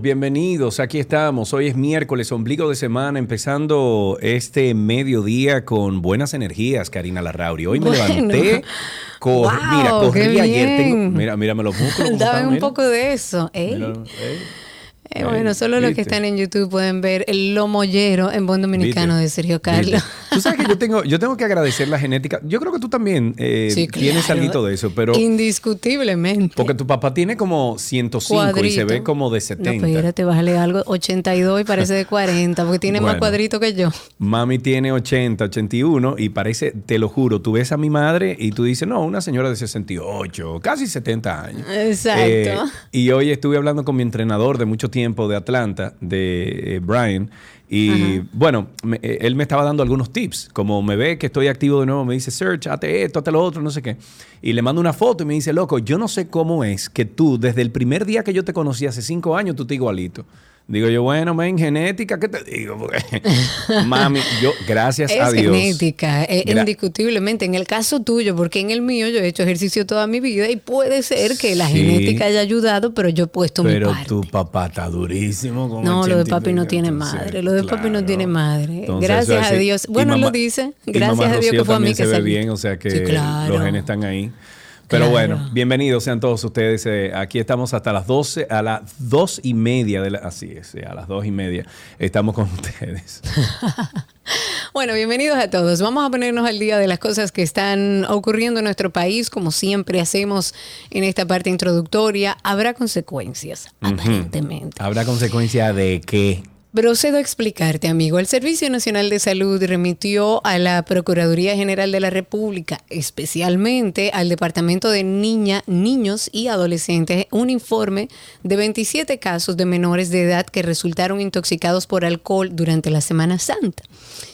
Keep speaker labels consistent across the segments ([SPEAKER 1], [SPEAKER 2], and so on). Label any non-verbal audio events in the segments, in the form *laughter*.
[SPEAKER 1] bienvenidos. Aquí estamos. Hoy es miércoles, ombligo de semana, empezando este mediodía con buenas energías, Karina Larrauri. Hoy me
[SPEAKER 2] Bueno.
[SPEAKER 1] levanté. *laughs* co-
[SPEAKER 2] Wow,
[SPEAKER 1] mira, corrí ayer. Tengo,
[SPEAKER 2] bien.
[SPEAKER 1] mira, mírame los músculos.
[SPEAKER 2] Dame un
[SPEAKER 1] mira.
[SPEAKER 2] poco de eso. Ey.
[SPEAKER 1] Ey.
[SPEAKER 2] Eh, bueno, solo los que están en YouTube pueden ver el lomollero en buen dominicano
[SPEAKER 1] ¿Viste?
[SPEAKER 2] de Sergio
[SPEAKER 1] ¿Viste?
[SPEAKER 2] Carlos.
[SPEAKER 1] Tú sabes que yo *laughs* tengo, yo tengo que agradecer la genética. Yo creo que tú también eh,
[SPEAKER 2] Sí,
[SPEAKER 1] tienes algo de eso, pero
[SPEAKER 2] Indiscutiblemente.
[SPEAKER 1] porque tu papá tiene como 105 y se
[SPEAKER 2] Cuadrito.
[SPEAKER 1] ve como de
[SPEAKER 2] No,
[SPEAKER 1] 70.
[SPEAKER 2] espérate, bájale algo. 82 y parece de 40, porque tiene más *laughs* cuadrito que yo.
[SPEAKER 1] Mami tiene 80, 81 y parece, te lo juro, tú ves a mi madre y tú dices, no, una señora de 68, casi 70 años.
[SPEAKER 2] Exacto.
[SPEAKER 1] Eh, y hoy estuve hablando con mi entrenador de mucho tiempo de Atlanta, de eh, Brian, y bueno, me- eh, él me estaba dando algunos tips. Como me ve que estoy activo de nuevo, me dice, Search, hazte esto, hazte lo otro, no sé qué. Y le mando una foto y me dice, loco, yo no sé cómo es que tú, desde el primer día que yo te conocí hace cinco años, tú te igualito. Digo yo, bueno, men, genética, ¿qué te digo? Porque, *laughs* mami, yo, gracias
[SPEAKER 2] Es
[SPEAKER 1] a Dios.
[SPEAKER 2] genética, eh,
[SPEAKER 1] Gra-
[SPEAKER 2] indiscutiblemente. En el caso tuyo, porque en el mío yo he hecho ejercicio toda mi vida y puede ser que la
[SPEAKER 1] Sí.
[SPEAKER 2] genética haya ayudado, pero yo he puesto mi
[SPEAKER 1] Pero
[SPEAKER 2] parte.
[SPEAKER 1] tu papá está durísimo. Con
[SPEAKER 2] No, lo de
[SPEAKER 1] 80 y
[SPEAKER 2] papi no tiene
[SPEAKER 1] entonces,
[SPEAKER 2] madre. Lo de papi no
[SPEAKER 1] claro.
[SPEAKER 2] tiene madre.
[SPEAKER 1] Entonces,
[SPEAKER 2] Gracias a
[SPEAKER 1] es-
[SPEAKER 2] Dios. Bueno,
[SPEAKER 1] mamá-
[SPEAKER 2] lo dice. Gracias a Dios que fue a mí que
[SPEAKER 1] se ve bien, o sea que
[SPEAKER 2] Sí, claro.
[SPEAKER 1] los genes están ahí. Pero
[SPEAKER 2] Claro.
[SPEAKER 1] bueno, bienvenidos sean todos ustedes. eh, aquí estamos hasta las 12, a las dos y media de la, así es, eh, a las dos y media estamos con *laughs* ustedes. *laughs*
[SPEAKER 2] Bueno, bienvenidos a todos. Vamos a ponernos al día de las cosas que están ocurriendo en nuestro país, como siempre hacemos en esta parte introductoria. Habrá consecuencias, aparentemente.
[SPEAKER 1] ¿Habrá consecuencia de qué?
[SPEAKER 2] Procedo a explicarte, amigo. El Servicio Nacional de Salud remitió a la Procuraduría General de la República, especialmente al Departamento de Niña, Niños y Adolescentes, un informe de 27 casos de menores de edad que resultaron intoxicados por alcohol durante la Semana Santa.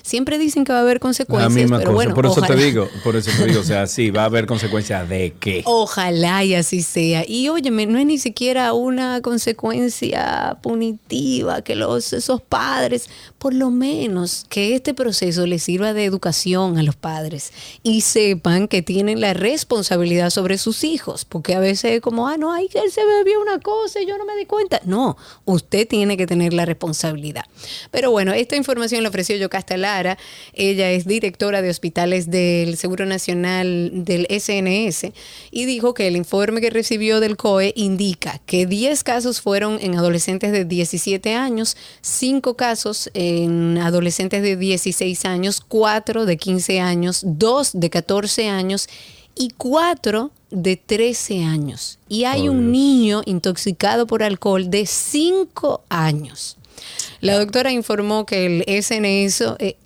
[SPEAKER 2] Siempre dicen que va a haber
[SPEAKER 1] La
[SPEAKER 2] consecuencias,
[SPEAKER 1] misma
[SPEAKER 2] pero
[SPEAKER 1] cosa.
[SPEAKER 2] bueno,
[SPEAKER 1] por eso
[SPEAKER 2] ojalá.
[SPEAKER 1] te digo, por eso te digo, o *laughs* sea, sí, va a haber consecuencia de qué.
[SPEAKER 2] Ojalá y así sea. Y óyeme, no es ni siquiera una consecuencia punitiva que los esos padres, por lo menos que este proceso les sirva de educación a los padres y sepan que tienen la responsabilidad sobre sus hijos, porque a veces es como, ah, no, ay, él se bebió una cosa y yo no me di cuenta. No, usted tiene que tener la responsabilidad. Pero bueno, esta información la ofreció Yocasta Lara. Ella es directora de hospitales del Seguro Nacional del SNS y dijo que el informe que recibió del COE indica que 10 casos fueron en adolescentes de 17 años, 5 casos en adolescentes de 16 años, 4 de 15 años, 2 de 14 años y 4 de 13 años. Y hay
[SPEAKER 1] Oh,
[SPEAKER 2] un
[SPEAKER 1] Dios.
[SPEAKER 2] niño intoxicado por alcohol de 5 años. La doctora informó que el SNS, eh,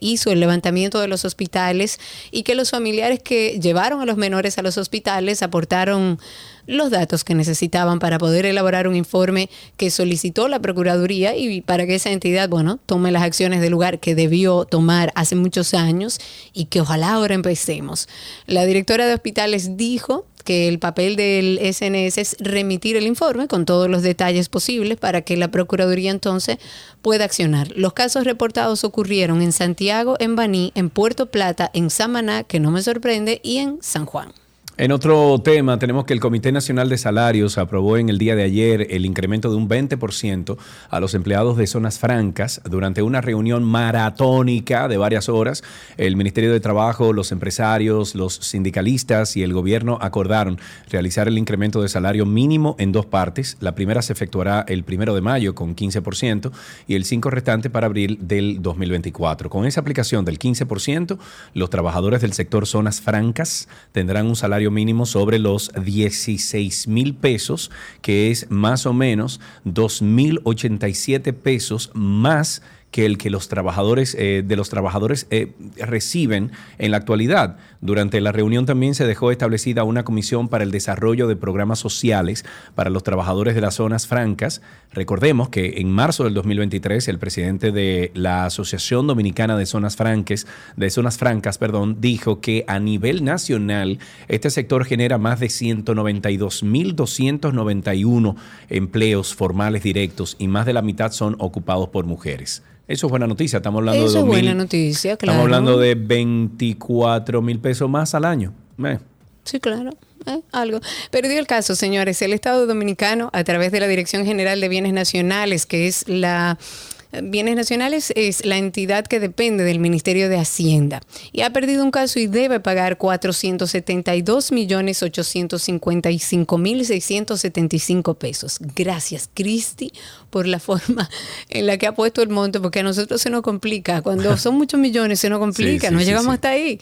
[SPEAKER 2] hizo el levantamiento de los hospitales y que los familiares que llevaron a los menores a los hospitales aportaron los datos que necesitaban para poder elaborar un informe que solicitó la Procuraduría y para que esa entidad, bueno, tome las acciones del lugar que debió tomar hace muchos años y que ojalá ahora empecemos. La directora de hospitales dijo que el papel del SNS es remitir el informe con todos los detalles posibles para que la Procuraduría entonces pueda accionar. Los casos reportados ocurrieron en Santiago, en Baní, en Puerto Plata, en Samaná, que no me sorprende, y en San Juan.
[SPEAKER 1] En otro tema, tenemos que el Comité Nacional de Salarios aprobó en el día de ayer el incremento de un 20% a los empleados de zonas francas durante una reunión maratónica de varias horas. El Ministerio de Trabajo, los empresarios, los sindicalistas y el gobierno acordaron realizar el incremento de salario mínimo en dos partes. La primera se efectuará el primero de mayo con 15% y el 5% restante para abril del 2024. Con esa aplicación del 15%, los trabajadores del sector zonas francas tendrán un salario mínimo sobre los 16 mil pesos, que es más o menos 2 mil 87 pesos más que el que los trabajadores eh, de los trabajadores eh, reciben en la actualidad. Durante la reunión también se dejó establecida una comisión para el desarrollo de programas sociales para los trabajadores de las zonas francas. Recordemos que en marzo del 2023 el presidente de la Asociación Dominicana de Zonas Francas, de Zonas Francas, perdón, dijo que a nivel nacional este sector genera más de 192.291 empleos formales directos y más de la mitad son ocupados por mujeres. Eso es buena noticia. Estamos hablando
[SPEAKER 2] Eso
[SPEAKER 1] de
[SPEAKER 2] es
[SPEAKER 1] 2000,
[SPEAKER 2] buena noticia, claro.
[SPEAKER 1] Estamos hablando de 24 mil pesos más al año. Eh.
[SPEAKER 2] Sí, claro. eh, algo. Pero dio el caso, señores. El Estado Dominicano, a través de la Dirección General de Bienes Nacionales, que es la. Bienes Nacionales es la entidad que depende del Ministerio de Hacienda y ha perdido un caso y debe pagar 472 millones 855 mil 675 pesos. Gracias, Cristi, por la *laughs* forma en la que ha puesto el monto, porque a nosotros se nos complica. Cuando *laughs* son muchos millones se nos complica,
[SPEAKER 1] Sí, sí,
[SPEAKER 2] no
[SPEAKER 1] sí,
[SPEAKER 2] llegamos hasta ahí.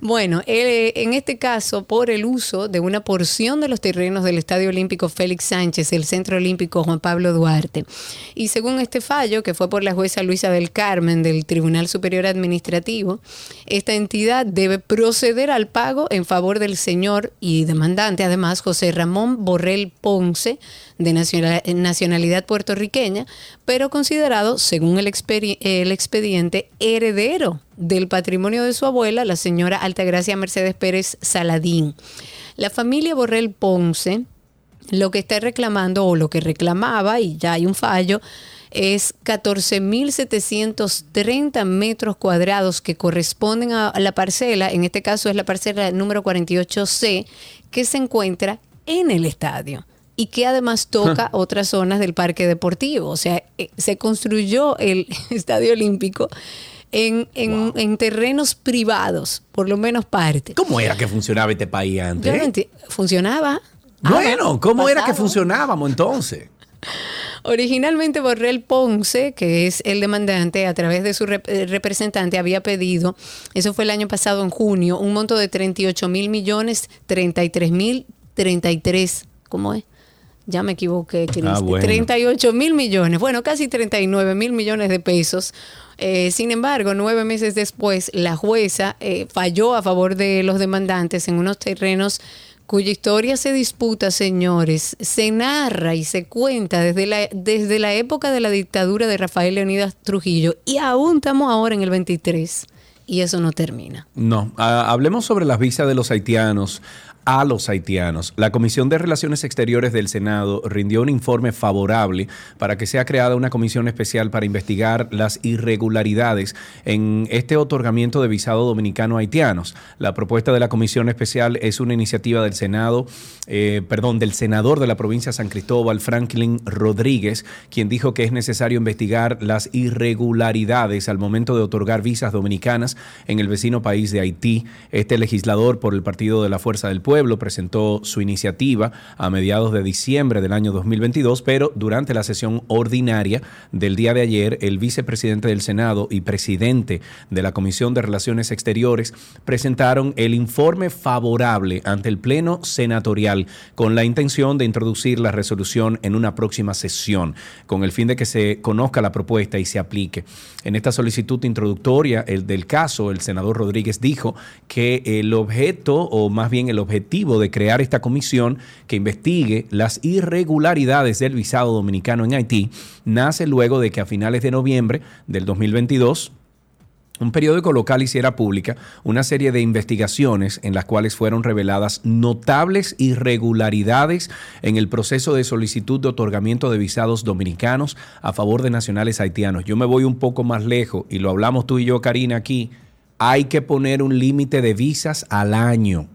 [SPEAKER 2] Bueno, eh, en este caso, por el uso de una porción de los terrenos del Estadio Olímpico Félix Sánchez, el Centro Olímpico Juan Pablo Duarte. Y según este fallo, que fue por la jueza Luisa del Carmen del Tribunal Superior Administrativo, esta entidad debe proceder al pago en favor del señor y demandante, además, José Ramón Borrell Ponce, de nacional- nacionalidad puertorriqueña, pero considerado, según el, el expediente, heredero del patrimonio de su abuela, la señora Altagracia Mercedes Pérez Saladín. La familia Borrell Ponce lo que está reclamando o lo que reclamaba, y ya hay un fallo, es 14.730 metros cuadrados que corresponden a la parcela, en este caso es la parcela número 48C, que se encuentra en el estadio y que además toca otras zonas del parque deportivo. O sea, eh, se construyó el *laughs* estadio olímpico en, en- en terrenos privados, por lo menos parte.
[SPEAKER 1] ¿Cómo era que funcionaba este país
[SPEAKER 2] Yo
[SPEAKER 1] antes?
[SPEAKER 2] no ¿Funcionaba? Ah,
[SPEAKER 1] Bueno, ¿cómo era que funcionábamos entonces?
[SPEAKER 2] Originalmente Borrell Ponce, que es el demandante, a través de su rep- eh, representante, había pedido, eso fue el año pasado en junio, un monto de 38 mil millones, 33 mil, 33, ¿cómo es? Ya me equivoqué.
[SPEAKER 1] Ah, bueno.
[SPEAKER 2] 38 mil millones, bueno, casi 39 mil millones de pesos. Eh, sin embargo, nueve meses después, la jueza eh, falló a favor de los demandantes en unos terrenos cuya historia se disputa, señores, se narra y se cuenta desde la, desde la época de la dictadura de Rafael Leonidas Trujillo y aún estamos ahora en el 23 y eso no termina.
[SPEAKER 1] No, ah, hablemos sobre las visas de los haitianos a los haitianos. La Comisión de Relaciones Exteriores del Senado rindió un informe favorable para que sea creada una comisión especial para investigar las irregularidades en este otorgamiento de visado dominicano a haitianos. La propuesta de la comisión especial es una iniciativa del Senado, eh, perdón, del senador de la provincia San Cristóbal, Franklin Rodríguez, quien dijo que es necesario investigar las irregularidades al momento de otorgar visas dominicanas en el vecino país de Haití. Este legislador por el Partido de la Fuerza del Pueblo presentó su iniciativa a mediados de diciembre del año 2022, pero durante la sesión ordinaria del día de ayer, el vicepresidente del Senado y presidente de la Comisión de Relaciones Exteriores presentaron el informe favorable ante el Pleno Senatorial con la intención de introducir la resolución en una próxima sesión, con el fin de que se conozca la propuesta y se aplique. En esta solicitud introductoria el del caso, el senador Rodríguez dijo que el objeto, o más bien el objetivo de crear esta comisión que investigue las irregularidades del visado dominicano en Haití, nace luego de que a finales de noviembre del 2022, un periódico local hiciera pública una serie de investigaciones en las cuales fueron reveladas notables irregularidades en el proceso de solicitud de otorgamiento de visados dominicanos a favor de nacionales haitianos. Yo me voy un poco más lejos y lo hablamos tú y yo, Karina, aquí. Hay que poner un límite de visas al año.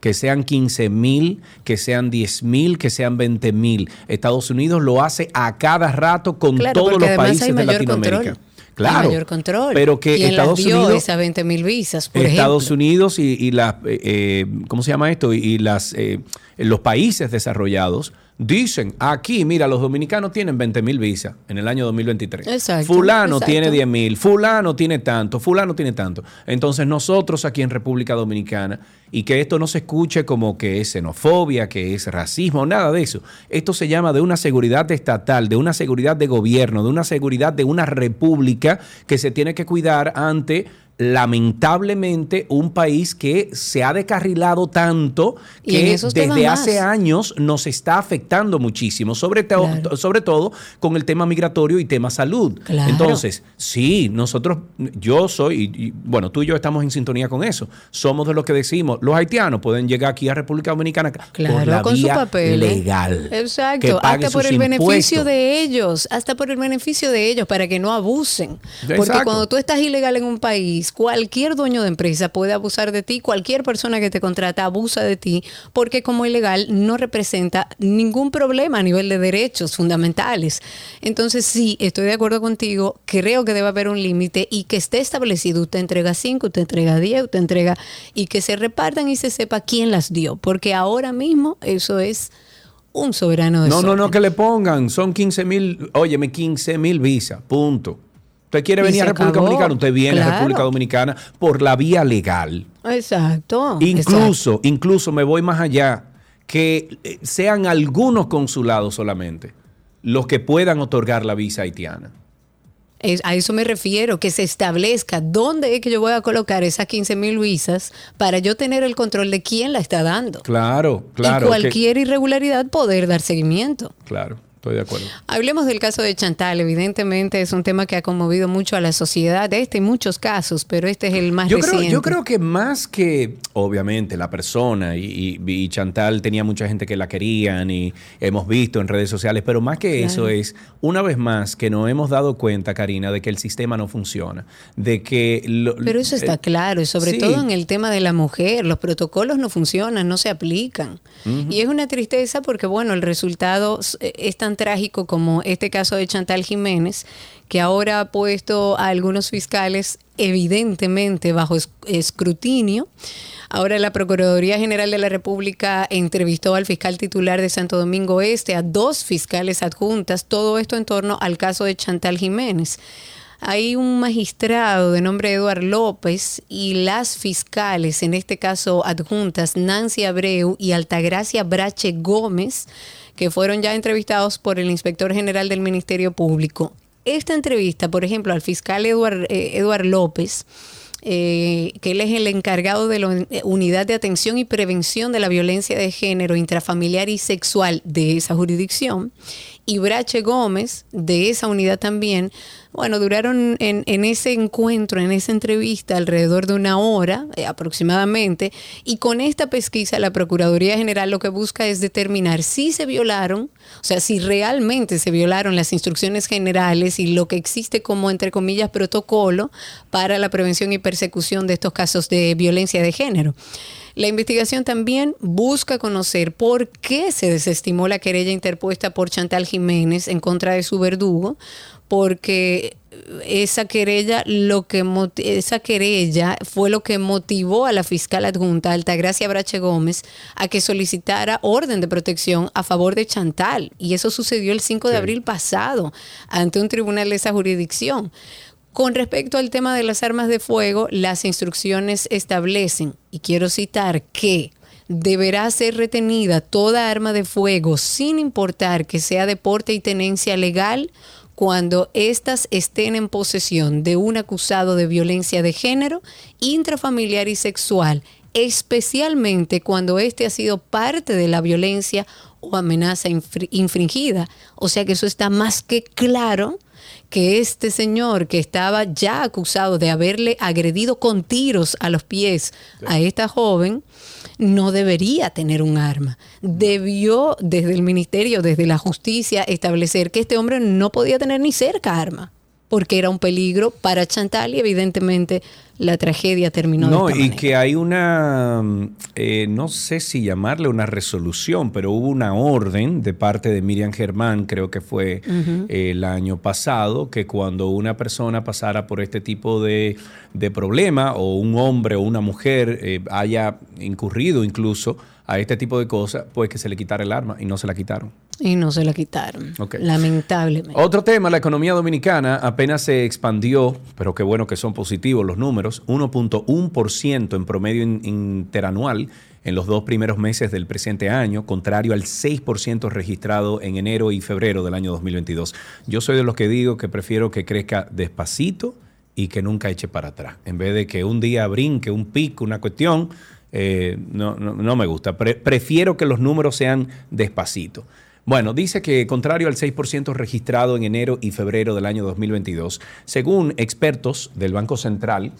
[SPEAKER 1] Que sean 15 mil, que sean 10 mil, que sean 20 mil. Estados Unidos lo hace a cada rato con
[SPEAKER 2] Claro,
[SPEAKER 1] todos los países de Latinoamérica.
[SPEAKER 2] control.
[SPEAKER 1] Claro,
[SPEAKER 2] mayor control.
[SPEAKER 1] pero que
[SPEAKER 2] ¿Quién
[SPEAKER 1] Estados
[SPEAKER 2] dio
[SPEAKER 1] Unidos,
[SPEAKER 2] esas 20 mil visas, por
[SPEAKER 1] Estados
[SPEAKER 2] ejemplo?
[SPEAKER 1] Unidos y, y las, eh, eh, ¿cómo se llama esto? Y, y las, eh, los países desarrollados Dicen, aquí, mira, los dominicanos tienen 20 mil visas en el año 2023.
[SPEAKER 2] Exacto,
[SPEAKER 1] Fulano
[SPEAKER 2] exacto.
[SPEAKER 1] tiene 10 mil, fulano tiene tanto, fulano tiene tanto. Entonces nosotros aquí en República Dominicana, y que esto no se escuche como que es xenofobia, que es racismo, nada de eso. Esto se llama de una seguridad estatal, de una seguridad de gobierno, de una seguridad de una república que se tiene que cuidar ante lamentablemente un país que se ha decarrilado tanto que desde hace años nos está afectando muchísimo, sobre, todo
[SPEAKER 2] Claro.
[SPEAKER 1] sobre todo con el tema migratorio y tema salud.
[SPEAKER 2] Claro.
[SPEAKER 1] Entonces, sí, nosotros, yo soy, y, y, bueno, tú y yo estamos en sintonía con eso. Somos de los que decimos, los haitianos pueden llegar aquí a República Dominicana por
[SPEAKER 2] Claro,
[SPEAKER 1] la
[SPEAKER 2] con su papel. ¿eh?
[SPEAKER 1] legal.
[SPEAKER 2] Exacto, hasta por el beneficio de ellos, hasta por el beneficio de ellos, para que no abusen. Porque
[SPEAKER 1] Exacto.
[SPEAKER 2] cuando tú estás ilegal en un país, cualquier dueño de empresa puede abusar de ti, cualquier persona que te contrata abusa de ti, porque como ilegal no representa ningún problema a nivel de derechos fundamentales. Entonces sí, estoy de acuerdo contigo, creo que debe haber un límite y que esté establecido, usted entrega 5, usted entrega 10, usted entrega, y que se repartan y se sepa quién las dio, porque ahora mismo eso es un soberano de
[SPEAKER 1] No, no, no, que le pongan, son 15 mil, óyeme, 15 mil visas, punto. Usted quiere
[SPEAKER 2] Y
[SPEAKER 1] venir a República
[SPEAKER 2] acabó.
[SPEAKER 1] Dominicana, usted viene a. República Dominicana por la vía legal.
[SPEAKER 2] Exacto. exacto.
[SPEAKER 1] Incluso, incluso me voy más allá, que eh, sean algunos consulados solamente los que puedan otorgar la visa haitiana.
[SPEAKER 2] Es- a eso me refiero, que se establezca dónde es que yo voy a colocar esas 15 mil visas para yo tener el control de quién la está dando.
[SPEAKER 1] Claro, claro.
[SPEAKER 2] y
[SPEAKER 1] que-
[SPEAKER 2] cualquier irregularidad poder dar seguimiento.
[SPEAKER 1] claro, estoy de acuerdo.
[SPEAKER 2] Hablemos del caso de Chantal. Evidentemente es un tema que ha conmovido mucho a la sociedad. Este y muchos casos, pero este es el más
[SPEAKER 1] Yo creo,
[SPEAKER 2] reciente.
[SPEAKER 1] yo creo que más que, obviamente, la persona y, y- y Chantal tenía mucha gente que la querían y hemos visto en redes sociales, pero más que eso es, una vez más, que nos hemos dado cuenta, Karina, de que el sistema no funciona, de que... lo-
[SPEAKER 2] Pero eso está
[SPEAKER 1] eh,
[SPEAKER 2] claro, y sobre
[SPEAKER 1] sí.
[SPEAKER 2] todo en el tema de la mujer, los protocolos no funcionan, no se aplican. Y es una tristeza porque, bueno, el resultado eh, es tan trágico como este caso de Chantal Jiménez, que ahora ha puesto a algunos fiscales evidentemente bajo es- escrutinio. Ahora la Procuraduría General de la República entrevistó al fiscal titular de Santo Domingo Este, a dos fiscales adjuntas, todo esto en torno al caso de Chantal Jiménez. Hay un magistrado de nombre Eduard López y las fiscales, en este caso adjuntas, Nancy Abreu y Altagracia Brache Gómez, que fueron ya entrevistados por el inspector general del Ministerio Público. Esta entrevista, por ejemplo, al fiscal Eduard, eh, Eduard López, eh, que él es el encargado de la unidad de atención y prevención de la violencia de género intrafamiliar y sexual de esa jurisdicción, y Brache Gómez, de esa unidad también, bueno, duraron en, ese encuentro, en esa entrevista, alrededor de una hora eh, aproximadamente, y con esta pesquisa la Procuraduría General lo que busca es determinar si se violaron, o sea, si realmente se violaron las instrucciones generales y lo que existe como, entre comillas, protocolo para la prevención y persecución de estos casos de violencia de género. La investigación también busca conocer por qué se desestimó la querella interpuesta por Chantal Jiménez en contra de su verdugo, porque esa querella lo que esa querella fue lo que motivó a la fiscal adjunta Altagracia Brache Gómez a que solicitara orden de protección a favor de Chantal y eso sucedió el 5 de
[SPEAKER 1] Sí.
[SPEAKER 2] abril pasado ante un tribunal de esa jurisdicción. Con respecto al tema de las armas de fuego, las instrucciones establecen, y quiero citar, que deberá ser retenida toda arma de fuego sin importar que sea de porte y tenencia legal cuando éstas estén en posesión de un acusado de violencia de género, intrafamiliar y sexual, especialmente cuando éste ha sido parte de la violencia o amenaza infri- infringida. O sea que eso está más que claro que este señor que estaba ya acusado de haberle agredido con tiros a los pies a esta joven, no debería tener un arma. Debió desde el ministerio, desde la justicia, establecer que este hombre no podía tener ni cerca arma, porque era un peligro para Chantal y evidentemente la tragedia terminó
[SPEAKER 1] No,
[SPEAKER 2] de esta
[SPEAKER 1] y
[SPEAKER 2] manera.
[SPEAKER 1] que hay una, eh, no sé si llamarle una resolución, pero hubo una orden de parte de Miriam Germán, creo que fue eh, el año pasado, que cuando una persona pasara por este tipo de, de problema, o un hombre o una mujer eh, haya incurrido incluso a este tipo de cosas, pues que se le quitara el arma y no se la quitaron.
[SPEAKER 2] Y no se la quitaron. Lamentablemente.
[SPEAKER 1] Otro tema, la economía dominicana apenas se expandió, pero qué bueno que son positivos los números, 1.1% en promedio in- interanual en los dos primeros meses del presente año, contrario al 6% registrado en enero y febrero del año 2022. Yo soy de los que digo que prefiero que crezca despacito y que nunca eche para atrás, en vez de que un día brinque, un pico, una cuestión, eh, no, no- no me gusta. Pre- prefiero que los números sean despacito. Bueno, dice que contrario al 6% registrado en enero y febrero del año 2022, según expertos del Banco Central,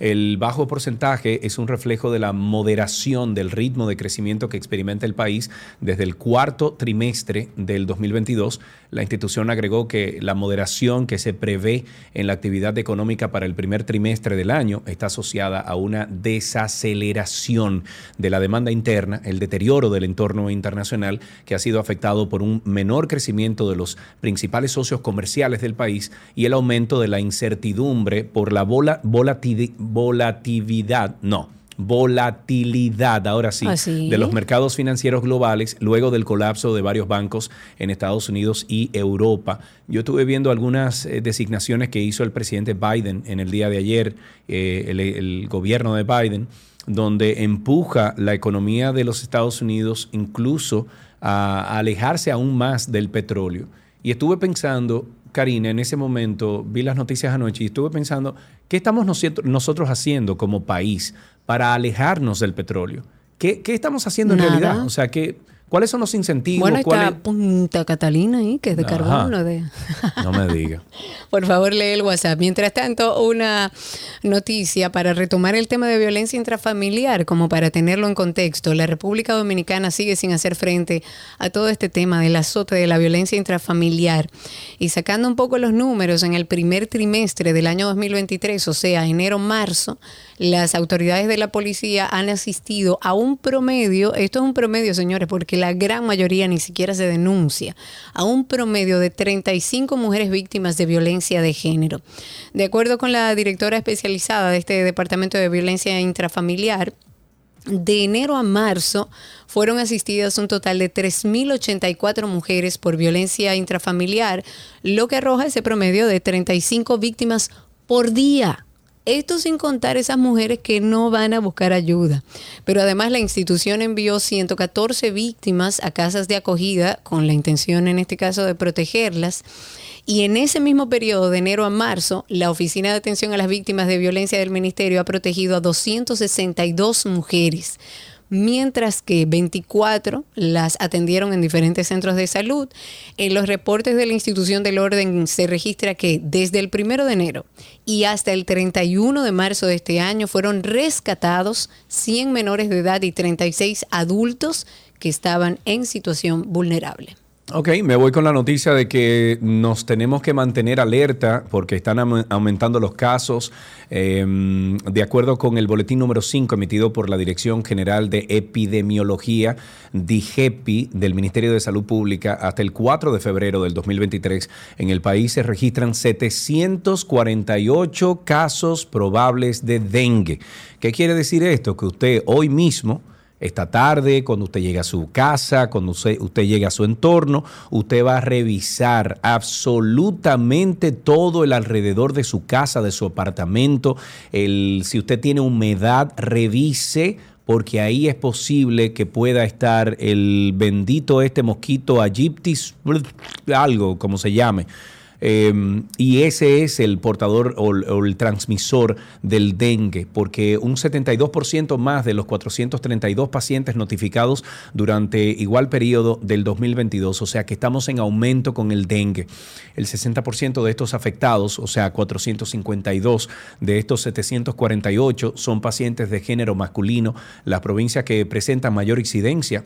[SPEAKER 1] el bajo porcentaje es un reflejo de la moderación del ritmo de crecimiento que experimenta el país desde el cuarto trimestre del 2022. La institución agregó que la moderación que se prevé en la actividad económica para el primer trimestre del año está asociada a una desaceleración de la demanda interna, el deterioro del entorno internacional que ha sido afectado por un menor crecimiento de los principales socios comerciales del país y el aumento de la incertidumbre por la vola- volatili- volatilidad, no, volatilidad, ahora sí,
[SPEAKER 2] ¿Ah, sí?
[SPEAKER 1] de los mercados financieros globales luego del colapso de varios bancos en Estados Unidos y Europa. Yo estuve viendo algunas eh, designaciones que hizo el presidente Biden en el día de ayer, eh, el, el gobierno de Biden, donde empuja la economía de los Estados Unidos incluso a, a alejarse aún más del petróleo. Y estuve pensando, Karina, en ese momento vi las noticias anoche y estuve pensando, ¿qué estamos nosotros, haciendo como país para alejarnos del petróleo? ¿Qué, qué estamos haciendo en
[SPEAKER 2] Nada.
[SPEAKER 1] realidad? O sea, ¿qué, ¿cuáles son los incentivos?
[SPEAKER 2] Bueno,
[SPEAKER 1] ¿Cuál
[SPEAKER 2] está Punta Catalina ahí, que es de
[SPEAKER 1] Ajá.
[SPEAKER 2] carbono. De...
[SPEAKER 1] es? *laughs* No me diga. *laughs*
[SPEAKER 2] Por favor, lee el WhatsApp. Mientras tanto, una noticia para retomar el tema de violencia intrafamiliar, como para tenerlo en contexto. La República Dominicana sigue sin hacer frente a todo este tema del azote de la violencia intrafamiliar. Y sacando un poco los números, en el primer trimestre del año 2023, o sea, enero-marzo, las autoridades de la policía han asistido a un promedio, esto es un promedio, señores, porque la gran mayoría ni siquiera se denuncia, a un promedio de 35 mujeres víctimas de violencia de género. De acuerdo con la directora especializada de este Departamento de Violencia Intrafamiliar, de enero a marzo fueron asistidas un total de 3.084 mujeres por violencia intrafamiliar, lo que arroja ese promedio de 35 víctimas por día. Esto sin contar esas mujeres que no van a buscar ayuda. Pero además la institución envió 114 víctimas a casas de acogida con la intención en este caso de protegerlas. Y en ese mismo periodo, de enero a marzo, la Oficina de Atención a las Víctimas de Violencia del Ministerio ha protegido a 262 mujeres, mientras que 24 las atendieron en diferentes centros de salud. En los reportes de la institución del orden se registra que desde el primero de enero y hasta el 31 de marzo de este año fueron rescatados 100 menores de edad y 36 adultos que estaban en situación vulnerable.
[SPEAKER 1] Ok, me voy con la noticia de que nos tenemos que mantener alerta porque están aumentando los casos. Eh, de acuerdo con el boletín número 5 emitido por la Dirección General de Epidemiología, DIGEPI, del Ministerio de Salud Pública, hasta el 4 de febrero del 2023, en el país se registran 748 casos probables de dengue. ¿Qué quiere decir esto? Que usted hoy mismo esta tarde, cuando usted llega a su casa, cuando usted, usted llega a su entorno, usted va a revisar absolutamente todo el alrededor de su casa, de su apartamento. Si usted tiene humedad, revise porque ahí es posible que pueda estar el bendito este mosquito Aegyptis, algo como se llame. Eh, y ese es el portador o, o el transmisor del dengue, porque un 72% más de los 432 pacientes notificados durante igual periodo del 2022, o sea que estamos en aumento con el dengue. El 60% de estos afectados, o sea 452 de estos 748 son pacientes de género masculino, las provincias que presentan mayor incidencia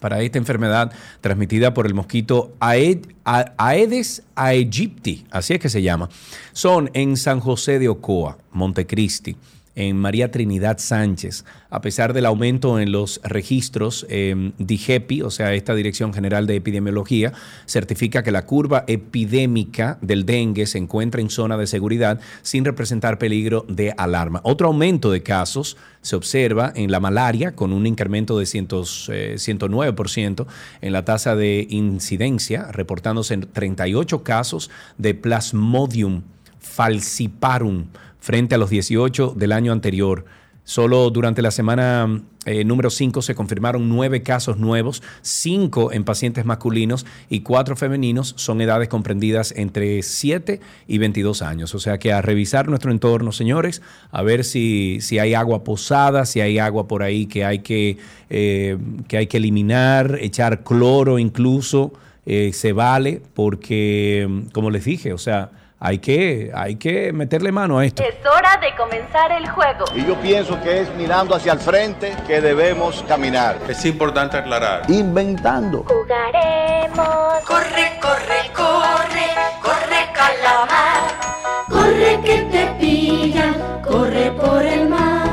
[SPEAKER 1] para esta enfermedad transmitida por el mosquito Aedes aegypti, así es que se llama, son en San José de Ocoa, Montecristi, en María Trinidad Sánchez. A pesar del aumento en los registros, eh, DIGEPI, o sea, esta Dirección General de Epidemiología, certifica que la curva epidémica del dengue se encuentra en zona de seguridad sin representar peligro de alarma. Otro aumento de casos se observa en la malaria con un incremento de 100, eh, 109% en la tasa de incidencia, reportándose en 38 casos de Plasmodium falciparum frente a los 18 del año anterior. Solo durante la semana eh, número 5 se confirmaron nueve casos nuevos, cinco en pacientes masculinos y cuatro femeninos. Son edades comprendidas entre 7 y 22 años. O sea que a revisar nuestro entorno, señores, a ver si, si hay agua posada, si hay agua por ahí que hay que, eh, que, hay que eliminar, echar cloro incluso, eh, se vale, porque, como les dije, o sea, hay que, hay que meterle mano a esto.
[SPEAKER 3] Es hora de comenzar el juego.
[SPEAKER 4] Y yo pienso que es mirando hacia el frente que debemos caminar.
[SPEAKER 5] Es importante aclarar.
[SPEAKER 4] Inventando.
[SPEAKER 3] Jugaremos.
[SPEAKER 6] Corre, corre, corre, corre calamar. Corre que te pillan, corre por el mar.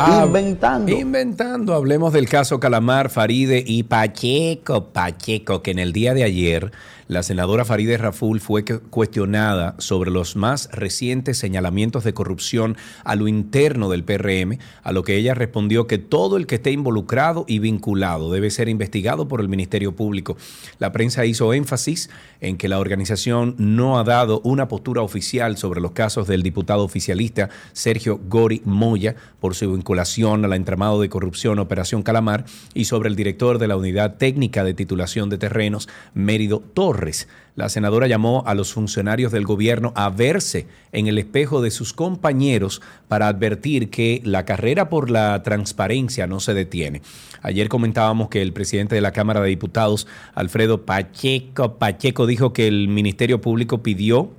[SPEAKER 1] Ah,
[SPEAKER 4] Inventando.
[SPEAKER 1] Inventando. Hablemos del caso Calamar, Faride y Pacheco. Pacheco, que en el día de ayer la senadora Faride Raful fue cuestionada sobre los más recientes señalamientos de corrupción a lo interno del PRM, a lo que ella respondió que todo el que esté involucrado y vinculado debe ser investigado por el Ministerio Público. La prensa hizo énfasis en que la organización no ha dado una postura oficial sobre los casos del diputado oficialista Sergio Gori Moya por su vinculación al entramado de corrupción Operación Calamar y sobre el director de la Unidad Técnica de Titulación de Terrenos, Mérido Torres. La senadora llamó a los funcionarios del gobierno a verse en el espejo de sus compañeros para advertir que la carrera por la transparencia no se detiene. Ayer comentábamos que el presidente de la Cámara de Diputados, Alfredo Pacheco, Pacheco dijo que el Ministerio Público pidió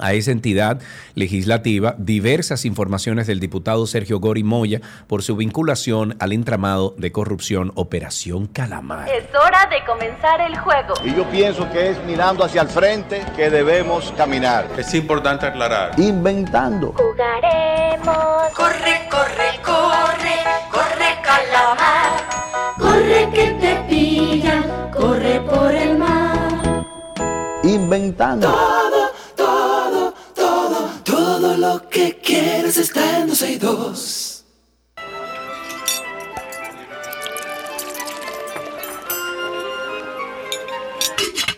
[SPEAKER 1] a esa entidad legislativa diversas informaciones del diputado Sergio Gori Moya por su vinculación al entramado de corrupción Operación Calamar.
[SPEAKER 3] Es hora de comenzar el juego.
[SPEAKER 4] Y yo pienso que es mirando hacia el frente que debemos caminar.
[SPEAKER 5] Es importante aclarar.
[SPEAKER 4] Inventando.
[SPEAKER 3] Jugaremos.
[SPEAKER 6] Corre, corre, corre, corre calamar. Corre que te pillan, corre por el mar.
[SPEAKER 4] Inventando.
[SPEAKER 6] Todo, lo que quieres está en 12 y 2.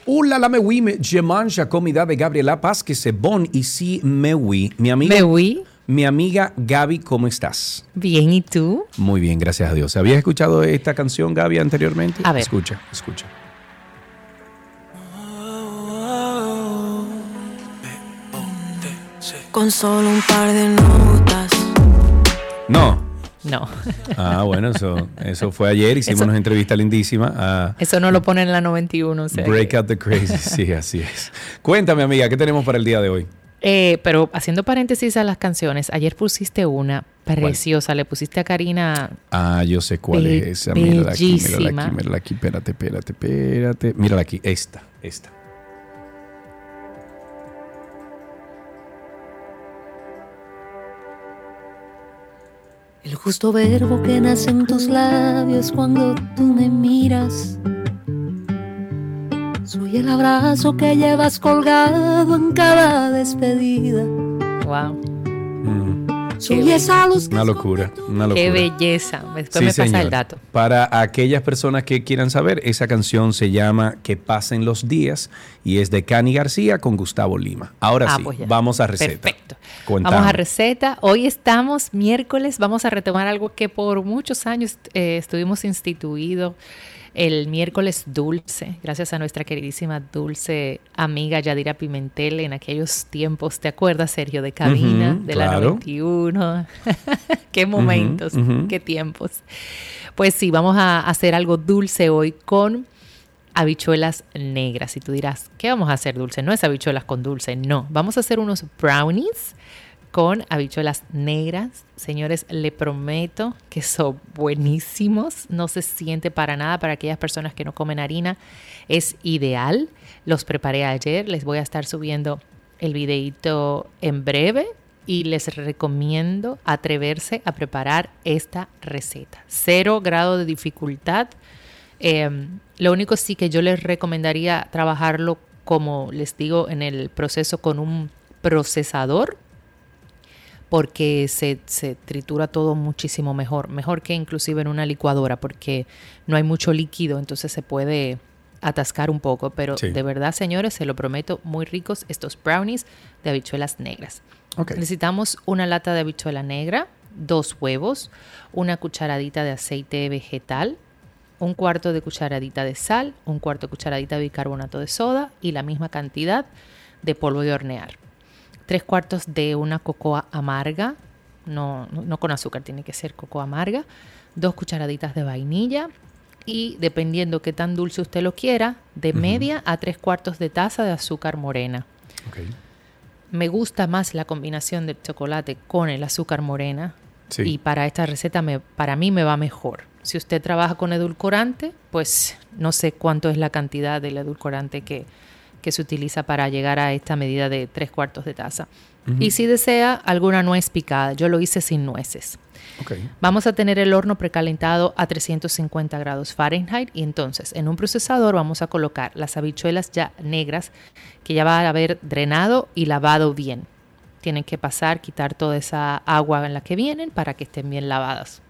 [SPEAKER 1] Hola, la me oui, me- je mange comida de Gabriela Paz, que c'est bon ici, me oui. Mi amiga,
[SPEAKER 2] Me oui.
[SPEAKER 1] mi amiga Gaby, ¿cómo estás?
[SPEAKER 2] Bien, ¿y tú?
[SPEAKER 1] Muy bien, gracias a Dios. ¿Habías escuchado esta canción, Gaby, anteriormente?
[SPEAKER 2] A ver.
[SPEAKER 1] Escucha, escucha.
[SPEAKER 7] Con solo un par de notas.
[SPEAKER 1] No.
[SPEAKER 2] No,
[SPEAKER 1] Ah, bueno, eso, eso fue ayer. Hicimos
[SPEAKER 2] Eso-
[SPEAKER 1] una entrevista lindísima a
[SPEAKER 2] eso no lo ponen en la 91. o sea
[SPEAKER 1] Break Out the Crazy. *laughs* Sí, así es. Cuéntame, amiga, ¿qué tenemos para el día de hoy?
[SPEAKER 8] Eh, pero haciendo paréntesis a las canciones, ayer pusiste una preciosa, le pusiste a Karina.
[SPEAKER 1] Ah, yo sé cuál es esa. Mírala aquí, mírala aquí, mírala aquí. Espérate, espérate, espérate. Mírala aquí, esta, esta.
[SPEAKER 7] El justo verbo que nace en tus labios cuando tú me miras. Soy el abrazo que llevas colgado en cada despedida.
[SPEAKER 8] Wow,
[SPEAKER 1] Mm,
[SPEAKER 7] Soy esa luz que
[SPEAKER 1] Una locura, una locura.
[SPEAKER 8] qué belleza. Después
[SPEAKER 1] Sí,
[SPEAKER 8] me pasa
[SPEAKER 1] señor.
[SPEAKER 8] el dato.
[SPEAKER 1] Para aquellas personas que quieran saber, esa canción se llama Que pasen los días y es de Cani García con Gustavo Lima. Ahora
[SPEAKER 8] Ah,
[SPEAKER 1] sí,
[SPEAKER 8] pues
[SPEAKER 1] vamos a receta.
[SPEAKER 8] Perfecto.
[SPEAKER 1] Cuéntame.
[SPEAKER 8] Vamos a receta. Hoy estamos miércoles. Vamos a retomar algo que por muchos años eh, estuvimos instituido. El miércoles dulce, gracias a nuestra queridísima dulce amiga Yadira Pimentel en aquellos tiempos, ¿te acuerdas, Sergio, de cabina,
[SPEAKER 1] Ujú,
[SPEAKER 8] de la
[SPEAKER 1] claro.
[SPEAKER 8] 91? *laughs* qué momentos, qué tiempos. Pues sí, vamos a hacer algo dulce hoy con habichuelas negras. Y tú dirás, ¿qué vamos a hacer dulce? No es habichuelas con dulce, no. Vamos a hacer unos brownies con habichuelas negras. Señores, le prometo que son buenísimos. No se siente para nada para aquellas personas que no comen harina. Es ideal. Los preparé ayer. Les voy a estar subiendo el videito en breve. y les recomiendo atreverse a preparar esta receta. Cero grado de dificultad. Eh, lo único sí que yo les recomendaría trabajarlo, como les digo, en el proceso con un procesador porque se, se, tritura todo muchísimo mejor, mejor que inclusive en una licuadora, porque no hay mucho líquido, entonces se puede atascar un poco, pero
[SPEAKER 1] Sí.
[SPEAKER 8] de verdad, señores, se lo prometo, muy ricos estos brownies de habichuelas negras. Necesitamos una lata de habichuela negra, dos huevos, una cucharadita de aceite vegetal, un cuarto de cucharadita de sal, un cuarto de cucharadita de bicarbonato de soda y la misma cantidad de polvo de hornear. Tres cuartos de una cocoa amarga, no, no, con azúcar, tiene que ser cocoa amarga, dos cucharaditas de vainilla y dependiendo qué tan dulce usted lo quiera, de media a tres cuartos de taza de azúcar morena. Me gusta más la combinación del chocolate con el azúcar morena.
[SPEAKER 1] Sí.
[SPEAKER 8] Y para esta receta, me, para mí me va mejor. Si usted trabaja con edulcorante, pues no sé cuánto es la cantidad del edulcorante que, que se utiliza para llegar a esta medida de tres cuartos de taza. Y si desea alguna nuez picada, yo lo hice sin nueces. Vamos a tener el horno precalentado a 350 grados Fahrenheit y entonces en un procesador vamos a colocar las habichuelas ya negras que ya va a haber drenado y lavado bien. Tienen que pasar, quitar toda esa agua en la que vienen para que estén bien lavadas.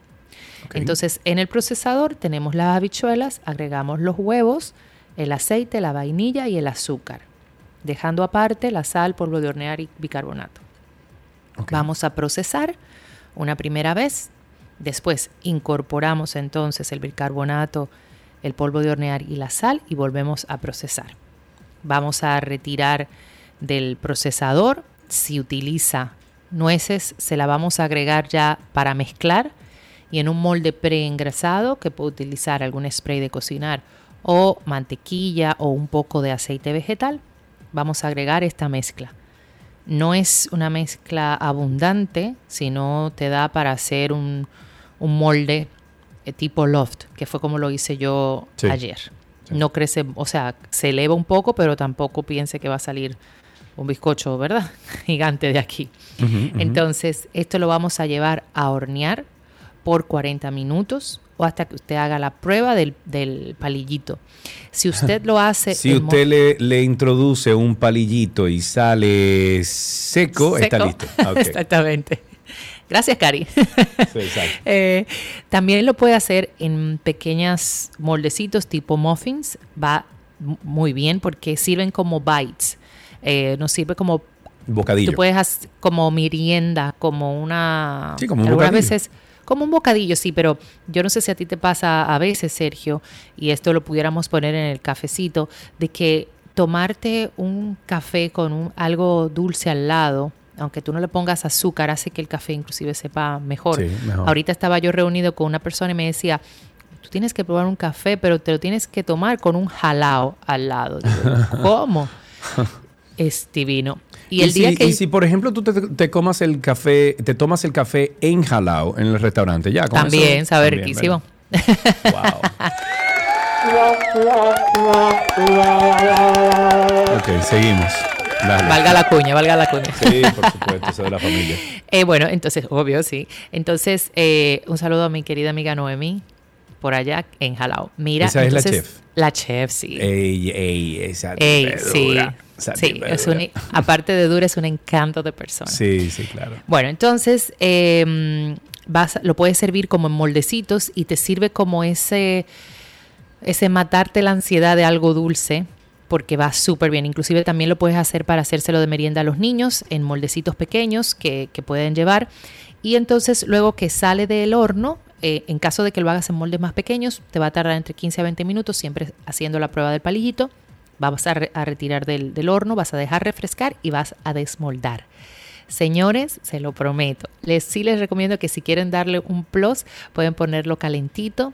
[SPEAKER 8] Entonces en el procesador tenemos las habichuelas, agregamos los huevos, el aceite, la vainilla y el azúcar, dejando aparte la sal, polvo de hornear y bicarbonato. Vamos a procesar una primera vez. Después incorporamos entonces el bicarbonato, el polvo de hornear y la sal y volvemos a procesar. Vamos a retirar del procesador. Si utiliza nueces, se la vamos a agregar ya para mezclar y en un molde preengrasado que puede utilizar algún spray de cocinar o mantequilla o un poco de aceite vegetal. Vamos a agregar esta mezcla. No es una mezcla abundante, sino te da para hacer un, un molde eh, tipo loft, que fue como lo hice yo
[SPEAKER 1] Sí.
[SPEAKER 8] ayer. No crece, o sea, se eleva un poco, pero tampoco piense que va a salir un bizcocho, ¿verdad? *laughs* Gigante de aquí. Entonces, esto lo vamos a llevar a hornear por 40 minutos o hasta que usted haga la prueba del, del palillito. Si usted lo hace... *laughs*
[SPEAKER 1] Si usted le, le introduce un palillito y sale seco, está listo. *laughs* Ah.
[SPEAKER 8] Exactamente. Gracias, Cari.
[SPEAKER 1] Sí. *laughs*
[SPEAKER 8] Eh, también lo puede hacer en pequeñas moldecitos tipo muffins. Va muy bien porque sirven como bites. Eh, nos sirve como
[SPEAKER 1] Bocadillo.
[SPEAKER 8] Tú puedes hacer como merienda, como una...
[SPEAKER 1] Sí, como un
[SPEAKER 8] algunas
[SPEAKER 1] bocadillo.
[SPEAKER 8] veces, como un bocadillo, sí, pero yo no sé si a ti te pasa a veces, Sergio, y esto lo pudiéramos poner en el cafecito, de que tomarte un café con un, algo dulce al lado, aunque tú no le pongas azúcar, hace que el café inclusive sepa mejor.
[SPEAKER 1] Sí, mejor.
[SPEAKER 8] Ahorita estaba yo reunido con una persona y me decía, tú tienes que probar un café, pero te lo tienes que tomar con un jalao al lado. Digo, *laughs* ¿Cómo? es divino. Y el
[SPEAKER 1] si,
[SPEAKER 8] día que...
[SPEAKER 1] y si, por ejemplo, tú te, te comas el café, te tomas el café en jalao en el restaurante, ya. con
[SPEAKER 8] También
[SPEAKER 1] eso-
[SPEAKER 8] sabe riquísimo.
[SPEAKER 1] Wow. ok, seguimos. Dale.
[SPEAKER 8] Valga la cuña, valga la cuña.
[SPEAKER 1] Sí, por supuesto, eso de la familia. *laughs*
[SPEAKER 8] Eh, bueno, entonces, obvio, sí. Entonces, eh, un saludo a mi querida amiga Noemi, por allá en Jalao. Mira,
[SPEAKER 1] Esa es la chef.
[SPEAKER 8] La chef, sí.
[SPEAKER 1] Ey, ey, esa
[SPEAKER 8] Ey, sí.
[SPEAKER 1] esa
[SPEAKER 8] Sí, es un, aparte de dura, es un encanto de persona.
[SPEAKER 1] Sí, sí, claro.
[SPEAKER 8] Bueno, entonces eh, vas, lo puedes servir como en moldecitos y te sirve como ese, ese matarte la ansiedad de algo dulce, porque va súper bien. Inclusive también lo puedes hacer para hacérselo de merienda a los niños en moldecitos pequeños que, que pueden llevar. Y entonces luego que sale del horno, eh, en caso de que lo hagas en moldes más pequeños, te va a tardar entre 15 a 20 minutos, siempre haciendo la prueba del palillito. Vas a, re- a retirar del, del horno, vas a dejar refrescar y vas a desmoldar. Señores, se lo prometo. Les, sí les recomiendo que si quieren darle un plus, pueden ponerlo calentito.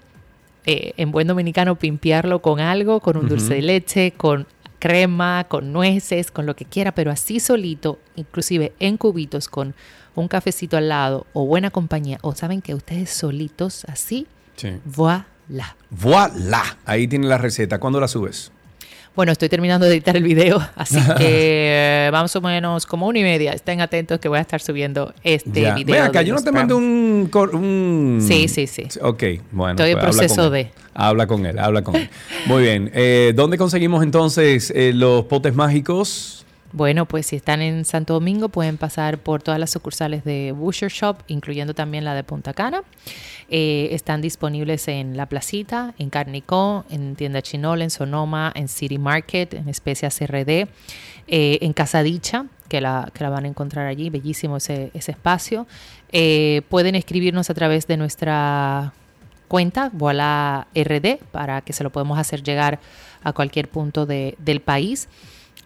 [SPEAKER 8] eh, en buen dominicano, pimpearlo con algo, con un dulce de leche, con crema, con nueces, con lo que quiera, pero así solito, inclusive en cubitos, con un cafecito al lado o buena compañía, o saben que ustedes solitos así,
[SPEAKER 1] Sí.
[SPEAKER 8] voilà.
[SPEAKER 1] Voilà. Ahí tiene la receta. ¿Cuándo la subes?
[SPEAKER 8] Bueno, estoy terminando de editar el video, *laughs* así *laughs* que eh, más o menos como una y media. Estén atentos que voy a estar subiendo este
[SPEAKER 1] Ya.
[SPEAKER 8] video.
[SPEAKER 1] Acá, yo no te mandé un.
[SPEAKER 8] Sí, sí, sí.
[SPEAKER 1] Ok, bueno.
[SPEAKER 8] Estoy en
[SPEAKER 1] pues habla
[SPEAKER 8] proceso
[SPEAKER 1] él.
[SPEAKER 8] de.
[SPEAKER 1] Habla con él, habla con él. Muy bien. Eh, ¿Dónde conseguimos entonces eh, los potes mágicos?
[SPEAKER 8] Bueno, pues si están en Santo Domingo pueden pasar por todas las sucursales de Butcher Shop, incluyendo también la de Punta Cana. Eh, están disponibles en La Placita, en Carnicó, en Tienda Chinol, en Sonoma, en City Market, en Especias RD, eh, en Casadicha, que la, que la van a encontrar allí, bellísimo ese, ese espacio. Eh, pueden escribirnos a través de nuestra cuenta, Voila RD, para que se lo podemos hacer llegar a cualquier punto de- del país.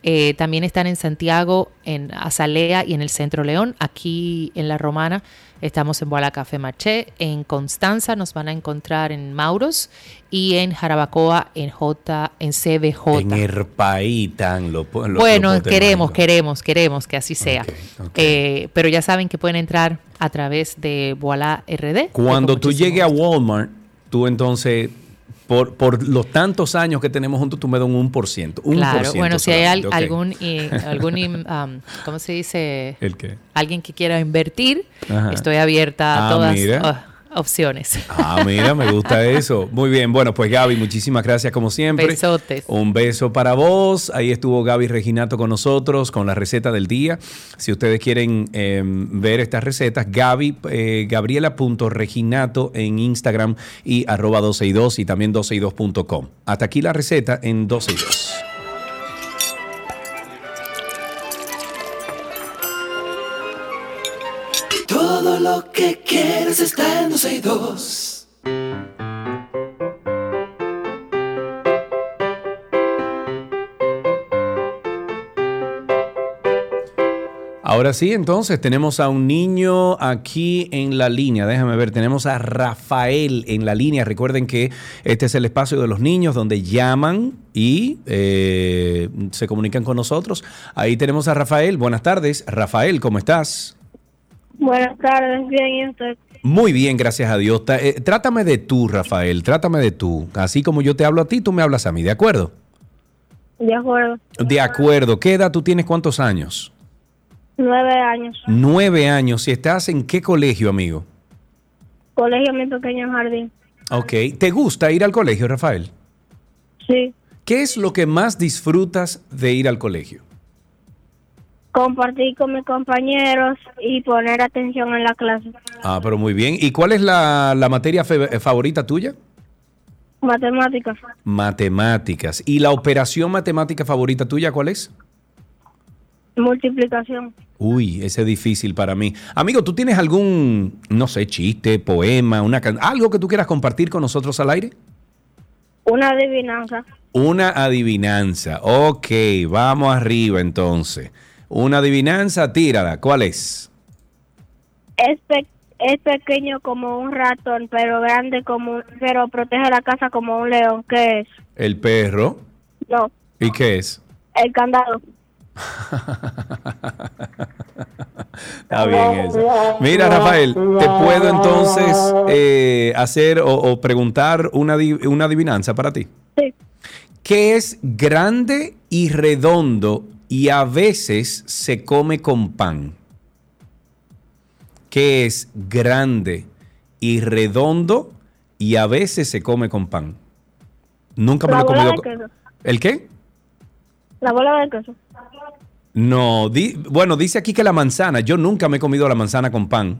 [SPEAKER 8] Eh, también están en Santiago, en Azalea y en el Centro León. Aquí en La Romana estamos en Boala Café Marché. En Constanza nos van a encontrar en Mauros y en Jarabacoa en J, en CBJ.
[SPEAKER 1] En Erpaítan. Lo, lo-
[SPEAKER 8] Bueno, queremos, queremos, queremos que así sea. Eh, pero ya saben que pueden entrar a través de Voila RD.
[SPEAKER 1] Cuando tú llegues a. Walmart, tú entonces, por, por los tantos años que tenemos juntos, tú me das un 1%. Un
[SPEAKER 8] Claro,
[SPEAKER 1] por ciento
[SPEAKER 8] bueno, si hay al- algún, eh, *laughs* algún um, ¿cómo se dice?
[SPEAKER 1] ¿El qué?
[SPEAKER 8] Alguien que quiera invertir,
[SPEAKER 1] Ajá.
[SPEAKER 8] estoy abierta a
[SPEAKER 1] Ah,
[SPEAKER 8] todas
[SPEAKER 1] mira.
[SPEAKER 8] oh, opciones.
[SPEAKER 1] Ah, mira, me gusta eso. Muy bien, bueno, pues Gaby, muchísimas gracias como siempre.
[SPEAKER 8] Besotes.
[SPEAKER 1] Un beso para vos. Ahí estuvo Gaby Reginato con nosotros con la receta del día. Si ustedes quieren eh, ver estas recetas, Gaby, eh, gabriela.reginato en Instagram y arroba 12 y 2 y también 12 y 2.com. Hasta aquí la receta en 12 y 2.
[SPEAKER 6] Que quieres está en 12 y 2.
[SPEAKER 1] Ahora sí, entonces tenemos a un niño aquí en la línea. Déjame ver, tenemos a Rafael en la línea. Recuerden que este es el espacio de los niños donde llaman y eh, se comunican con nosotros. Ahí tenemos a Rafael. Buenas tardes. Rafael, ¿cómo estás?
[SPEAKER 9] Buenas tardes, bien, ¿y usted?
[SPEAKER 1] Muy bien, gracias a Dios. Eh, trátame de tú, Rafael. Trátame de tú. Así como yo te hablo a ti, tú me hablas a mí. ¿De acuerdo?
[SPEAKER 9] De acuerdo.
[SPEAKER 1] De acuerdo. ¿Qué edad tú tienes? ¿Cuántos años?
[SPEAKER 9] Nueve años.
[SPEAKER 1] Nueve años. ¿Y estás en qué colegio, amigo?
[SPEAKER 9] Colegio Mi Pequeño Jardín.
[SPEAKER 1] Ok. ¿Te gusta ir al colegio, Rafael?
[SPEAKER 9] Sí.
[SPEAKER 1] ¿Qué es lo que más disfrutas de ir al colegio?
[SPEAKER 9] Compartir con mis compañeros y poner atención en la clase.
[SPEAKER 1] Ah, pero muy bien. ¿Y cuál es la, la materia eh, favorita tuya?
[SPEAKER 9] Matemáticas.
[SPEAKER 1] Matemáticas. ¿Y la operación matemática favorita tuya cuál es?
[SPEAKER 9] Multiplicación.
[SPEAKER 1] Uy, ese es difícil para mí. Amigo, ¿tú tienes algún, no sé, chiste, poema, una can- algo que tú quieras compartir con nosotros al aire?
[SPEAKER 9] Una adivinanza.
[SPEAKER 1] Una adivinanza. Ok, vamos arriba entonces. Una adivinanza, tírala. ¿Cuál es?
[SPEAKER 9] Es, pe- es pequeño como un ratón, pero grande como un- pero protege la casa como un león. ¿Qué es?
[SPEAKER 1] El perro.
[SPEAKER 9] No,
[SPEAKER 1] ¿Y qué es?
[SPEAKER 9] el candado. *laughs*
[SPEAKER 1] Está bien eso. Mira, Rafael, ¿te puedo entonces eh, hacer o, o preguntar una, una adivinanza para ti?
[SPEAKER 9] Sí.
[SPEAKER 1] ¿Qué es grande y redondo y a veces se come con pan? ¿Qué es grande y redondo y a veces se come con pan? Nunca me
[SPEAKER 9] La
[SPEAKER 1] lo he
[SPEAKER 9] bola
[SPEAKER 1] comido.
[SPEAKER 9] de
[SPEAKER 1] con-
[SPEAKER 9] queso.
[SPEAKER 1] ¿El qué?
[SPEAKER 9] La bola de queso.
[SPEAKER 1] No, di- bueno, dice aquí que la manzana. Yo nunca me he comido la manzana con pan,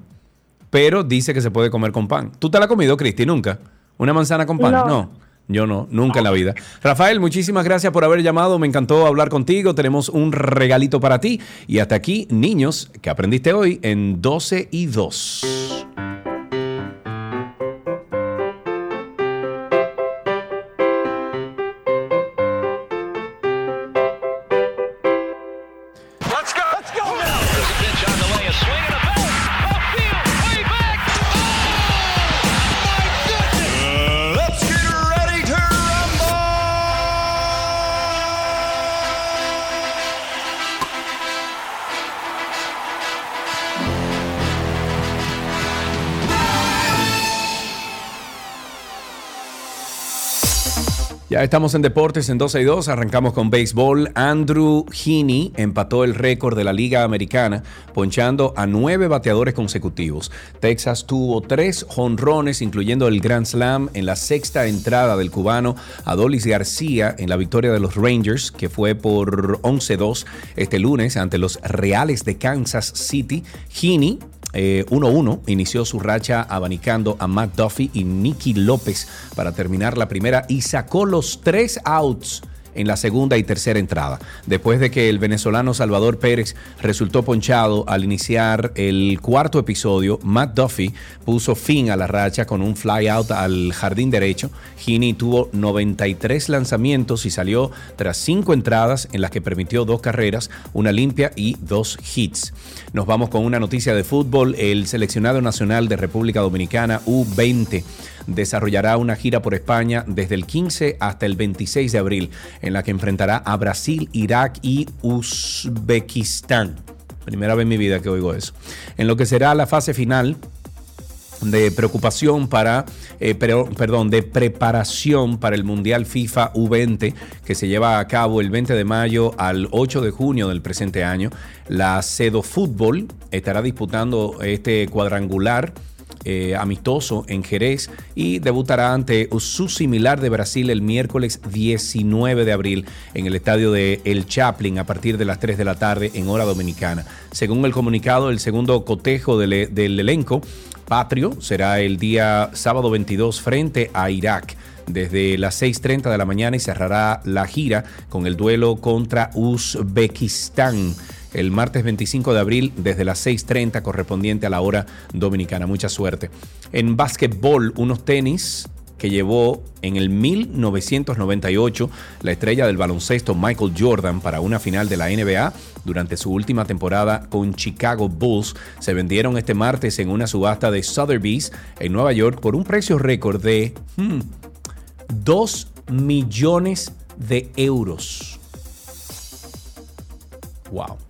[SPEAKER 1] pero dice que se puede comer con pan. ¿Tú te la has comido, Cristi? ¿Nunca? ¿Una manzana con pan?
[SPEAKER 9] No.
[SPEAKER 1] Yo no, nunca en la vida. Rafael, muchísimas gracias por haber llamado. Me encantó hablar contigo. Tenemos un regalito para ti. Y hasta aquí, niños, que aprendiste hoy en 12 y 2. Estamos en deportes en 12 y 2, arrancamos con béisbol. Andrew Heaney empató el récord de la Liga Americana, ponchando a nueve bateadores consecutivos. Texas tuvo tres jonrones, incluyendo el Grand Slam en la sexta entrada del cubano Adolis García en la victoria de los Rangers, que fue por 11-2 este lunes ante los Reales de Kansas City. Heaney eh, 1-1 inició su racha abanicando a Matt Duffy y Nicky López para terminar la primera y sacó los tres outs en la segunda y tercera entrada. Después de que el venezolano Salvador Pérez resultó ponchado al iniciar el cuarto episodio, Matt Duffy puso fin a la racha con un fly out al jardín derecho. Heaney tuvo 93 lanzamientos y salió tras cinco entradas en las que permitió dos carreras, una limpia y dos hits. Nos vamos con una noticia de fútbol. El seleccionado nacional de República Dominicana, U20, desarrollará una gira por España desde el 15 hasta el 26 de abril, en la que enfrentará a Brasil, Irak y Uzbekistán. Primera vez en mi vida que oigo eso. En lo que será la fase final de preocupación para, eh, perdón, de preparación para el Mundial FIFA U20 que se lleva a cabo el 20 de mayo al 8 de junio del presente año. La Cedo Fútbol estará disputando este cuadrangular eh, amistoso en Jerez y debutará ante su similar de Brasil el miércoles 19 de abril en el estadio de El Chaplin a partir de las 3 de la tarde en hora dominicana. Según el comunicado, el segundo cotejo del, del elenco patrio será el día sábado 22 frente a Irak desde las 6.30 de la mañana y cerrará la gira con el duelo contra Uzbekistán el martes 25 de abril desde las 6.30 correspondiente a la hora dominicana. Mucha suerte. En básquetbol, unos tenis que llevó en el 1998 la estrella del baloncesto Michael Jordan para una final de la NBA durante su última temporada con Chicago Bulls se vendieron este martes en una subasta de Sotheby's en Nueva York por un precio récord de hmm, 2 millones de euros. Wow.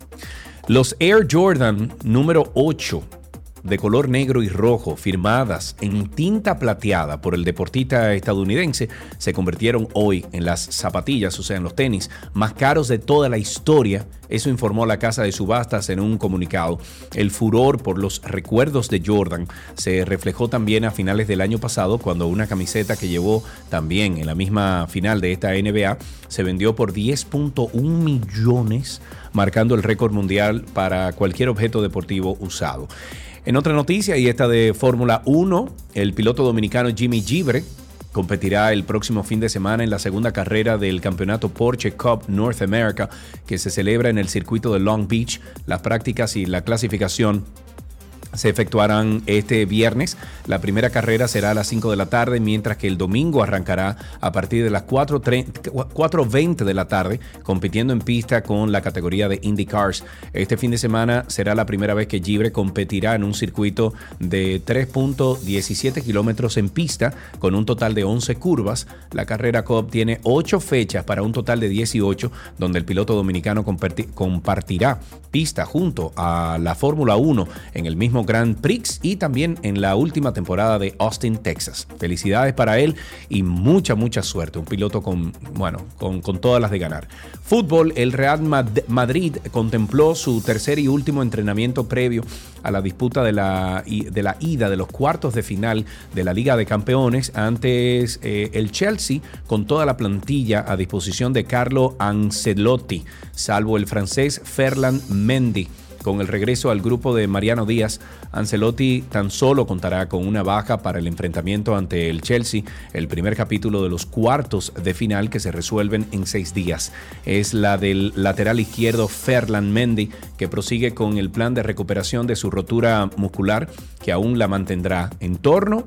[SPEAKER 1] Los Air Jordan número 8 de color negro y rojo, firmadas en tinta plateada por el deportista estadounidense, se convirtieron hoy en las zapatillas, o sea, en los tenis más caros de toda la historia. Eso informó la casa de subastas en un comunicado. El furor por los recuerdos de Jordan se reflejó también a finales del año pasado cuando una camiseta que llevó también en la misma final de esta NBA se vendió por 10.1 millones, marcando el récord mundial para cualquier objeto deportivo usado. En otra noticia, y esta de Fórmula 1, el piloto dominicano Jimmy Gibre competirá el próximo fin de semana en la segunda carrera del campeonato Porsche Cup North America que se celebra en el circuito de Long Beach. Las prácticas y la clasificación se efectuarán este viernes. La primera carrera será a las 5 de la tarde, mientras que el domingo arrancará a partir de las 4.20 de la tarde, compitiendo en pista con la categoría de IndyCars. Este fin de semana será la primera vez que Gibre competirá en un circuito de 3.17 kilómetros en pista, con un total de 11 curvas. La carrera Cup tiene 8 fechas para un total de 18, donde el piloto dominicano comparti- compartirá pista junto a la Fórmula 1 en el mismo Grand Prix y también en la última temporada de Austin, Texas. Felicidades para él y mucha, mucha suerte. Un piloto con, bueno, con, con todas las de ganar. Fútbol, el Real Mad- Madrid contempló su tercer y último entrenamiento previo a la disputa de la, de la ida de los cuartos de final de la Liga de Campeones. Antes eh, el Chelsea con toda la plantilla a disposición de Carlo Ancelotti, salvo el francés Ferland Mendy. Con el regreso al grupo de Mariano Díaz, Ancelotti tan solo contará con una baja para el enfrentamiento ante el Chelsea, el primer capítulo de los cuartos de final que se resuelven en seis días. Es la del lateral izquierdo Ferland Mendy, que prosigue con el plan de recuperación de su rotura muscular, que aún la mantendrá en torno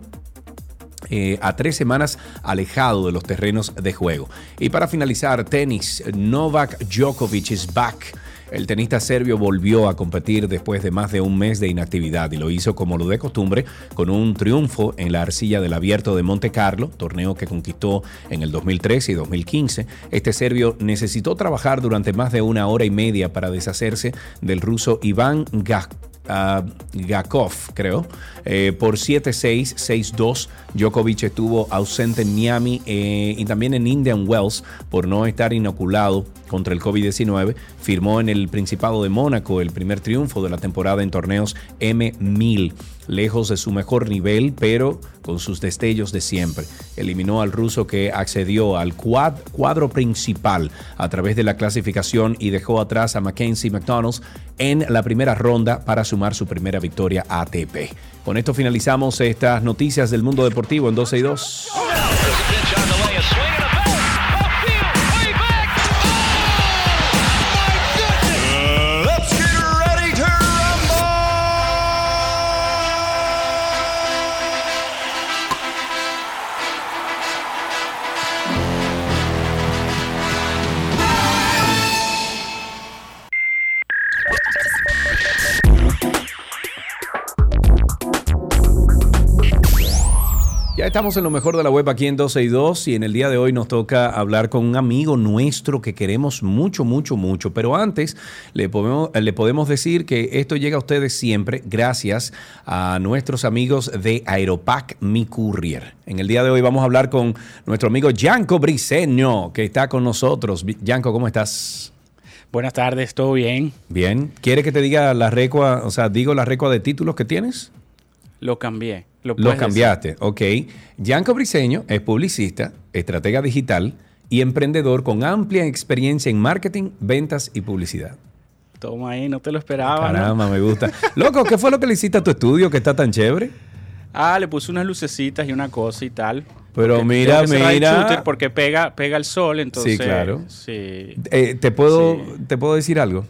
[SPEAKER 1] eh, a tres semanas alejado de los terrenos de juego. Y para finalizar, tenis, Novak Djokovic is back. El tenista serbio volvió a competir después de más de un mes de inactividad y lo hizo como lo de costumbre con un triunfo en la arcilla del Abierto de Monte Carlo, torneo que conquistó en el 2013 y 2015. Este serbio necesitó trabajar durante más de una hora y media para deshacerse del ruso Iván Gak ah, Gakov, creo, eh, por 7-6, 6-2. Djokovic estuvo ausente en Miami eh, y también en Indian Wells por no estar inoculado contra el COVID-19. Firmó en el Principado de Mónaco el primer triunfo de la temporada en torneos M1000 lejos de su mejor nivel, pero con sus destellos de siempre. Eliminó al ruso que accedió al cuad- cuadro principal a través de la clasificación y dejó atrás a Mackenzie McDonald's en la primera ronda para sumar su primera victoria ATP. Con esto finalizamos estas noticias del mundo deportivo en 12 y 2. Estamos en lo mejor de la web aquí en 12 y 2 y en el día de hoy nos toca hablar con un amigo nuestro que queremos mucho, mucho, mucho. Pero antes le podemos, le podemos decir que esto llega a ustedes siempre gracias a nuestros amigos de Aeropac Mi Courier. En el día de hoy vamos a hablar con nuestro amigo Yanko Briseño que está con nosotros. Yanko, ¿cómo estás?
[SPEAKER 10] Buenas tardes, ¿todo bien?
[SPEAKER 1] Bien. ¿Quiere que te diga la recua, o sea, digo la recua de títulos que tienes?
[SPEAKER 10] Lo cambié. Lo
[SPEAKER 1] Los
[SPEAKER 10] puedes
[SPEAKER 1] cambiaste, ok. Yanko Briseño es publicista, estratega digital y emprendedor con amplia experiencia en marketing, ventas y publicidad.
[SPEAKER 10] Toma ahí, no te lo esperaba. ¿no?
[SPEAKER 1] Caramba, me gusta. *laughs* Loco, ¿qué fue lo que le hiciste a tu estudio que está tan chévere?
[SPEAKER 10] Ah, le puse unas lucecitas y una cosa y tal.
[SPEAKER 1] Pero
[SPEAKER 10] Porque
[SPEAKER 1] mira, mira.
[SPEAKER 10] porque pega, pega el sol, entonces.
[SPEAKER 1] claro.
[SPEAKER 10] Sí,
[SPEAKER 1] Eh, ¿te, puedo,
[SPEAKER 10] Sí.
[SPEAKER 1] ¿Te puedo decir algo?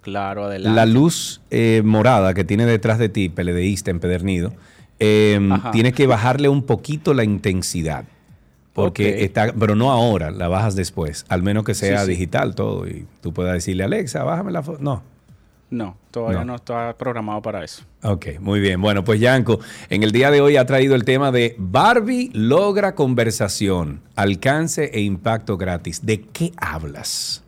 [SPEAKER 10] claro, adelante.
[SPEAKER 1] La luz eh, morada que tiene detrás de ti, peledeísta empedernido, eh,
[SPEAKER 10] Ajá.
[SPEAKER 1] tienes que bajarle un poquito la intensidad. Porque está, pero no ahora, la bajas después, al menos que sea
[SPEAKER 10] Sí, sí.
[SPEAKER 1] digital todo. Y tú puedas decirle, Alexa, bájame la foto. No.
[SPEAKER 10] No, todavía
[SPEAKER 1] No.
[SPEAKER 10] no. está programado para eso.
[SPEAKER 1] Ok, muy bien. Bueno, pues Yanko, en el día de hoy ha traído el tema de Barbie logra conversación, alcance e impacto gratis. ¿De qué hablas?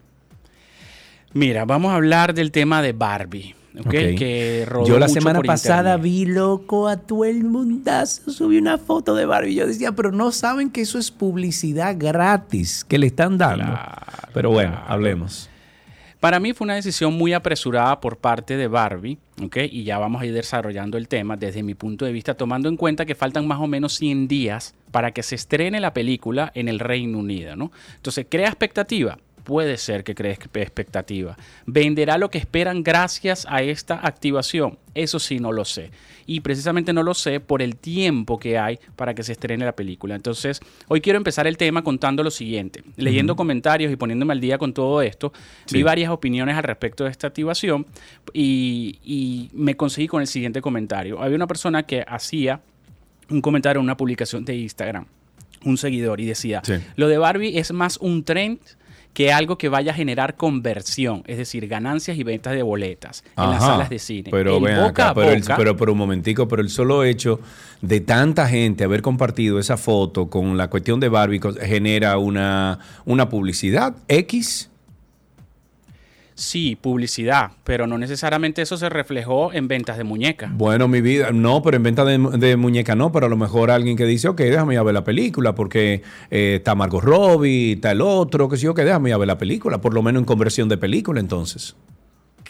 [SPEAKER 10] Mira, vamos a hablar del tema de Barbie. Que rodó
[SPEAKER 1] Yo la
[SPEAKER 10] mucho
[SPEAKER 1] semana
[SPEAKER 10] por
[SPEAKER 1] pasada
[SPEAKER 10] internet.
[SPEAKER 1] vi loco a todo el mundazo, subí una foto de Barbie. Yo decía, pero no saben que eso es publicidad gratis que le están dando.
[SPEAKER 10] Claro,
[SPEAKER 1] pero bueno,
[SPEAKER 10] claro.
[SPEAKER 1] hablemos.
[SPEAKER 10] Para mí fue una decisión muy apresurada por parte de Barbie, ¿ok? Y ya vamos a ir desarrollando el tema desde mi punto de vista, tomando en cuenta que faltan más o menos 100 días para que se estrene la película en el Reino Unido, ¿no? Entonces, ¿crea expectativa? Puede ser que cree expectativa. ¿Venderá lo que esperan gracias a esta activación? Eso sí, no lo sé. Y precisamente no lo sé por el tiempo que hay para que se estrene la película. Entonces, hoy quiero empezar el tema contando lo siguiente. Leyendo comentarios y poniéndome al día con todo esto, vi varias opiniones al respecto de esta activación y, y me conseguí con el siguiente comentario. Había una persona que hacía un comentario en una publicación de Instagram, un seguidor, y decía,
[SPEAKER 1] Sí.
[SPEAKER 10] lo de Barbie es más un trend que algo que vaya a generar conversión, es decir, ganancias y ventas de boletas en las salas de cine.
[SPEAKER 1] Pero
[SPEAKER 10] El
[SPEAKER 1] ven
[SPEAKER 10] boca
[SPEAKER 1] acá,
[SPEAKER 10] a
[SPEAKER 1] pero, el-
[SPEAKER 10] boca-
[SPEAKER 1] pero por un momentico, pero el solo hecho de tanta gente haber compartido esa foto con la cuestión de Barbie genera una, una publicidad X.
[SPEAKER 10] Sí, publicidad, pero no necesariamente eso se reflejó en ventas de muñecas.
[SPEAKER 1] Bueno, mi vida, no, pero en venta de, de muñeca no, pero a lo mejor alguien que dice, ok, déjame ir a ver la película porque eh, está Margot Robbie, está el otro, que sí, ok, déjame ir a ver la película, por lo menos en conversión de película entonces.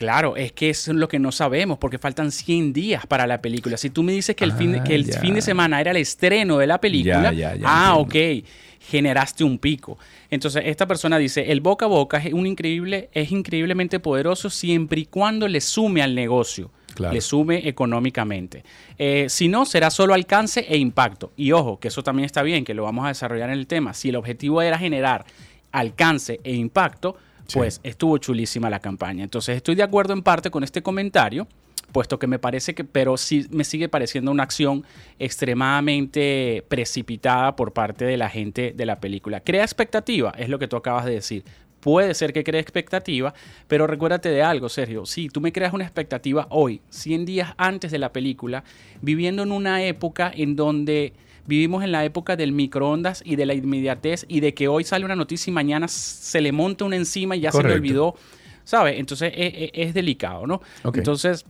[SPEAKER 10] Claro, es que eso es lo que no sabemos, porque faltan 100 días para la película. Si tú me dices que el, fin, de,
[SPEAKER 1] Ah,
[SPEAKER 10] que el
[SPEAKER 1] ya.
[SPEAKER 10] fin de semana era el estreno de la película,
[SPEAKER 1] Ya, ya, ya,
[SPEAKER 10] ah,
[SPEAKER 1] entiendo.
[SPEAKER 10] ok, generaste un pico. Entonces, esta persona dice, el boca a boca es, un increíble, es increíblemente poderoso siempre y cuando le sume al negocio.
[SPEAKER 1] Claro.
[SPEAKER 10] Le sume económicamente. Eh, si no, será solo alcance e impacto. Y ojo, que eso también está bien, que lo vamos a desarrollar en el tema. Si el objetivo era generar alcance e impacto, Pues estuvo chulísima la campaña. Entonces estoy de acuerdo en parte con este comentario, puesto que me parece que, pero sí me sigue pareciendo una acción extremadamente precipitada por parte de la gente de la película. Crea expectativa, es lo que tú acabas de decir. Puede ser que cree expectativa, pero recuérdate de algo, Sergio. Si tú me creas una expectativa hoy, 100 días antes de la película, viviendo en una época en donde vivimos en la época del microondas y de la inmediatez y de que hoy sale una noticia y mañana se le monta una encima y ya se le olvidó, ¿sabes? Entonces es, es- es delicado, ¿no? Entonces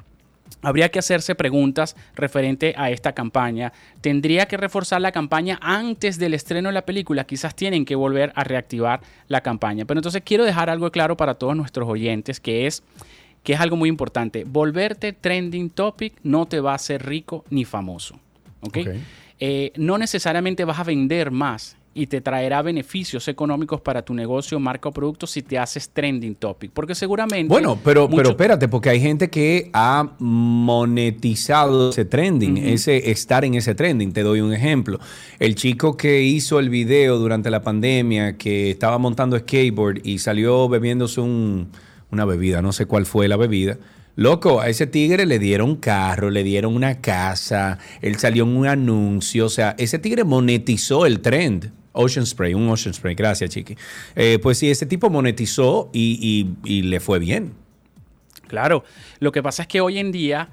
[SPEAKER 10] Habría que hacerse preguntas referente a esta campaña. ¿Tendría que reforzar la campaña antes del estreno de la película? Quizás tienen que volver a reactivar la campaña. Pero entonces quiero dejar algo claro para todos nuestros oyentes, que es que es algo muy importante. Volverte trending topic no te va a hacer rico ni famoso. ¿ok?
[SPEAKER 1] Ok.
[SPEAKER 10] Eh, no necesariamente vas a vender más y te traerá beneficios económicos para tu negocio, marca o producto si te haces trending topic. Porque seguramente...
[SPEAKER 1] Bueno, pero,
[SPEAKER 10] mucho-
[SPEAKER 1] pero espérate, porque hay gente que ha monetizado ese trending, ese estar en ese trending. Te doy un ejemplo. El chico que hizo el video durante la pandemia, que estaba montando skateboard y salió bebiéndose un- una bebida, no sé cuál fue la bebida. Loco, a ese tigre le dieron carro, le dieron una casa, él salió en un anuncio, o sea, ese tigre monetizó el trend. Ocean Spray, un Ocean Spray, gracias, Chiqui. Eh, pues sí, ese tipo monetizó y, y- le fue bien.
[SPEAKER 10] Claro, lo que pasa es que hoy en día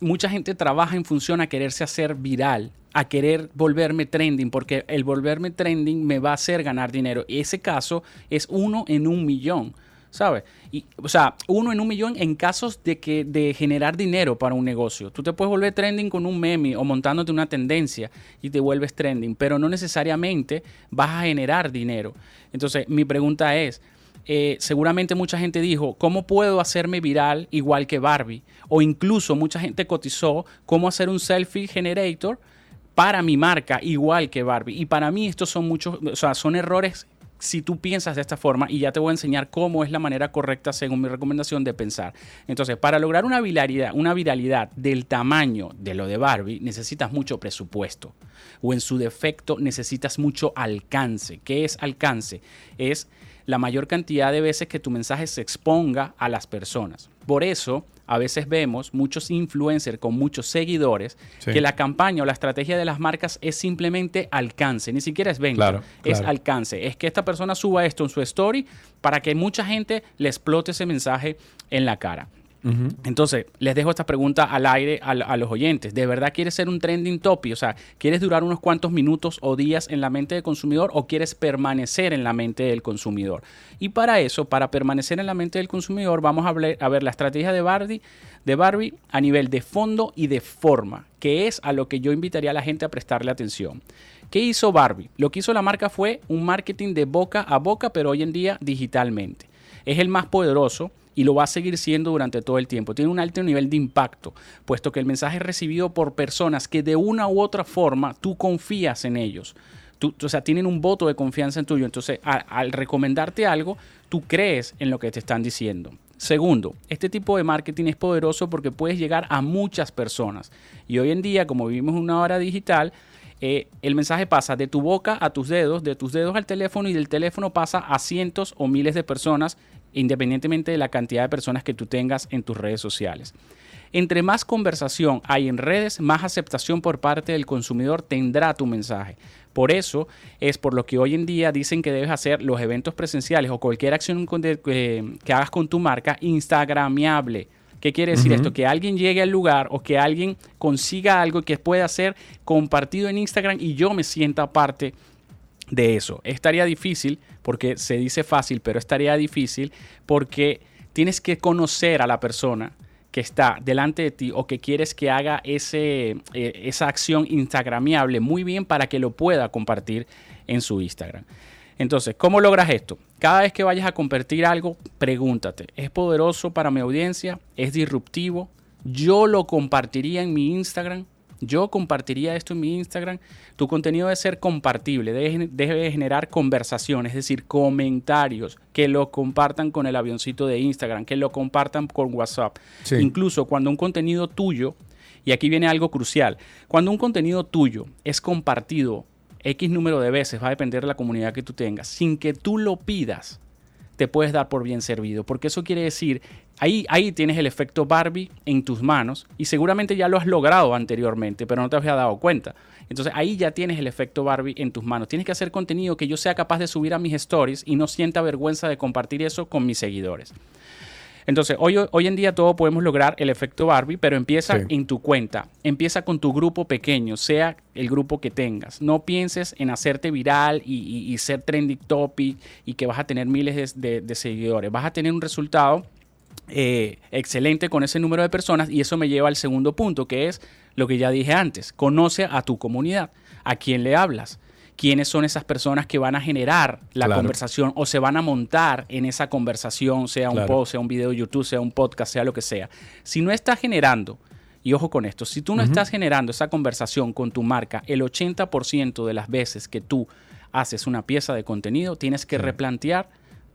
[SPEAKER 10] mucha gente trabaja en función a quererse hacer viral, a querer volverme trending, porque el volverme trending me va a hacer ganar dinero. Y ese caso es uno en un millón, ¿sabes? Y, o sea, uno en un millón en casos de que de generar dinero para un negocio. Tú te puedes volver trending con un meme o montándote una tendencia y te vuelves trending, pero no necesariamente vas a generar dinero. Entonces, mi pregunta es, eh, seguramente mucha gente dijo, ¿cómo puedo hacerme viral igual que Barbie? O incluso mucha gente cotizó cómo hacer un selfie generator para mi marca igual que Barbie. Y para mí estos son muchos, o sea, son errores si tú piensas de esta forma y ya te voy a enseñar cómo es la manera correcta según mi recomendación de pensar. Entonces, para lograr una viralidad, una del tamaño de lo de Barbie, necesitas mucho presupuesto o en su defecto necesitas mucho alcance. ¿Qué es alcance? Es la mayor cantidad de veces que tu mensaje se exponga a las personas. Por eso, a veces vemos muchos influencers con muchos seguidores
[SPEAKER 1] Sí.
[SPEAKER 10] que la campaña o la estrategia de las marcas es simplemente alcance, ni siquiera es venta,
[SPEAKER 1] Claro,
[SPEAKER 10] es
[SPEAKER 1] claro.
[SPEAKER 10] alcance. Es que esta persona suba esto en su story para que mucha gente le explote ese mensaje en la cara. Entonces, les dejo esta pregunta al aire a, los oyentes. ¿De verdad quieres ser un trending topic? O sea, ¿quieres durar unos cuantos minutos o días en la mente del consumidor o quieres permanecer en la mente del consumidor? Y para eso, para permanecer en la mente del consumidor, vamos a, hablar- a ver la estrategia de Barbie, de Barbie a nivel de fondo y de forma, que es a lo que yo invitaría a la gente a prestarle atención. ¿Qué hizo Barbie? Lo que hizo la marca fue un marketing de boca a boca, pero hoy en día digitalmente. Es el más poderoso y lo va a seguir siendo durante todo el tiempo. Tiene un alto nivel de impacto, puesto que el mensaje es recibido por personas que de una u otra forma tú confías en ellos. Tú- o sea, tienen un voto de confianza en tuyo. Entonces, al recomendarte algo, tú crees en lo que te están diciendo. Segundo, este tipo de marketing es poderoso porque puedes llegar a muchas personas. Y hoy en día, como vivimos en una hora digital, eh, el mensaje pasa de tu boca a tus dedos, de tus dedos al teléfono y del teléfono pasa a cientos o miles de personas, independientemente de la cantidad de personas que tú tengas en tus redes sociales. Entre más conversación hay en redes, más aceptación por parte del consumidor tendrá tu mensaje. Por eso es por lo que hoy en día dicen que debes hacer los eventos presenciales o cualquier acción de- que, hagas con tu marca instagramiable. ¿Qué quiere decir esto? Que alguien llegue al lugar o que alguien consiga algo que pueda ser compartido en Instagram y yo me sienta parte de eso. Estaría difícil porque se dice fácil, pero estaría difícil porque tienes que conocer a la persona que está delante de ti o que quieres que haga ese, eh, esa acción instagramiable muy bien para que lo pueda compartir en su Instagram. Entonces, ¿cómo logras esto? Cada vez que vayas a compartir algo, pregúntate, ¿es poderoso para mi audiencia? ¿Es disruptivo? ¿Yo lo compartiría en mi Instagram? ¿Yo compartiría esto en mi Instagram? Tu contenido debe ser compartible, debe, debe generar conversación, es decir, comentarios, que lo compartan con el avioncito de Instagram, que lo compartan con WhatsApp.
[SPEAKER 1] Sí.
[SPEAKER 10] Incluso cuando un contenido tuyo, y aquí viene algo crucial, cuando un contenido tuyo es compartido X número de veces, va a depender de la comunidad que tú tengas, sin que tú lo pidas, te puedes dar por bien servido. Porque eso quiere decir, ahí, ahí tienes el efecto Barbie en tus manos y seguramente ya lo has logrado anteriormente, pero no te había dado cuenta. Entonces ahí ya tienes el efecto Barbie en tus manos. Tienes que hacer contenido que yo sea capaz de subir a mis stories y no sienta vergüenza de compartir eso con mis seguidores. Entonces, hoy, hoy en día todo podemos lograr el efecto Barbie, pero empieza
[SPEAKER 1] Sí.
[SPEAKER 10] en tu cuenta. Empieza con tu grupo pequeño, sea el grupo que tengas. No pienses en hacerte viral y, y- y ser trending topic y que vas a tener miles de, de- de seguidores. Vas a tener un resultado eh, excelente con ese número de personas y eso me lleva al segundo punto, que es lo que ya dije antes, conoce a tu comunidad, a quién le hablas, quiénes son esas personas que van a generar la
[SPEAKER 1] Claro.
[SPEAKER 10] conversación o se van a montar en esa conversación, sea un post, sea un video de YouTube, sea un podcast, sea lo que sea. Si no estás generando, y ojo con esto, si tú no estás generando esa conversación con tu marca el 80% de las veces que tú haces una pieza de contenido, tienes que replantear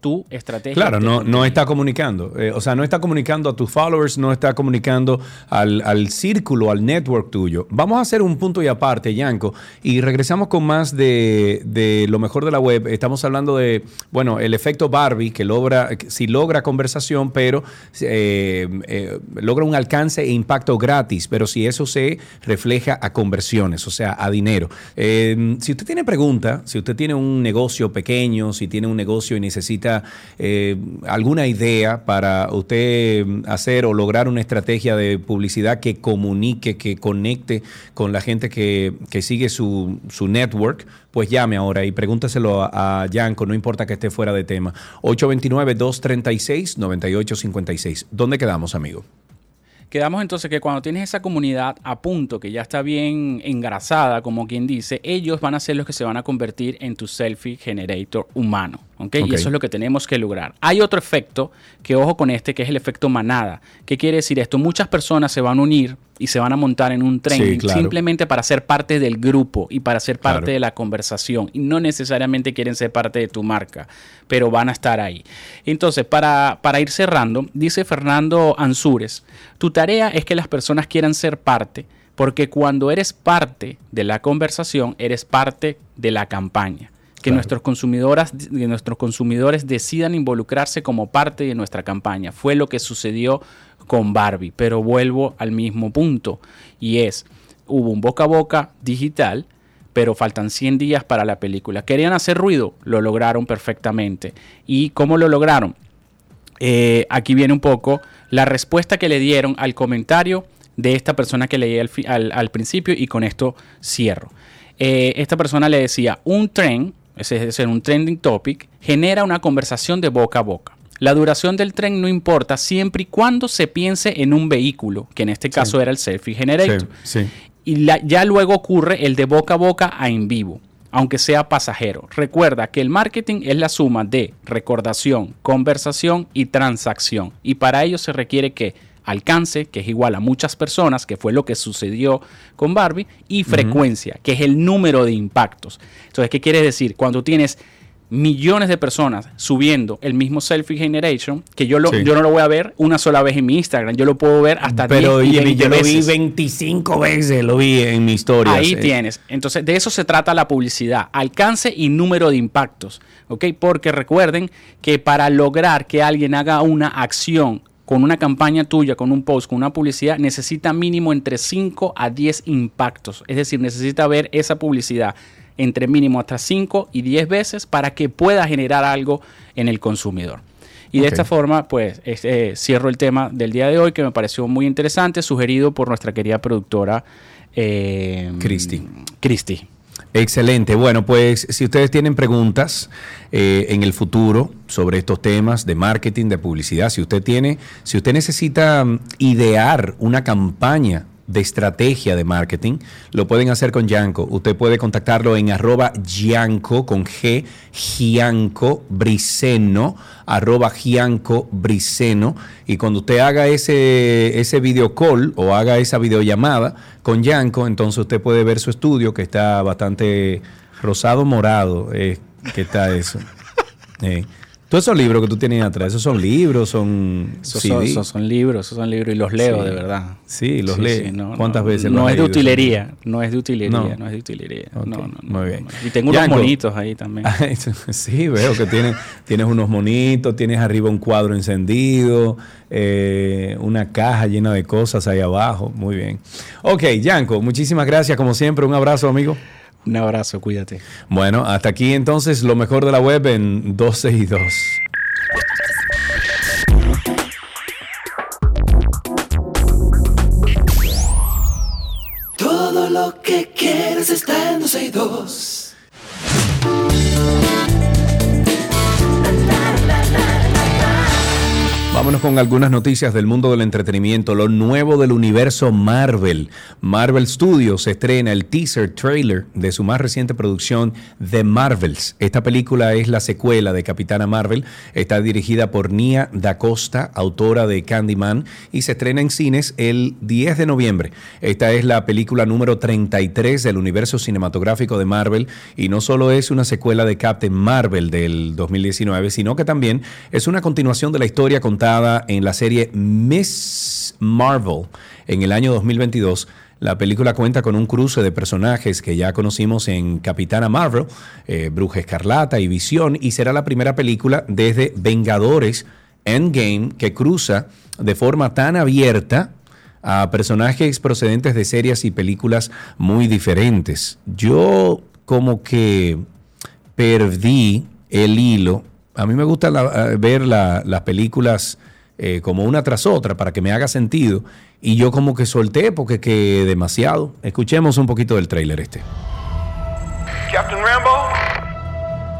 [SPEAKER 10] tu estrategia.
[SPEAKER 1] Claro, no, no está comunicando. Eh, o sea, no está comunicando a tus followers, no está comunicando al, al círculo, al network tuyo. Vamos a hacer un punto y aparte, Yanko, y regresamos con más de, de lo mejor de la web. Estamos hablando de, bueno, el efecto Barbie, que logra, si logra conversación, pero eh, eh, logra un alcance e impacto gratis, pero si eso se refleja a conversiones, o sea, a dinero. Si usted tiene pregunta, si usted tiene un negocio pequeño, si tiene un negocio y necesita eh, alguna idea para usted mm, hacer o lograr una estrategia de publicidad que comunique, que conecte con la gente que, que sigue su, su network, pues llame ahora y pregúntaselo a, a Yanko, no importa que esté fuera de tema. 829-236-9856. ¿Dónde quedamos, amigo?
[SPEAKER 10] Quedamos entonces que cuando tienes esa comunidad a punto, que ya está bien engrasada, como quien dice, ellos van a ser los que se van a convertir en tu selfie generator humano. ¿Ok?
[SPEAKER 1] Ok.
[SPEAKER 10] Y eso es lo que tenemos que lograr. Hay otro efecto, que ojo con este, que es el efecto manada. ¿Qué quiere decir esto? Muchas personas se van a unir y se van a montar en un tren
[SPEAKER 1] Sí, claro.
[SPEAKER 10] simplemente para ser parte del grupo y para ser parte
[SPEAKER 1] Claro.
[SPEAKER 10] de la conversación. Y no necesariamente quieren ser parte de tu marca, pero van a estar ahí. Entonces, para, para ir cerrando, dice Fernando Ansúrez, tu tarea es que las personas quieran ser parte, porque cuando eres parte de la conversación, eres parte de la campaña. Que
[SPEAKER 1] Claro.
[SPEAKER 10] nuestros, consumidoras, que nuestros consumidores decidan involucrarse como parte de nuestra campaña. Fue lo que sucedió con Barbie, pero vuelvo al mismo punto y es, hubo un boca a boca digital, pero faltan 100 días para la película. ¿Querían hacer ruido? Lo lograron perfectamente. ¿Y cómo lo lograron? Eh, aquí viene un poco la respuesta que le dieron al comentario de esta persona que leí al, fi- al- al principio y con esto cierro. Eh, esta persona le decía, un tren, ese es un trending topic, genera una conversación de boca a boca. La duración del tren no importa siempre y cuando se piense en un vehículo, que en este caso era el selfie generator.
[SPEAKER 1] Sí, sí.
[SPEAKER 10] Y la- ya luego ocurre el de boca a boca a en vivo, aunque sea pasajero. Recuerda que el marketing es la suma de recordación, conversación y transacción. Y para ello se requiere que alcance, que es igual a muchas personas, que fue lo que sucedió con Barbie, y frecuencia, que es el número de impactos. Entonces, ¿qué quiere decir? Cuando tienes millones de personas subiendo el mismo selfie generation, que yo, lo,
[SPEAKER 1] Sí.
[SPEAKER 10] yo no lo voy a ver una sola vez en mi Instagram, yo lo puedo ver hasta 10
[SPEAKER 1] Pero
[SPEAKER 10] y
[SPEAKER 1] oye,
[SPEAKER 10] 20
[SPEAKER 1] yo lo vi
[SPEAKER 10] veces.
[SPEAKER 1] 25 veces, lo vi en mi historia.
[SPEAKER 10] Ahí tienes. Entonces, de eso se trata la publicidad. Alcance y número de impactos. ¿Ok? Porque recuerden que para lograr que alguien haga una acción con una campaña tuya, con un post, con una publicidad, necesita mínimo entre 5 a 10 impactos. Es decir, necesita ver esa publicidad entre mínimo hasta 5 y 10 veces para que pueda generar algo en el consumidor. Y de esta forma, pues, es- eh, cierro el tema del día de hoy que me pareció muy interesante, sugerido por nuestra querida productora eh,
[SPEAKER 1] Cristi.
[SPEAKER 10] Cristi.
[SPEAKER 1] Excelente. Bueno, pues si ustedes tienen preguntas eh, en el futuro sobre estos temas de marketing, de publicidad, si usted tiene, si usted necesita mm, idear una campaña de estrategia de marketing, lo pueden hacer con Yanko. Usted puede contactarlo en arroba Gianco con G, Gianco Briceno, arroba Gianco Briceno. Y cuando usted haga ese, ese video call o haga esa videollamada con Yanko, entonces usted puede ver su estudio que está bastante rosado morado. eh, que está eso. *laughs* Eh, Todos esos libros que tú tienes atrás, esos son libros, son
[SPEAKER 10] Esos son,
[SPEAKER 1] CD.
[SPEAKER 10] esos son libros, esos son libros y los leo
[SPEAKER 1] Sí.
[SPEAKER 10] de verdad.
[SPEAKER 1] Sí, los lee.
[SPEAKER 10] no,
[SPEAKER 1] ¿Cuántas
[SPEAKER 10] no,
[SPEAKER 1] veces
[SPEAKER 10] No
[SPEAKER 1] los
[SPEAKER 10] es de utilería, no es de utilería,
[SPEAKER 1] No.
[SPEAKER 10] no, es de utilería.
[SPEAKER 1] Ok,
[SPEAKER 10] No, no,
[SPEAKER 1] muy bien.
[SPEAKER 10] Y tengo unos
[SPEAKER 1] Yanko.
[SPEAKER 10] monitos ahí también. *laughs* *laughs*
[SPEAKER 1] Sí, veo que tienes, *laughs* tienes unos monitos, tienes arriba un cuadro encendido, eh, una caja llena de cosas ahí abajo. Muy bien. Ok, Yanko, muchísimas gracias. Como siempre, un abrazo, amigo.
[SPEAKER 10] Un abrazo, cuídate.
[SPEAKER 1] Bueno, hasta aquí entonces lo mejor de la web en 12 y 2.
[SPEAKER 6] Todo lo que quieres está en 12 y 2.
[SPEAKER 1] Vámonos con algunas noticias del mundo del entretenimiento. Lo nuevo del universo Marvel. Marvel Studios estrena el teaser trailer de su más reciente producción, The Marvels. Esta película es la secuela de Capitana Marvel. Está dirigida por Nia Da Costa, autora de Candyman, y se estrena en cines el 10 de noviembre. Esta es la película número 33 del universo cinematográfico de Marvel y no solo es una secuela de Captain Marvel del 2019, sino que también es una continuación de la historia contada en la serie Miss Marvel en el año 2022. La película cuenta con un cruce de personajes que ya conocimos en Capitana Marvel, eh, Bruja Escarlata y Visión, y será la primera película desde Vengadores Endgame que cruza de forma tan abierta a personajes procedentes de series y películas muy diferentes. Yo como que perdí el hilo. A mí me gusta la- eh, ver la- las películas eh, como una tras otra para que me haga sentido. Y yo como que solté porque que demasiado. Escuchemos un poquito del tráiler este.
[SPEAKER 11] Captain Rambo?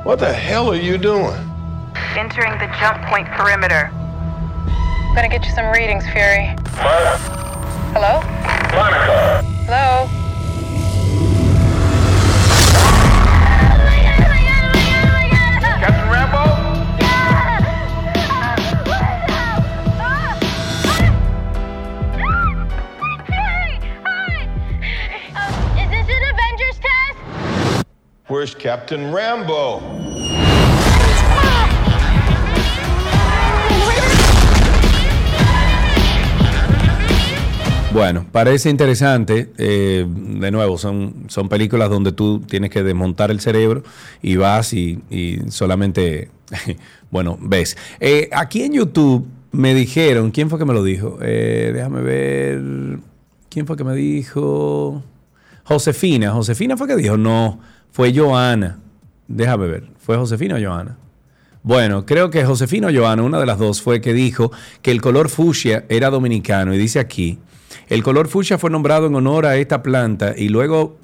[SPEAKER 11] What the hell are you doing?
[SPEAKER 12] Entering the jump point perimeter. Gonna get you some readings, Fury. Hello? Hello?
[SPEAKER 11] Where's Captain Rambo?
[SPEAKER 1] Bueno, parece interesante. eh, de nuevo, son, son películas donde tú tienes que desmontar el cerebro y vas y, solamente, *laughs* bueno, ves. Eh, aquí en YouTube me dijeron, ¿quién fue que me lo dijo? Eh, déjame ver, ¿quién fue que me dijo? Josefina. Josefina fue que dijo, no, fue Joana. Déjame ver, ¿fue Josefina o Joana? Bueno, creo que Josefina o Joana, una de las dos, fue que dijo que el color fucsia era dominicano. Y dice aquí, el color fucsia fue nombrado en honor a esta planta y luego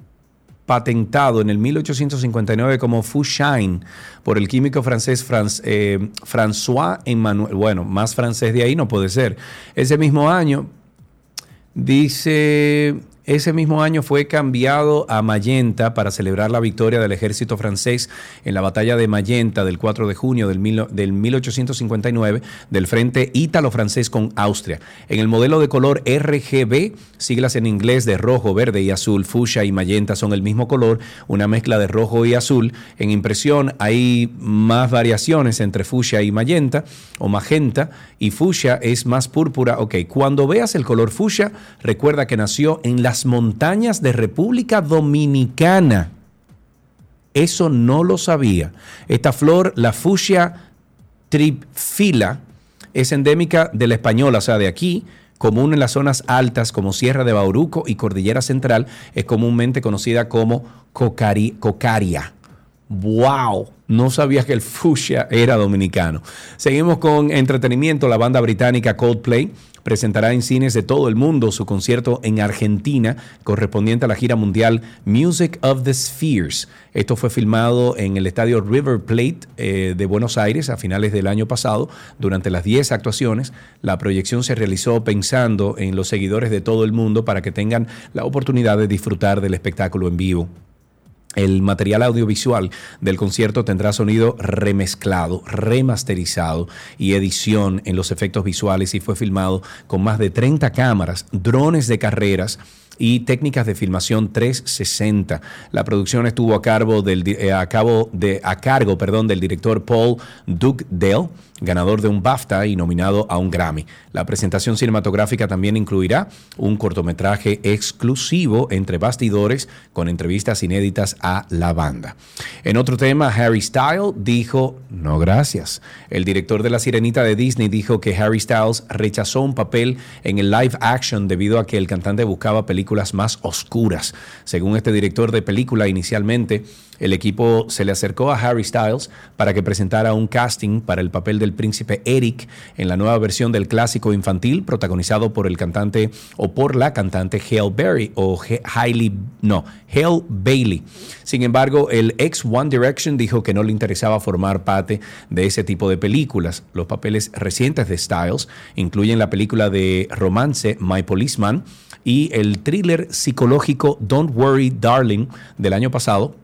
[SPEAKER 1] patentado en el 1859 como Fuchsin por el químico francés eh, François Emmanuel. Bueno, más francés de ahí no puede ser. Ese mismo año, Dice, ese mismo año fue cambiado a Magenta para celebrar la victoria del ejército francés en la batalla de Magenta del 4 de junio del, mil- del 1859 del frente ítalo-francés con Austria. En el modelo de color RGB, siglas en inglés de rojo, verde y azul, fuchsia y magenta son el mismo color, una mezcla de rojo y azul. En impresión hay más variaciones entre fucsia y magenta o magenta y fucsia es más púrpura. Ok, cuando veas el color fucsia, recuerda que nació en montañas de República Dominicana. Eso no lo sabía. Esta flor, la fucsia tripfila, es endémica de la española, o sea, de aquí, común en las zonas altas como Sierra de Bauruco y Cordillera Central, es comúnmente conocida como cocari- cocaria. ¡Wow! No sabía que el fuchsia era dominicano. Seguimos con entretenimiento. La banda británica Coldplay presentará en cines de todo el mundo su concierto en Argentina correspondiente a la gira mundial Music of the Spheres. Esto fue filmado en el estadio River Plate eh, de Buenos Aires a finales del año pasado. Durante las 10 actuaciones, la proyección se realizó pensando en los seguidores de todo el mundo para que tengan la oportunidad de disfrutar del espectáculo en vivo. El material audiovisual del concierto tendrá sonido remezclado, remasterizado y edición en los efectos visuales y fue filmado con más de 30 cámaras, drones de carreras y técnicas de filmación 360. La producción estuvo a cargo del, eh, a de, a cargo, perdón, del director Paul Dugdale, ganador de un BAFTA y nominado a un Grammy. La presentación cinematográfica también incluirá un cortometraje exclusivo entre bastidores con entrevistas inéditas a la banda. En otro tema, Harry Styles dijo, no gracias. El director de La Sirenita de Disney dijo que Harry Styles rechazó un papel en el live action debido a que el cantante buscaba películas más oscuras. Según este director de película, inicialmente el equipo se le acercó a Harry Styles para que presentara un casting para el papel del príncipe Eric en la nueva versión del clásico infantil protagonizado por el cantante o por la cantante Hale Berry o no, Hale Bailey. Sin embargo, el ex One Direction dijo que no le interesaba formar parte de ese tipo de películas. Los papeles recientes de Styles incluyen la película de romance My Policeman y el thriller psicológico Don't Worry Darling del año pasado,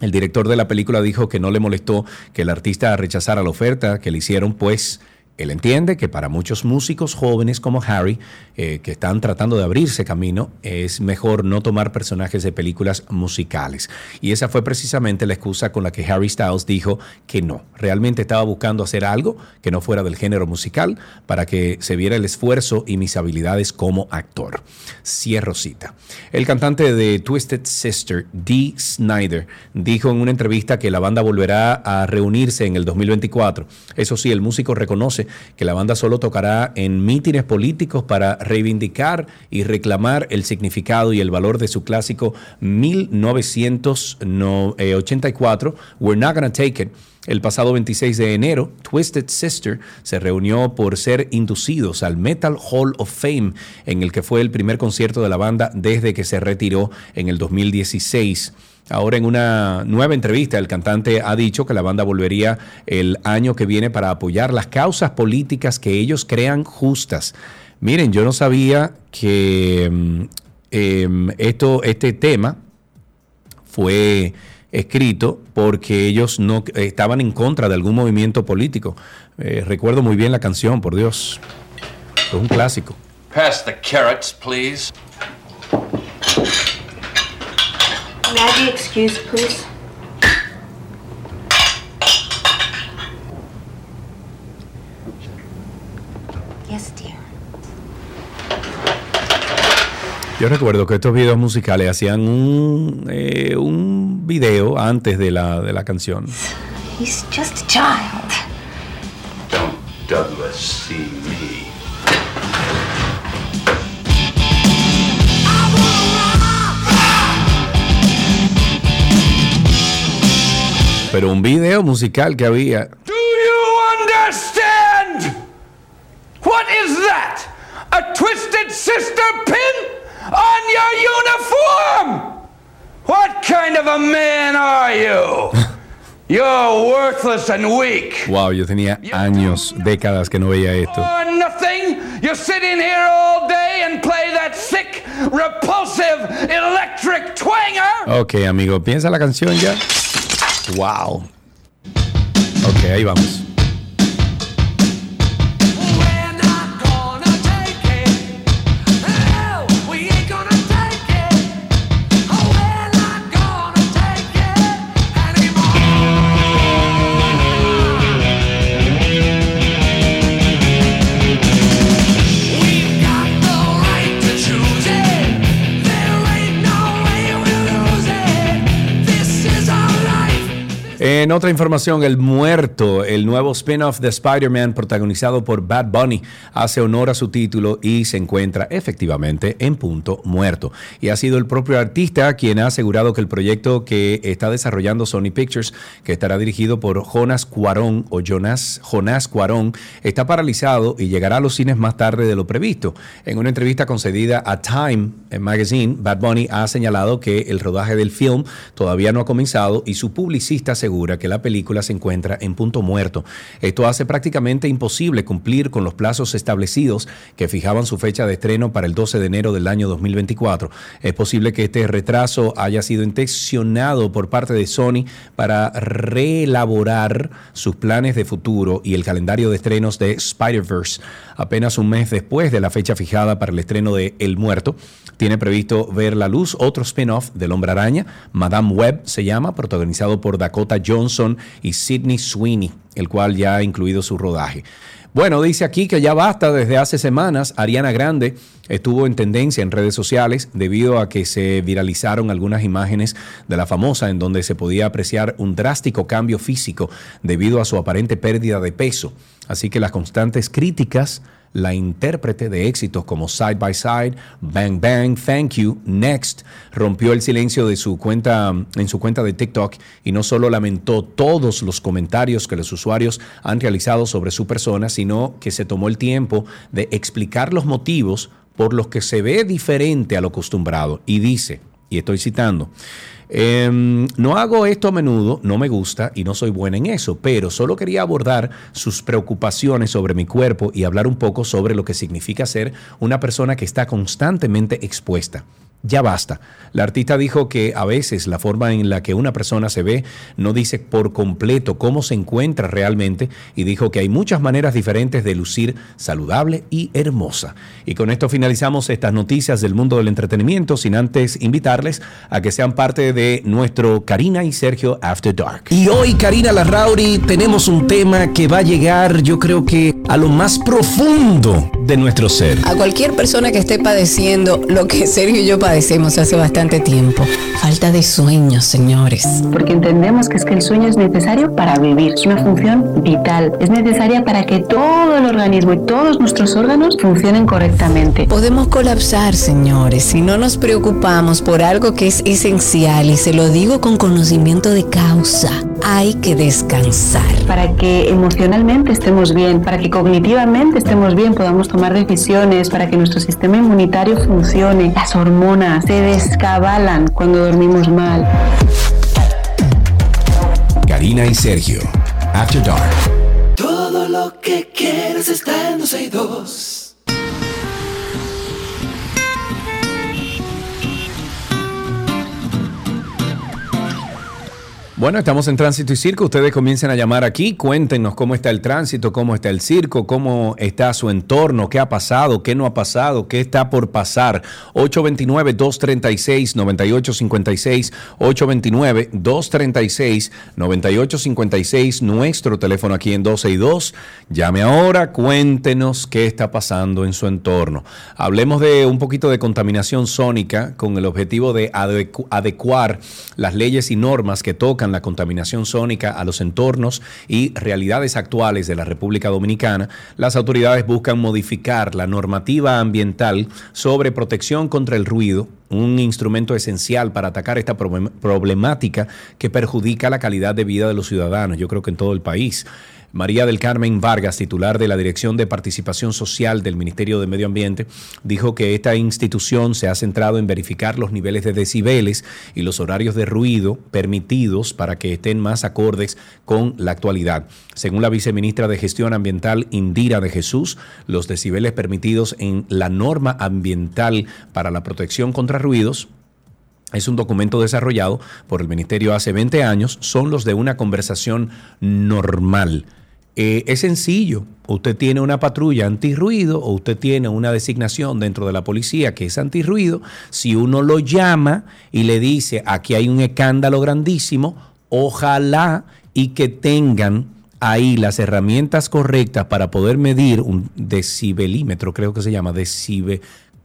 [SPEAKER 1] el director de la película dijo que no le molestó que el artista rechazara la oferta que le hicieron, pues él entiende que para muchos músicos jóvenes como Harry, eh, que están tratando de abrirse camino, es mejor no tomar personajes de películas musicales. Y esa fue precisamente la excusa con la que Harry Styles dijo que no. Realmente estaba buscando hacer algo que no fuera del género musical para que se viera el esfuerzo y mis habilidades como actor. Cierro cita. El cantante de Twisted Sister, Dee Snyder, dijo en una entrevista que la banda volverá a reunirse en el 2024. Eso sí, el músico reconoce que la banda solo tocará en mítines políticos para reivindicar y reclamar el significado y el valor de su clásico 1984, We're Not Gonna Take It. El pasado 26 de enero, Twisted Sister se reunió por ser inducidos al Metal Hall of Fame, en el que fue el primer concierto de la banda desde que se retiró en el 2016. Ahora en una nueva entrevista el cantante ha dicho que la banda volvería el año que viene para apoyar las causas políticas que ellos crean justas. Miren, yo no sabía que mm, em, esto, este tema fue escrito porque ellos no estaban en contra de algún movimiento político. Eh, recuerdo muy bien la canción, por Dios. Es un clásico.
[SPEAKER 13] Pass the carrots, please.
[SPEAKER 14] May I be excused, please? Yes, dear.
[SPEAKER 1] Yo recuerdo que estos videos musicales hacían un, eh, un video antes de la, de la canción.
[SPEAKER 14] He's just a child.
[SPEAKER 13] Don't Douglas see
[SPEAKER 1] Pero un video musical que había.
[SPEAKER 11] Do you understand? What is that? A twisted sister pin on your uniform? What kind of a man are you? *laughs* You're worthless and weak.
[SPEAKER 1] Wow, yo tenía años, décadas que no veía esto.
[SPEAKER 11] Nothing. You sit in here all day and play that thick, repulsive, electric twanger.
[SPEAKER 1] Ok, amigo, piensa la canción ya. Wow. Ok, ahí vamos. En otra información, El Muerto, el nuevo spin-off de Spider-Man protagonizado por Bad Bunny, hace honor a su título y se encuentra efectivamente en punto muerto. Y ha sido el propio artista quien ha asegurado que el proyecto que está desarrollando Sony Pictures, que estará dirigido por Jonas Cuarón o Jonas, Jonás Cuarón, está paralizado y llegará a los cines más tarde de lo previsto. En una entrevista concedida a Time Magazine, Bad Bunny ha señalado que el rodaje del film todavía no ha comenzado y su publicista asegura que la película se encuentra en punto muerto. Esto hace prácticamente imposible cumplir con los plazos establecidos que fijaban su fecha de estreno para el 12 de enero del año 2024. Es posible que este retraso haya sido intencionado por parte de Sony para reelaborar sus planes de futuro y el calendario de estrenos de Spider-Verse. Apenas un mes después de la fecha fijada para el estreno de El Muerto, tiene previsto ver la luz otro spin-off del Hombre Araña, Madame Web se llama, protagonizado por Dakota Johnson y Sidney Sweeney, el cual ya ha incluido su rodaje. Bueno, dice aquí que ya basta desde hace semanas. Ariana Grande estuvo en tendencia en redes sociales debido a que se viralizaron algunas imágenes de la famosa en donde se podía apreciar un drástico cambio físico debido a su aparente pérdida de peso. Así que las constantes críticas la intérprete de éxitos como Side by Side, Bang Bang, Thank You, Next, rompió el silencio de su cuenta en su cuenta de TikTok y no solo lamentó todos los comentarios que los usuarios han realizado sobre su persona, sino que se tomó el tiempo de explicar los motivos por los que se ve diferente a lo acostumbrado. Y dice, y estoy citando, Em, no hago esto a menudo, no me gusta y no soy buena en eso, pero solo quería abordar sus preocupaciones sobre mi cuerpo y hablar un poco sobre lo que significa ser una persona que está constantemente expuesta. Ya basta. La artista dijo que a veces la forma en la que una persona se ve no dice por completo cómo se encuentra realmente y dijo que hay muchas maneras diferentes de lucir saludable y hermosa. Y con esto finalizamos estas noticias del mundo del entretenimiento sin antes invitarles a que sean parte de nuestro Karina y Sergio After Dark. Y hoy Karina Larrauri tenemos un tema que va a llegar yo creo que a lo más profundo de nuestro ser.
[SPEAKER 2] A cualquier persona que esté padeciendo lo que Sergio y yo padecemos hace bastante tiempo. Falta de sueño, señores.
[SPEAKER 15] Porque entendemos que es que el sueño es necesario para vivir. Es una función vital. Es necesaria para que todo el organismo y todos nuestros órganos funcionen correctamente.
[SPEAKER 2] Podemos colapsar, señores, si no nos preocupamos por algo que es esencial y se lo digo con conocimiento de causa. Hay que descansar.
[SPEAKER 15] Para que emocionalmente estemos bien, para que cognitivamente estemos bien, podamos tomar decisiones, para que nuestro sistema inmunitario funcione. Las hormonas se descabalan cuando dormimos mal.
[SPEAKER 1] Karina y Sergio, After Dark.
[SPEAKER 6] Todo lo que quieres está en 262.
[SPEAKER 1] Bueno, estamos en Tránsito y Circo. Ustedes comiencen a llamar aquí. Cuéntenos cómo está el tránsito, cómo está el circo, cómo está su entorno, qué ha pasado, qué no ha pasado, qué está por pasar. 829-236-9856. 829-236-9856. Nuestro teléfono aquí en 12 y 2. Llame ahora, cuéntenos qué está pasando en su entorno. Hablemos de un poquito de contaminación sónica con el objetivo de adecu- adecuar las leyes y normas que tocan la contaminación sónica a los entornos y realidades actuales de la República Dominicana, las autoridades buscan modificar la normativa ambiental sobre protección contra el ruido, un instrumento esencial para atacar esta problem- problemática que perjudica la calidad de vida de los ciudadanos, yo creo que en todo el país. María del Carmen Vargas, titular de la Dirección de Participación Social del Ministerio de Medio Ambiente, dijo que esta institución se ha centrado en verificar los niveles de decibeles y los horarios de ruido permitidos para que estén más acordes con la actualidad. Según la viceministra de Gestión Ambiental, Indira de Jesús, los decibeles permitidos en la norma ambiental para la protección contra ruidos es un documento desarrollado por el Ministerio hace 20 años, son los de una conversación normal. Eh, es sencillo, usted tiene una patrulla antirruido o usted tiene una designación dentro de la policía que es antirruido, si uno lo llama y le dice, aquí hay un escándalo grandísimo, ojalá y que tengan ahí las herramientas correctas para poder medir un decibelímetro, creo que se llama decibe,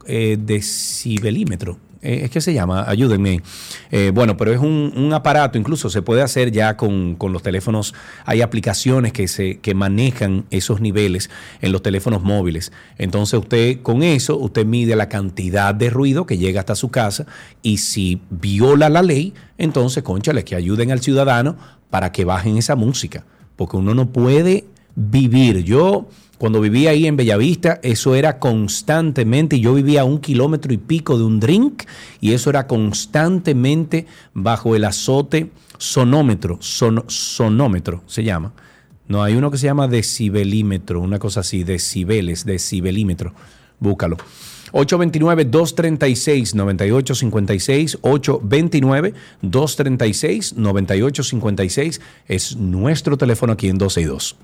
[SPEAKER 1] eh, decibelímetro. Eh, es que se llama, ayúdenme. Eh, bueno, pero es un, un aparato, incluso se puede hacer ya con, con los teléfonos. Hay aplicaciones que, se, que manejan esos niveles en los teléfonos móviles. Entonces usted con eso, usted mide la cantidad de ruido que llega hasta su casa y si viola la ley, entonces, conchale, que ayuden al ciudadano para que bajen esa música. Porque uno no puede vivir. Yo cuando vivía ahí en Bellavista, eso era constantemente, yo vivía a un kilómetro y pico de un drink, y eso era constantemente bajo el azote sonómetro, son- sonómetro se llama. No, hay uno que se llama decibelímetro, una cosa así, decibeles, decibelímetro. Búscalo. 829-236-9856, 829-236-9856 es nuestro teléfono aquí en 12 y 2.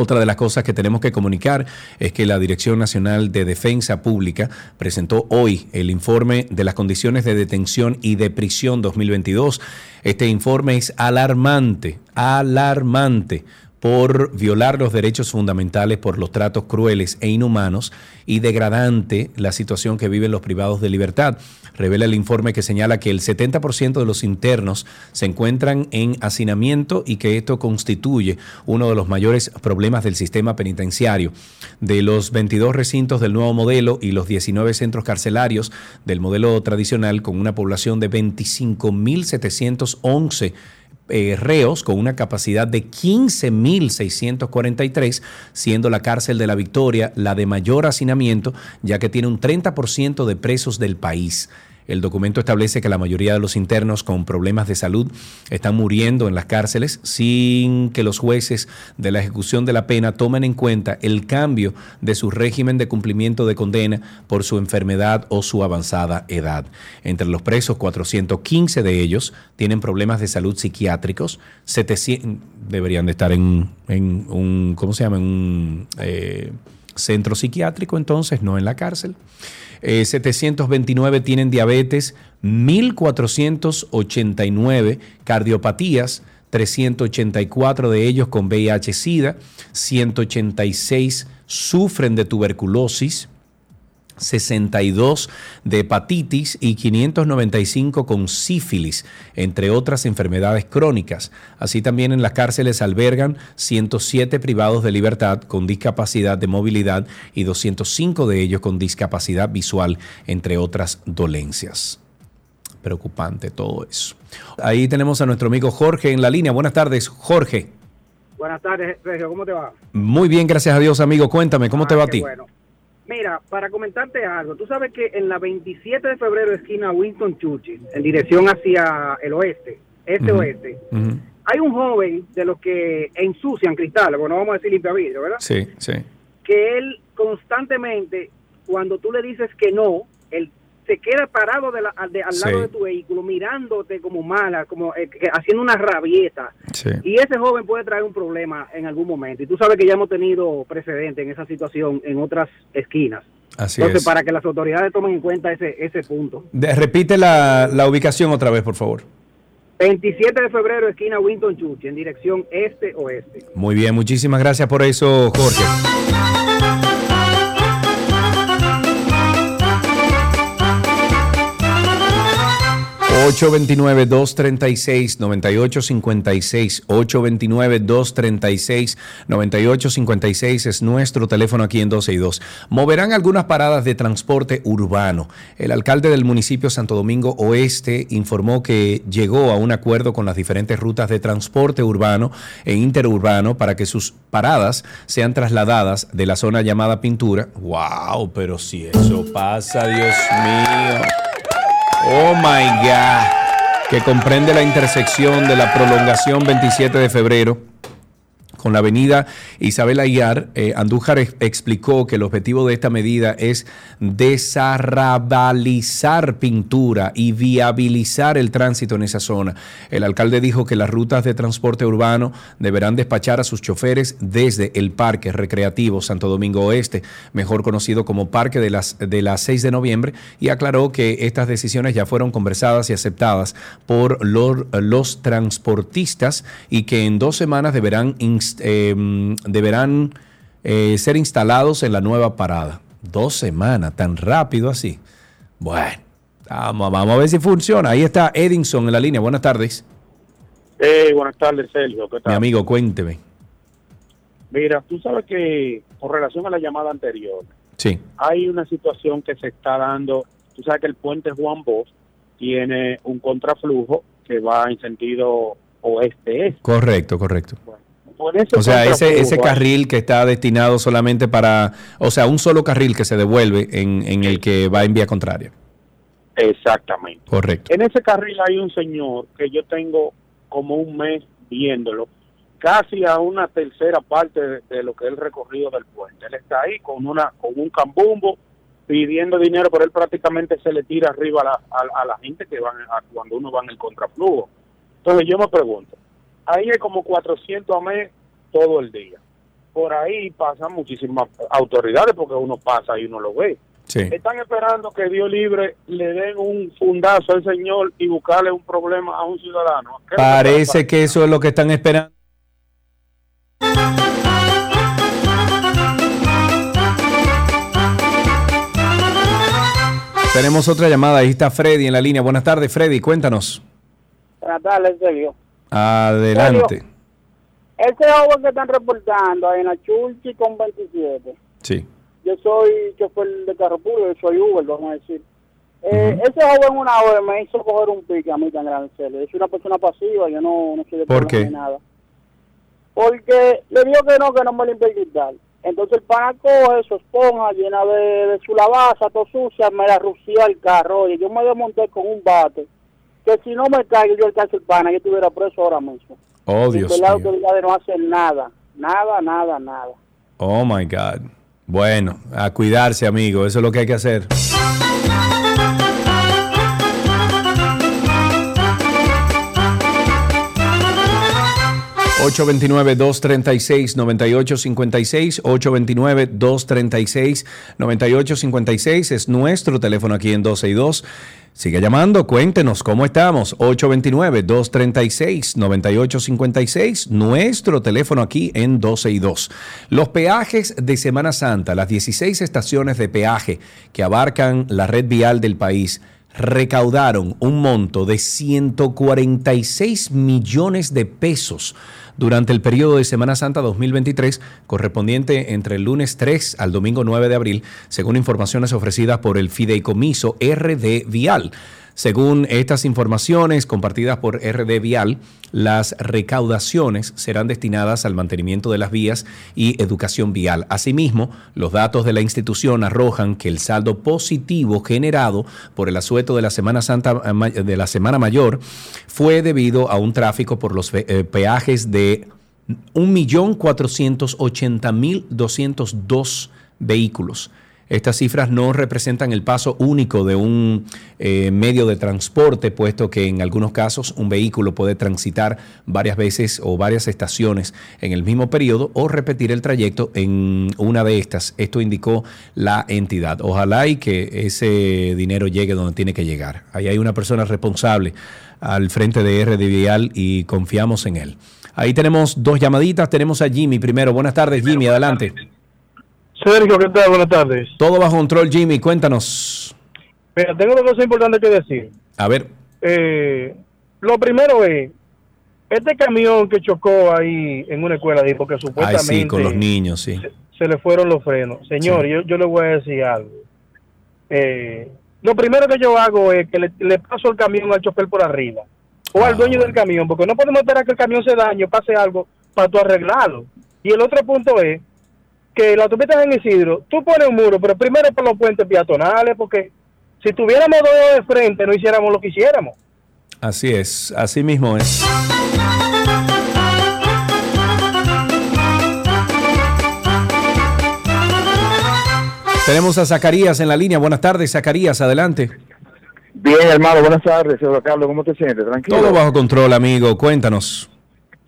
[SPEAKER 1] Otra de las cosas que tenemos que comunicar es que la Dirección Nacional de Defensa Pública presentó hoy el informe de las condiciones de detención y de prisión 2022. Este informe es alarmante, alarmante, por violar los derechos fundamentales, por los tratos crueles e inhumanos y degradante la situación que viven los privados de libertad. Revela el informe que señala que el 70% de los internos se encuentran en hacinamiento y que esto constituye uno de los mayores problemas del sistema penitenciario. De los 22 recintos del nuevo modelo y los 19 centros carcelarios del modelo tradicional con una población de 25.711 eh, reos con una capacidad de 15.643, siendo la cárcel de la Victoria la de mayor hacinamiento, ya que tiene un 30% de presos del país. El documento establece que la mayoría de los internos con problemas de salud están muriendo en las cárceles sin que los jueces de la ejecución de la pena tomen en cuenta el cambio de su régimen de cumplimiento de condena por su enfermedad o su avanzada edad. Entre los presos, 415 de ellos tienen problemas de salud psiquiátricos, 700 deberían de estar en, un, ¿cómo se llama? En un eh, centro psiquiátrico, entonces, no en la cárcel. Eh, 729 tienen diabetes, 1489 cardiopatías, 384 de ellos con VIH-Sida, 186 sufren de tuberculosis, 62 de hepatitis y 595 con sífilis, entre otras enfermedades crónicas. Así también en las cárceles albergan 107 privados de libertad con discapacidad de movilidad y 205 de ellos con discapacidad visual, entre otras dolencias. Preocupante todo eso. Ahí tenemos a nuestro amigo Jorge en la línea. Buenas tardes, Jorge.
[SPEAKER 16] Buenas tardes, Sergio, ¿cómo te va?
[SPEAKER 1] Muy bien, gracias a Dios, amigo. Cuéntame, ¿cómo te va a ti?
[SPEAKER 16] bueno. Mira, para comentarte algo, tú sabes que en la 27 de febrero, esquina Winston Churchill, en dirección hacia el oeste, este-oeste, hay un joven de los que ensucian cristales, bueno, no vamos a decir limpia vidrio, ¿verdad?
[SPEAKER 1] Sí, sí.
[SPEAKER 16] Que él constantemente, cuando tú le dices que no, él se queda parado de la- al, de- al lado
[SPEAKER 1] Sí.
[SPEAKER 16] de tu vehículo, mirándote como mala, como eh, haciendo una rabieta.
[SPEAKER 1] Sí.
[SPEAKER 16] Y ese joven puede traer un problema en algún momento. Y tú sabes que ya hemos tenido precedente en esa situación en otras esquinas.
[SPEAKER 1] Así
[SPEAKER 16] Entonces,
[SPEAKER 1] es.
[SPEAKER 16] para que las autoridades tomen en cuenta ese, ese punto.
[SPEAKER 1] De- repite la, la ubicación otra vez, por favor.
[SPEAKER 16] 27 de febrero, esquina Winton Churchill, en dirección este-oeste.
[SPEAKER 1] Muy bien, muchísimas gracias por eso, Jorge. 829-236-9856. 829-236-9856 es nuestro teléfono aquí en 12 y 2. Moverán algunas paradas de transporte urbano. El alcalde del municipio Santo Domingo Oeste informó que llegó a un acuerdo con las diferentes rutas de transporte urbano e interurbano para que sus paradas sean trasladadas de la zona llamada Pintura. ¡Wow! Pero si eso pasa, Dios mío. Oh my God. Que comprende la intersección de la prolongación 27 de febrero con la avenida Isabel Aguiar, eh, Andújar ex- explicó que el objetivo de esta medida es desarrabalizar pintura y viabilizar el tránsito en esa zona. El alcalde dijo que las rutas de transporte urbano deberán despachar a sus choferes desde el Parque Recreativo Santo Domingo Oeste, mejor conocido como Parque de las, de las 6 de noviembre, y aclaró que estas decisiones ya fueron conversadas y aceptadas por los, transportistas y que en dos semanas deberán, inst- eh, deberán eh, ser instalados en la nueva parada. Dos semanas, tan rápido así. Bueno, vamos, vamos a ver si funciona. Ahí está Edinson en la línea. Buenas tardes.
[SPEAKER 17] Eh, buenas tardes, Sergio. ¿Qué
[SPEAKER 1] Mi amigo, cuénteme.
[SPEAKER 17] Mira, tú sabes que con relación a la llamada anterior,
[SPEAKER 1] Sí,
[SPEAKER 17] hay una situación que se está dando. Tú sabes que el puente Juan Bosch tiene un contraflujo que va en sentido oeste-este.
[SPEAKER 1] correcto, correcto.
[SPEAKER 17] Por
[SPEAKER 1] O sea, ese, ese carril que está destinado solamente para, o sea, un solo carril que se devuelve en, en el que va en vía contraria.
[SPEAKER 17] Exactamente.
[SPEAKER 1] Correcto.
[SPEAKER 17] En ese carril hay un señor que yo tengo como un mes viéndolo, casi a una tercera parte de, de lo que es el recorrido del puente. Él está ahí con una con un cambumbo pidiendo dinero, pero él prácticamente se le tira arriba a la, a, a la gente que van a- cuando uno va en el contraflujo. Entonces yo me pregunto, ahí hay como 400 a mes todo el día. Por ahí pasan muchísimas autoridades porque uno pasa y uno lo ve.
[SPEAKER 1] Sí.
[SPEAKER 17] Están esperando que Dios libre le den un fundazo al señor y buscarle un problema a un ciudadano.
[SPEAKER 1] Parece que eso es lo que están esperando. Tenemos otra llamada, ahí está Freddy en la línea. Buenas tardes, Freddy, cuéntanos.
[SPEAKER 18] Buenas tardes, Sergio.
[SPEAKER 1] Adelante.
[SPEAKER 18] Ese joven que están reportando ahí en la Chulchi con 27.
[SPEAKER 1] Sí.
[SPEAKER 18] Yo soy chofer de carro público, yo soy Uber, vamos a decir. Eh, Ese joven una vez me hizo coger un pique a mí tan grande. Yo soy una persona pasiva, yo no, no soy de
[SPEAKER 1] ¿Por qué?
[SPEAKER 18] ni nada. Porque le digo que no, que no me limpie el cristal. Entonces el pana coge su esponja llena de, de su lavaza, todo sucia, me la rucia el carro. Oye, yo me desmonté con un bate. Que si no me caigo yo el pana, yo estuviera preso ahora mismo.
[SPEAKER 1] Oh, Dios
[SPEAKER 18] las
[SPEAKER 1] mío.
[SPEAKER 18] autoridades no hacen nada. Nada, nada, nada.
[SPEAKER 1] Oh, my God. Bueno, a cuidarse, amigo. Eso es lo que hay que hacer. ...829-236-9856... ...829-236-9856... ...es nuestro teléfono aquí en 12 y 2... Sigue llamando, cuéntenos cómo estamos. 829-236-9856, nuestro teléfono aquí en 12 y 2. Los peajes de Semana Santa, las 16 estaciones de peaje que abarcan la red vial del país, recaudaron un monto de 146 millones de pesos durante el periodo de Semana Santa 2023, correspondiente entre el lunes 3 al domingo 9 de abril, según informaciones ofrecidas por el Fideicomiso RD Vial. Según estas informaciones compartidas por RD Vial, las recaudaciones serán destinadas al mantenimiento de las vías y educación vial. Asimismo, los datos de la institución arrojan que el saldo positivo generado por el asueto de la Semana Santa de la Semana Mayor fue debido a un tráfico por los eh, peajes de 1.480.202 vehículos. Estas cifras no representan el paso único de un eh, medio de transporte, puesto que en algunos casos un vehículo puede transitar varias veces o varias estaciones en el mismo periodo o repetir el trayecto en una de estas. Esto indicó la entidad. Ojalá y que ese dinero llegue donde tiene que llegar. Ahí hay una persona responsable al frente de RD Vial y confiamos en él. Ahí tenemos dos llamaditas. Tenemos a Jimmy primero. Buenas tardes, Jimmy. Adelante.
[SPEAKER 19] Sergio, ¿qué tal? Buenas tardes.
[SPEAKER 1] Todo bajo control, Jimmy. Cuéntanos.
[SPEAKER 19] Mira, tengo dos cosas importantes que decir.
[SPEAKER 1] A ver.
[SPEAKER 19] Eh, lo primero es, este camión que chocó ahí en una escuela, ahí, porque
[SPEAKER 1] Ay,
[SPEAKER 19] supuestamente
[SPEAKER 1] sí, con los niños, sí.
[SPEAKER 19] se le fueron los frenos. Señor,
[SPEAKER 1] Sí.
[SPEAKER 19] yo, yo le voy a decir algo. Eh, lo primero que yo hago es que le, le paso el camión al chofer por arriba o
[SPEAKER 1] Ah,
[SPEAKER 19] al dueño del camión, porque no podemos esperar que el camión se dañe pase algo para tú arreglarlo. Y el otro punto es que la autopista en Isidro, tú pones un muro, pero primero por los puentes peatonales, porque si tuviéramos dos de frente no hiciéramos lo que hiciéramos.
[SPEAKER 1] Así es, así mismo es. Tenemos a Zacarías en la línea. Buenas tardes, Zacarías, adelante.
[SPEAKER 20] Bien, hermano, buenas tardes, señor Carlos, ¿cómo te sientes? Tranquilo.
[SPEAKER 1] Todo bajo control, amigo. Cuéntanos.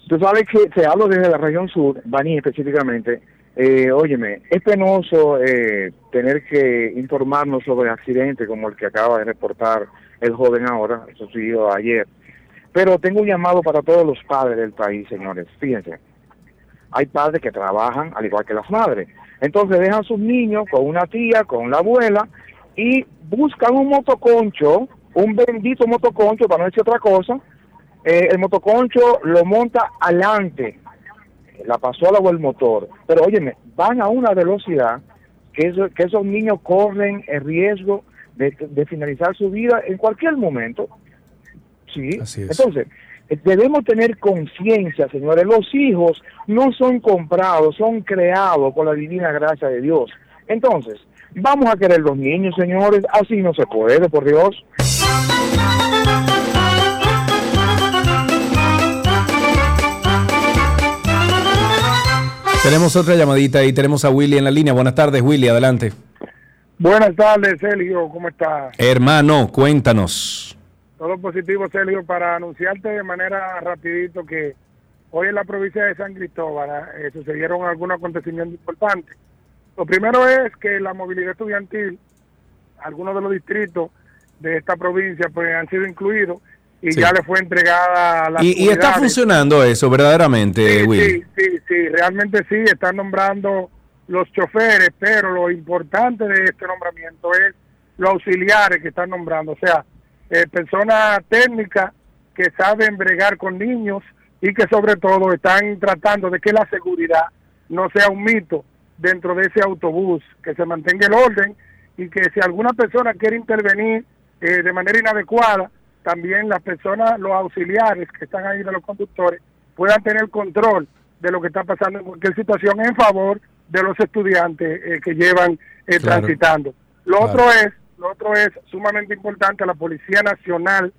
[SPEAKER 20] Tú sabes que te hablo desde la región sur, Baní específicamente. Eh, óyeme, es penoso eh, tener que informarnos sobre accidentes como el que acaba de reportar el joven ahora, sucedido ayer. Pero tengo un llamado para todos los padres del país, señores. Fíjense, hay padres que trabajan al igual que las madres. Entonces dejan sus niños con una tía, con la abuela, y buscan un motoconcho, un bendito motoconcho, para no decir otra cosa. Eh, el motoconcho lo monta adelante, la pasola o el motor. Pero óyeme, van a una velocidad que, eso- que esos niños corren el riesgo de, de finalizar su vida en cualquier momento. Sí, entonces eh, debemos tener conciencia, señores. Los hijos no son comprados, son creados por la divina gracia de Dios. Entonces, vamos a querer los niños, señores. Así no se puede, por Dios.
[SPEAKER 1] Tenemos otra llamadita y tenemos a Willy en la línea. Buenas tardes, Willy, adelante.
[SPEAKER 21] Buenas tardes, Sergio, ¿cómo estás?
[SPEAKER 1] Hermano, cuéntanos.
[SPEAKER 21] Todo positivo, Sergio, para anunciarte de manera rapidito que hoy en la provincia de San Cristóbal eh, sucedieron algunos acontecimientos importantes. Lo primero es que la movilidad estudiantil, algunos de los distritos de esta provincia pues han sido incluidos y
[SPEAKER 1] Sí.
[SPEAKER 21] ya le fue entregada a las
[SPEAKER 1] Y, y está funcionando eso, verdaderamente, Willy.
[SPEAKER 21] Sí, sí, sí, realmente sí, están nombrando los choferes, pero lo importante de este nombramiento es los auxiliares que están nombrando, o sea, eh, personas técnicas que saben bregar con niños y que sobre todo están tratando de que la seguridad no sea un mito dentro de ese autobús, que se mantenga el orden y que si alguna persona quiere intervenir eh, de manera inadecuada, también las personas, los auxiliares que están ahí de los conductores, puedan tener control de lo que está pasando en cualquier situación en favor de los estudiantes eh, que llevan eh,
[SPEAKER 1] Claro.
[SPEAKER 21] transitando. Lo
[SPEAKER 1] Claro.
[SPEAKER 21] otro es, lo otro es sumamente importante, la Policía Nacional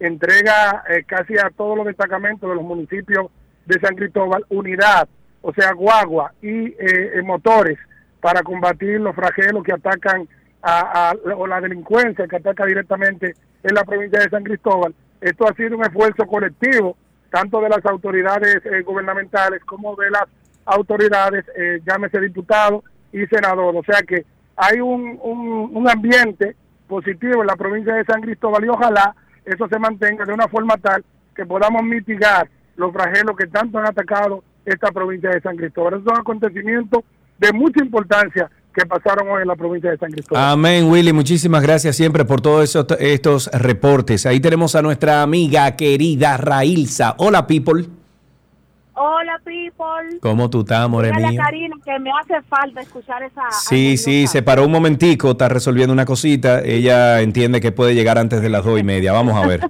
[SPEAKER 21] entrega eh, casi a todos los destacamentos de los municipios de San Cristóbal unidad, o sea, guagua y eh, eh, motores para combatir los fragelos que atacan a, a- o la delincuencia que ataca directamente en la provincia de San Cristóbal. Esto ha sido un esfuerzo colectivo, tanto de las autoridades eh, gubernamentales como de las autoridades, eh, llámese diputado y senador. O sea que hay un, un, un ambiente positivo en la provincia de San Cristóbal y ojalá eso se mantenga de una forma tal que podamos mitigar los fragelos que tanto han atacado esta provincia de San Cristóbal. Esos son acontecimientos de mucha importancia que pasaron hoy en la provincia de San Cristóbal.
[SPEAKER 1] Amén, Willy. Muchísimas gracias siempre por todos esos- estos reportes. Ahí tenemos a nuestra amiga querida Railsa. Hola, people.
[SPEAKER 22] Hola, people.
[SPEAKER 1] ¿Cómo tú estás, more
[SPEAKER 22] Dígale a
[SPEAKER 1] mío?
[SPEAKER 22] Karina que me hace falta escuchar esa.
[SPEAKER 1] Sí, sí, se paró un momentico, está resolviendo una cosita. Ella entiende que puede llegar antes de las dos y media. Vamos a ver.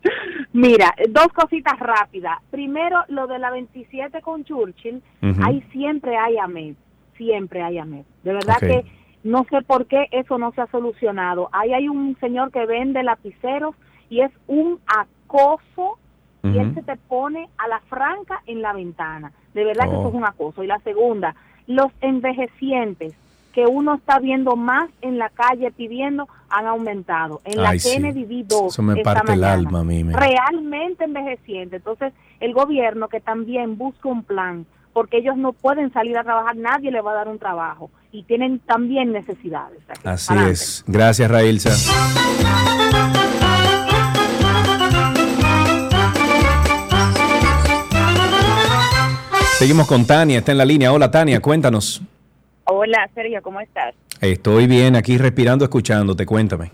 [SPEAKER 1] *laughs*
[SPEAKER 22] Mira, dos cositas rápidas. Primero, lo de la 27 con Churchill.
[SPEAKER 1] Ujú.
[SPEAKER 22] Ahí siempre hay AMED. Siempre hay AMED. De verdad que no sé por qué eso no se ha solucionado. Ahí hay un señor que vende lapiceros y es un acoso y él se te pone a la franca en la ventana. De verdad que
[SPEAKER 23] Oh.
[SPEAKER 22] eso es un acoso. Y la segunda, los envejecientes que uno está viendo más en la calle pidiendo han aumentado. En la
[SPEAKER 1] Ay, sí.
[SPEAKER 22] Kennedy vi dos
[SPEAKER 1] Eso me
[SPEAKER 22] esta
[SPEAKER 1] parte el
[SPEAKER 22] mañana.
[SPEAKER 1] alma a mí. me-
[SPEAKER 22] Realmente envejeciente. Entonces, el gobierno que también busca un plan, porque ellos no pueden salir a trabajar, nadie le va a dar un trabajo y tienen también necesidades.
[SPEAKER 1] Así es. Gracias, Railsa. Seguimos con Tania, está en la línea. Hola, Tania, cuéntanos.
[SPEAKER 23] Hola, Sergio, ¿cómo estás?
[SPEAKER 1] Estoy bien aquí respirando, escuchándote. Cuéntame.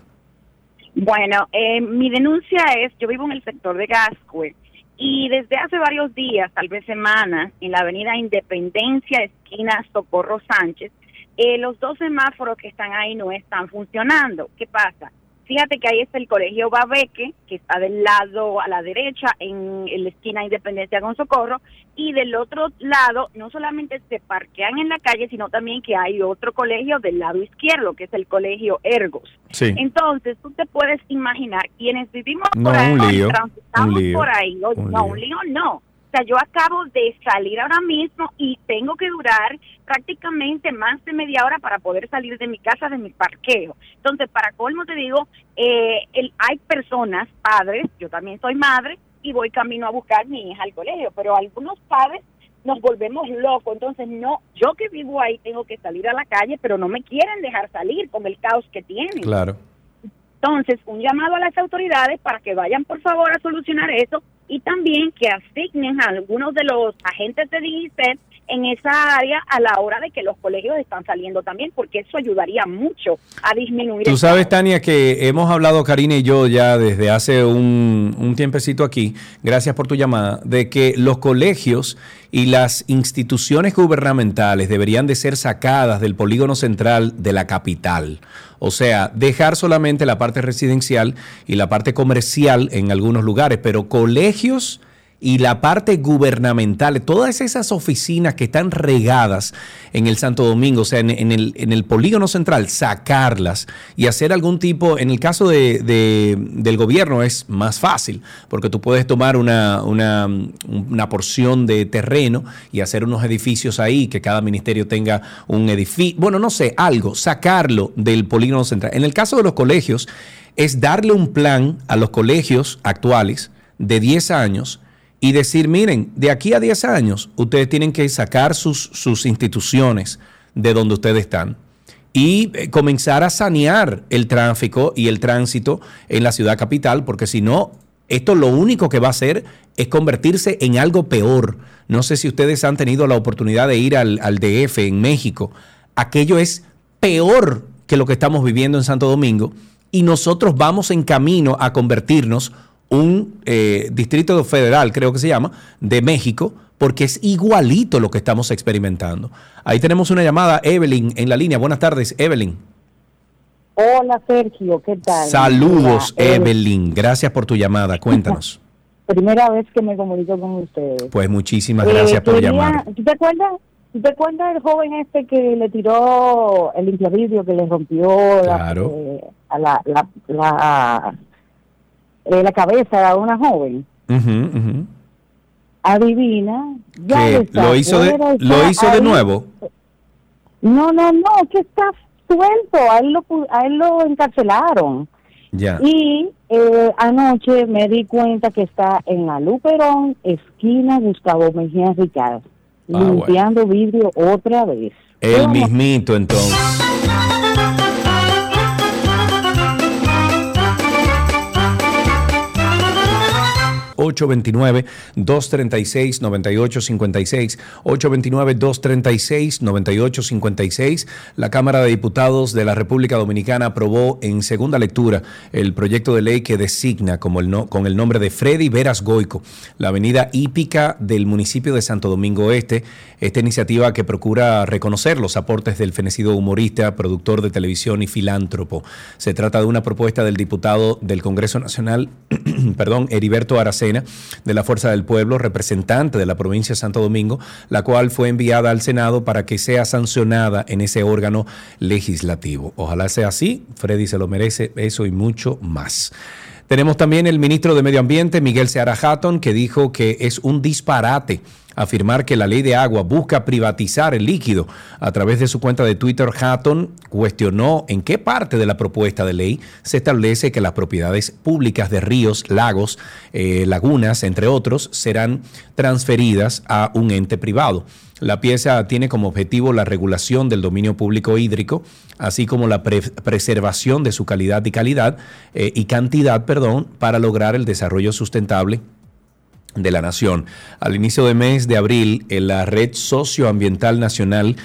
[SPEAKER 23] Bueno, eh, mi denuncia es, yo vivo en el sector de Gascue y desde hace varios días, tal vez semanas, en la avenida Independencia, esquina Socorro Sánchez, eh, los dos semáforos que están ahí no están funcionando. ¿Qué pasa? Fíjate que ahí está el colegio Babeque, que está del lado a la derecha, en, en la esquina Independencia con Socorro, y del otro lado no solamente se parquean en la calle, sino también que hay otro colegio del lado izquierdo, que es el colegio Ergos.
[SPEAKER 1] Sí.
[SPEAKER 23] Entonces, tú te puedes imaginar, quienes vivimos
[SPEAKER 1] No,
[SPEAKER 23] por ahí,
[SPEAKER 1] un lío,
[SPEAKER 23] transitamos por ahí, no,
[SPEAKER 1] lío.
[SPEAKER 23] un lío no. Sea, yo acabo de salir ahora mismo y tengo que durar prácticamente más de media hora para poder salir de mi casa, de mi parqueo. Entonces, para colmo te digo, eh, el- hay personas, padres, yo también soy madre, y voy camino a buscar a mi hija al colegio, pero algunos padres nos volvemos locos, entonces no, yo que vivo ahí tengo que salir a la calle, pero no me quieren dejar salir con el caos que tienen.
[SPEAKER 1] Claro.
[SPEAKER 23] Entonces, un llamado a las autoridades para que vayan por favor a solucionar eso y también que asignen a algunos de los agentes de DICET en esa área a la hora de que los colegios están saliendo también, porque eso ayudaría mucho a disminuir.
[SPEAKER 1] Tú sabes. Tania, que hemos hablado Karina y yo ya desde hace un, un tiempecito aquí, gracias por tu llamada, de que los colegios y las instituciones gubernamentales deberían de ser sacadas del polígono central de la capital. O sea, dejar solamente la parte residencial y la parte comercial en algunos lugares, pero colegios y la parte gubernamental, todas esas oficinas que están regadas en el Santo Domingo, o sea, en, el, en el polígono central, sacarlas y hacer algún tipo, en el caso de, de- del gobierno es más fácil, porque tú puedes tomar una, una, una porción de terreno y hacer unos edificios ahí, que cada ministerio tenga un edificio, bueno, no sé, algo, sacarlo del polígono central. En el caso de los colegios, es darle un plan a los colegios actuales de 10 años y decir, miren, de aquí a 10 años ustedes tienen que sacar sus, sus instituciones de donde ustedes están y eh, comenzar a sanear el tráfico y el tránsito en la ciudad capital, porque si no, esto lo único que va a hacer es convertirse en algo peor. No sé si ustedes han tenido la oportunidad de ir al, al DF en México. Aquello es peor que lo que estamos viviendo en Santo Domingo y nosotros vamos en camino a convertirnos un eh, distrito federal, creo que se llama, de México, porque es igualito lo que estamos experimentando. Ahí tenemos una llamada, Evelyn, en la línea. Buenas tardes, Evelyn.
[SPEAKER 24] Hola Sergio, ¿qué tal?
[SPEAKER 1] Saludos,
[SPEAKER 24] eh,
[SPEAKER 1] Evelyn. Gracias por tu llamada. Cuéntanos. *laughs*
[SPEAKER 24] primera vez que me comunico con ustedes.
[SPEAKER 1] Pues muchísimas
[SPEAKER 24] Eh,
[SPEAKER 1] gracias por
[SPEAKER 24] quería-
[SPEAKER 1] llamar.
[SPEAKER 24] ¿tú te acuerdas? ¿tú te acuerdas del joven este que le tiró el limpiavidrio, que le rompió la-
[SPEAKER 1] Claro.
[SPEAKER 24] eh, a la, la, la, eh, la cabeza a una joven? Adivina. Ya está
[SPEAKER 1] lo hizo de,
[SPEAKER 24] fuera, está
[SPEAKER 1] lo hizo de
[SPEAKER 24] ahí.
[SPEAKER 1] nuevo.
[SPEAKER 24] No, no, no, que está suelto. A él lo, pu- a él lo encarcelaron.
[SPEAKER 1] Ya.
[SPEAKER 24] Y eh, anoche me di cuenta que está en la Luperón, esquina Gustavo Mejía Ricard,
[SPEAKER 1] Ah,
[SPEAKER 24] limpiando vidrio otra vez.
[SPEAKER 1] El mismito entonces. 829-236-9856. 829-236-9856. La Cámara de Diputados de la República Dominicana aprobó en segunda lectura el proyecto de ley que designa como el no- con el nombre de Freddy Veras Goico la avenida hípica del municipio de Santo Domingo Este. Esta iniciativa que procura reconocer los aportes del fenecido humorista, productor de televisión y filántropo. Se trata de una propuesta del diputado del Congreso Nacional, *clears throat* perdón, Heriberto De la Fuerza del Pueblo, representante de la provincia de Santo Domingo, la cual fue enviada al Senado para que sea sancionada en ese órgano legislativo. Ojalá sea así, Freddy se lo merece, eso y mucho más. Tenemos también el ministro de Medio Ambiente, Miguel Seara Hatton, que dijo que es un disparate afirmar que la ley de agua busca privatizar el líquido. A través de su cuenta de Twitter, Hatton cuestionó en qué parte de la propuesta de ley se establece que las propiedades públicas de ríos, lagos, eh, lagunas, entre otros, serán transferidas a un ente privado. La pieza tiene como objetivo la regulación del dominio público hídrico, así como la pre- preservación de su calidad y calidad eh, y cantidad, perdón, para lograr el desarrollo sustentable de la nación. Al inicio del mes de abril, en la Red Socioambiental Nacional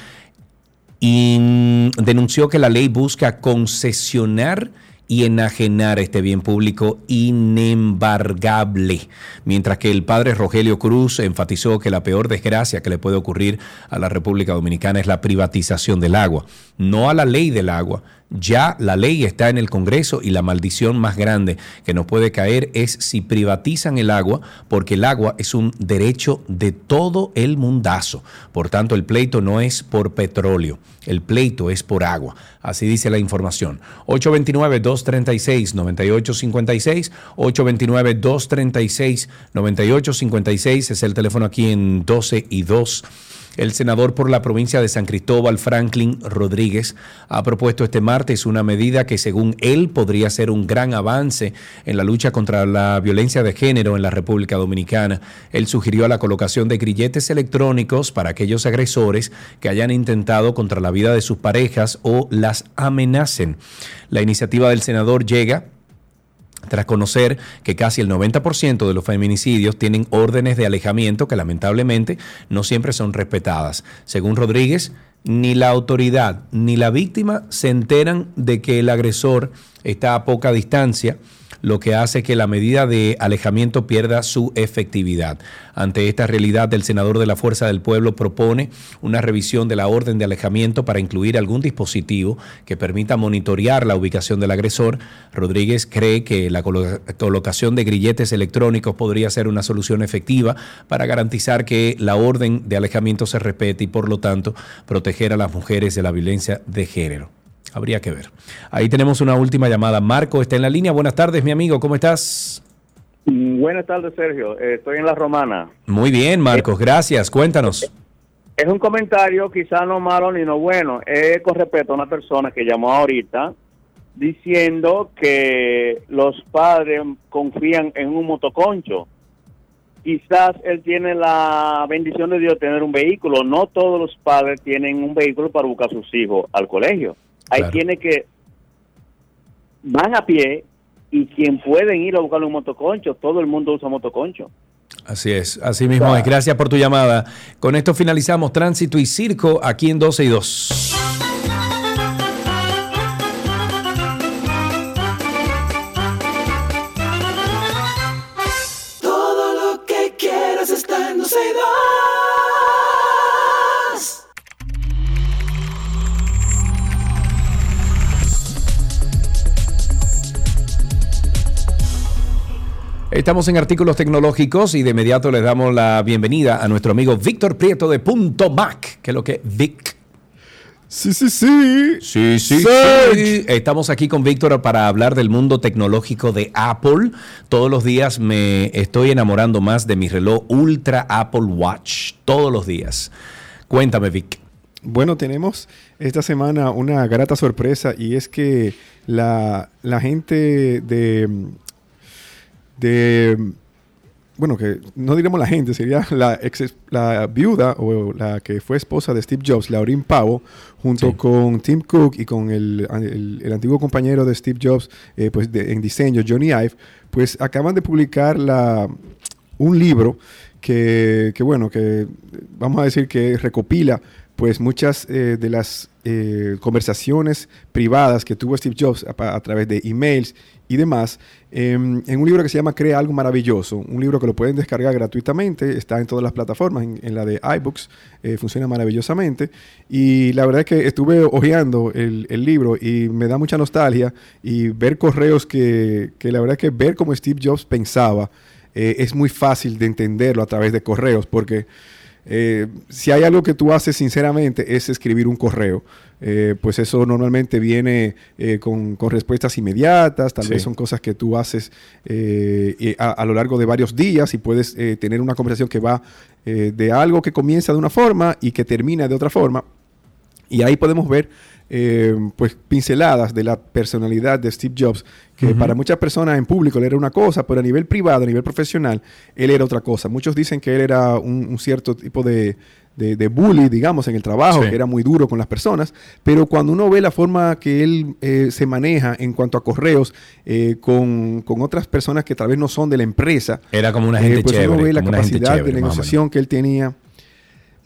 [SPEAKER 1] denunció que la ley busca concesionar y enajenar este bien público inembargable, mientras que el padre Rogelio Cruz enfatizó que la peor desgracia que le puede ocurrir a la República Dominicana es la privatización del agua, no a la ley del agua. Ya la ley está en el Congreso y la maldición más grande que nos puede caer es si privatizan el agua, porque el agua es un derecho de todo el mundazo. Por tanto, el pleito no es por petróleo, el pleito es por agua. Así dice la información. 829-236-9856, 829-236-9856 es el teléfono aquí en 12 y 2. El senador por la provincia de San Cristóbal, Franklin Rodríguez, ha propuesto este martes una medida que según él podría ser un gran avance en la lucha contra la violencia de género en la República Dominicana. Él sugirió la colocación de grilletes electrónicos para aquellos agresores que hayan intentado contra la vida de sus parejas o las amenacen. La iniciativa del senador llega tras conocer que casi el 90% de los feminicidios tienen órdenes de alejamiento que lamentablemente no siempre son respetadas. Según Rodríguez, ni la autoridad ni la víctima se enteran de que el agresor está a poca distancia, lo que hace que la medida de alejamiento pierda su efectividad. Ante esta realidad, el senador de la Fuerza del Pueblo propone una revisión de la orden de alejamiento para incluir algún dispositivo que permita monitorear la ubicación del agresor. Rodríguez cree que la colo- colocación de grilletes electrónicos podría ser una solución efectiva para garantizar que la orden de alejamiento se respete y por lo tanto proteger a las mujeres de la violencia de género. Habría que ver. Ahí tenemos una última llamada. Marco está en la línea. Buenas tardes, mi amigo. ¿Cómo estás?
[SPEAKER 25] Mm, Buenas tardes, Sergio. Eh, estoy en La Romana.
[SPEAKER 1] Muy bien, Marcos. Gracias. Cuéntanos.
[SPEAKER 25] Es un comentario quizá no malo ni no bueno. Es con respecto a una persona que llamó ahorita diciendo que los padres confían en un motoconcho. Quizás él tiene la bendición de Dios de tener un vehículo. No todos los padres tienen un vehículo para buscar a sus hijos al colegio. Hay quienes que van a pie y quien pueden ir a buscar un motoconcho. Todo el mundo usa motoconcho.
[SPEAKER 1] Así es, así mismo es. Gracias por tu llamada. Con esto finalizamos Tránsito y Circo aquí en 12 y 2. Estamos en artículos tecnológicos y de inmediato les damos la bienvenida a nuestro amigo Víctor Prieto de Punto Mac, que es lo que Vic.
[SPEAKER 26] Sí, sí, sí.
[SPEAKER 1] Sí, sí, sí. Estamos aquí con Víctor para hablar del mundo tecnológico de Apple. Todos los días me estoy enamorando más de mi reloj Ultra Apple Watch. Todos los días. Cuéntame, Vic.
[SPEAKER 26] Bueno, tenemos esta semana una grata sorpresa y es que la, la gente de, de bueno, que no diremos la gente, sería la, ex, la viuda o la que fue esposa de Steve Jobs, Lauren Pavo, junto con Tim Cook y con el, el- el antiguo compañero de Steve Jobs eh, pues de- en diseño, Johnny Ive, pues acaban de publicar la, un libro que, que, bueno, que vamos a decir que recopila pues muchas eh, de las eh, conversaciones privadas que tuvo Steve Jobs a, a través de emails y demás, em, en un libro que se llama Crea algo maravilloso, un libro que lo pueden descargar gratuitamente, está en todas las plataformas, en, la de iBooks, eh, funciona maravillosamente, y la verdad es que estuve hojeando el, el libro y me da mucha nostalgia y ver correos que, que la verdad es que ver cómo Steve Jobs pensaba, eh, es muy fácil de entenderlo a través de correos, porque eh, si hay algo que tú haces sinceramente es escribir un correo. Eh, pues eso normalmente viene eh, con, con respuestas inmediatas, tal
[SPEAKER 1] Sí.
[SPEAKER 26] vez son cosas que tú haces eh, a, a lo largo de varios días y puedes tener una conversación que va de algo que comienza de una forma y que termina de otra forma. Y ahí podemos ver eh, pues pinceladas de la personalidad de Steve Jobs, que para muchas personas en público él era una cosa, pero a nivel privado, a nivel profesional, él era otra cosa. Muchos dicen que él era un, un cierto tipo de, de, de bully, digamos, en el trabajo,
[SPEAKER 1] Sí.
[SPEAKER 26] que era muy duro con las personas, pero cuando uno ve la forma que él eh, se maneja en cuanto a correos eh, con, con otras personas que tal vez no son de la empresa,
[SPEAKER 1] Era como una
[SPEAKER 26] eh,
[SPEAKER 1] gente
[SPEAKER 26] pues
[SPEAKER 1] chévere.
[SPEAKER 26] uno ve la capacidad
[SPEAKER 1] chévere,
[SPEAKER 26] de negociación que él tenía.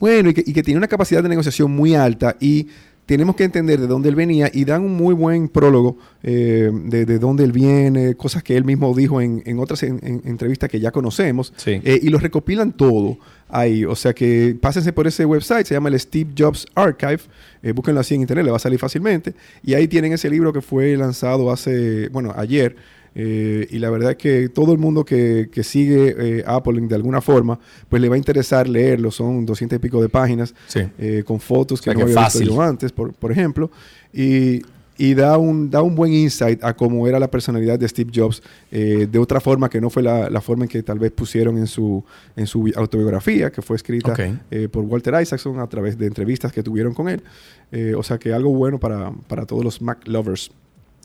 [SPEAKER 26] Bueno, y que, y que tenía una capacidad de negociación muy alta y tenemos que entender de dónde él venía y dan un muy buen prólogo eh, de, de dónde él viene, cosas que él mismo dijo en, en otras en- en- entrevistas que ya conocemos
[SPEAKER 1] Sí.
[SPEAKER 26] eh, y lo recopilan todo ahí. O sea que pásense por ese website, se llama el Steve Jobs Archive, eh, búsquenlo así en internet, le va a salir fácilmente y ahí tienen ese libro que fue lanzado hace, bueno, ayer. Eh, y la verdad es que todo el mundo que, que sigue eh, Apple de alguna forma, pues le va a interesar leerlo. Son 200 y pico de páginas
[SPEAKER 1] Sí.
[SPEAKER 26] eh, con fotos que
[SPEAKER 1] sea
[SPEAKER 26] no
[SPEAKER 1] que
[SPEAKER 26] había visto
[SPEAKER 1] fácil.
[SPEAKER 26] yo antes, por, por ejemplo. Y, y da, un, da un buen insight a cómo era la personalidad de Steve Jobs eh, de otra forma que no fue la, la forma en que tal vez pusieron en su, en su bi- autobiografía, que fue escrita
[SPEAKER 1] Ok.
[SPEAKER 26] eh, por Walter Isaacson a través de entrevistas que tuvieron con él. Eh, o sea que algo bueno para, para todos los Mac lovers.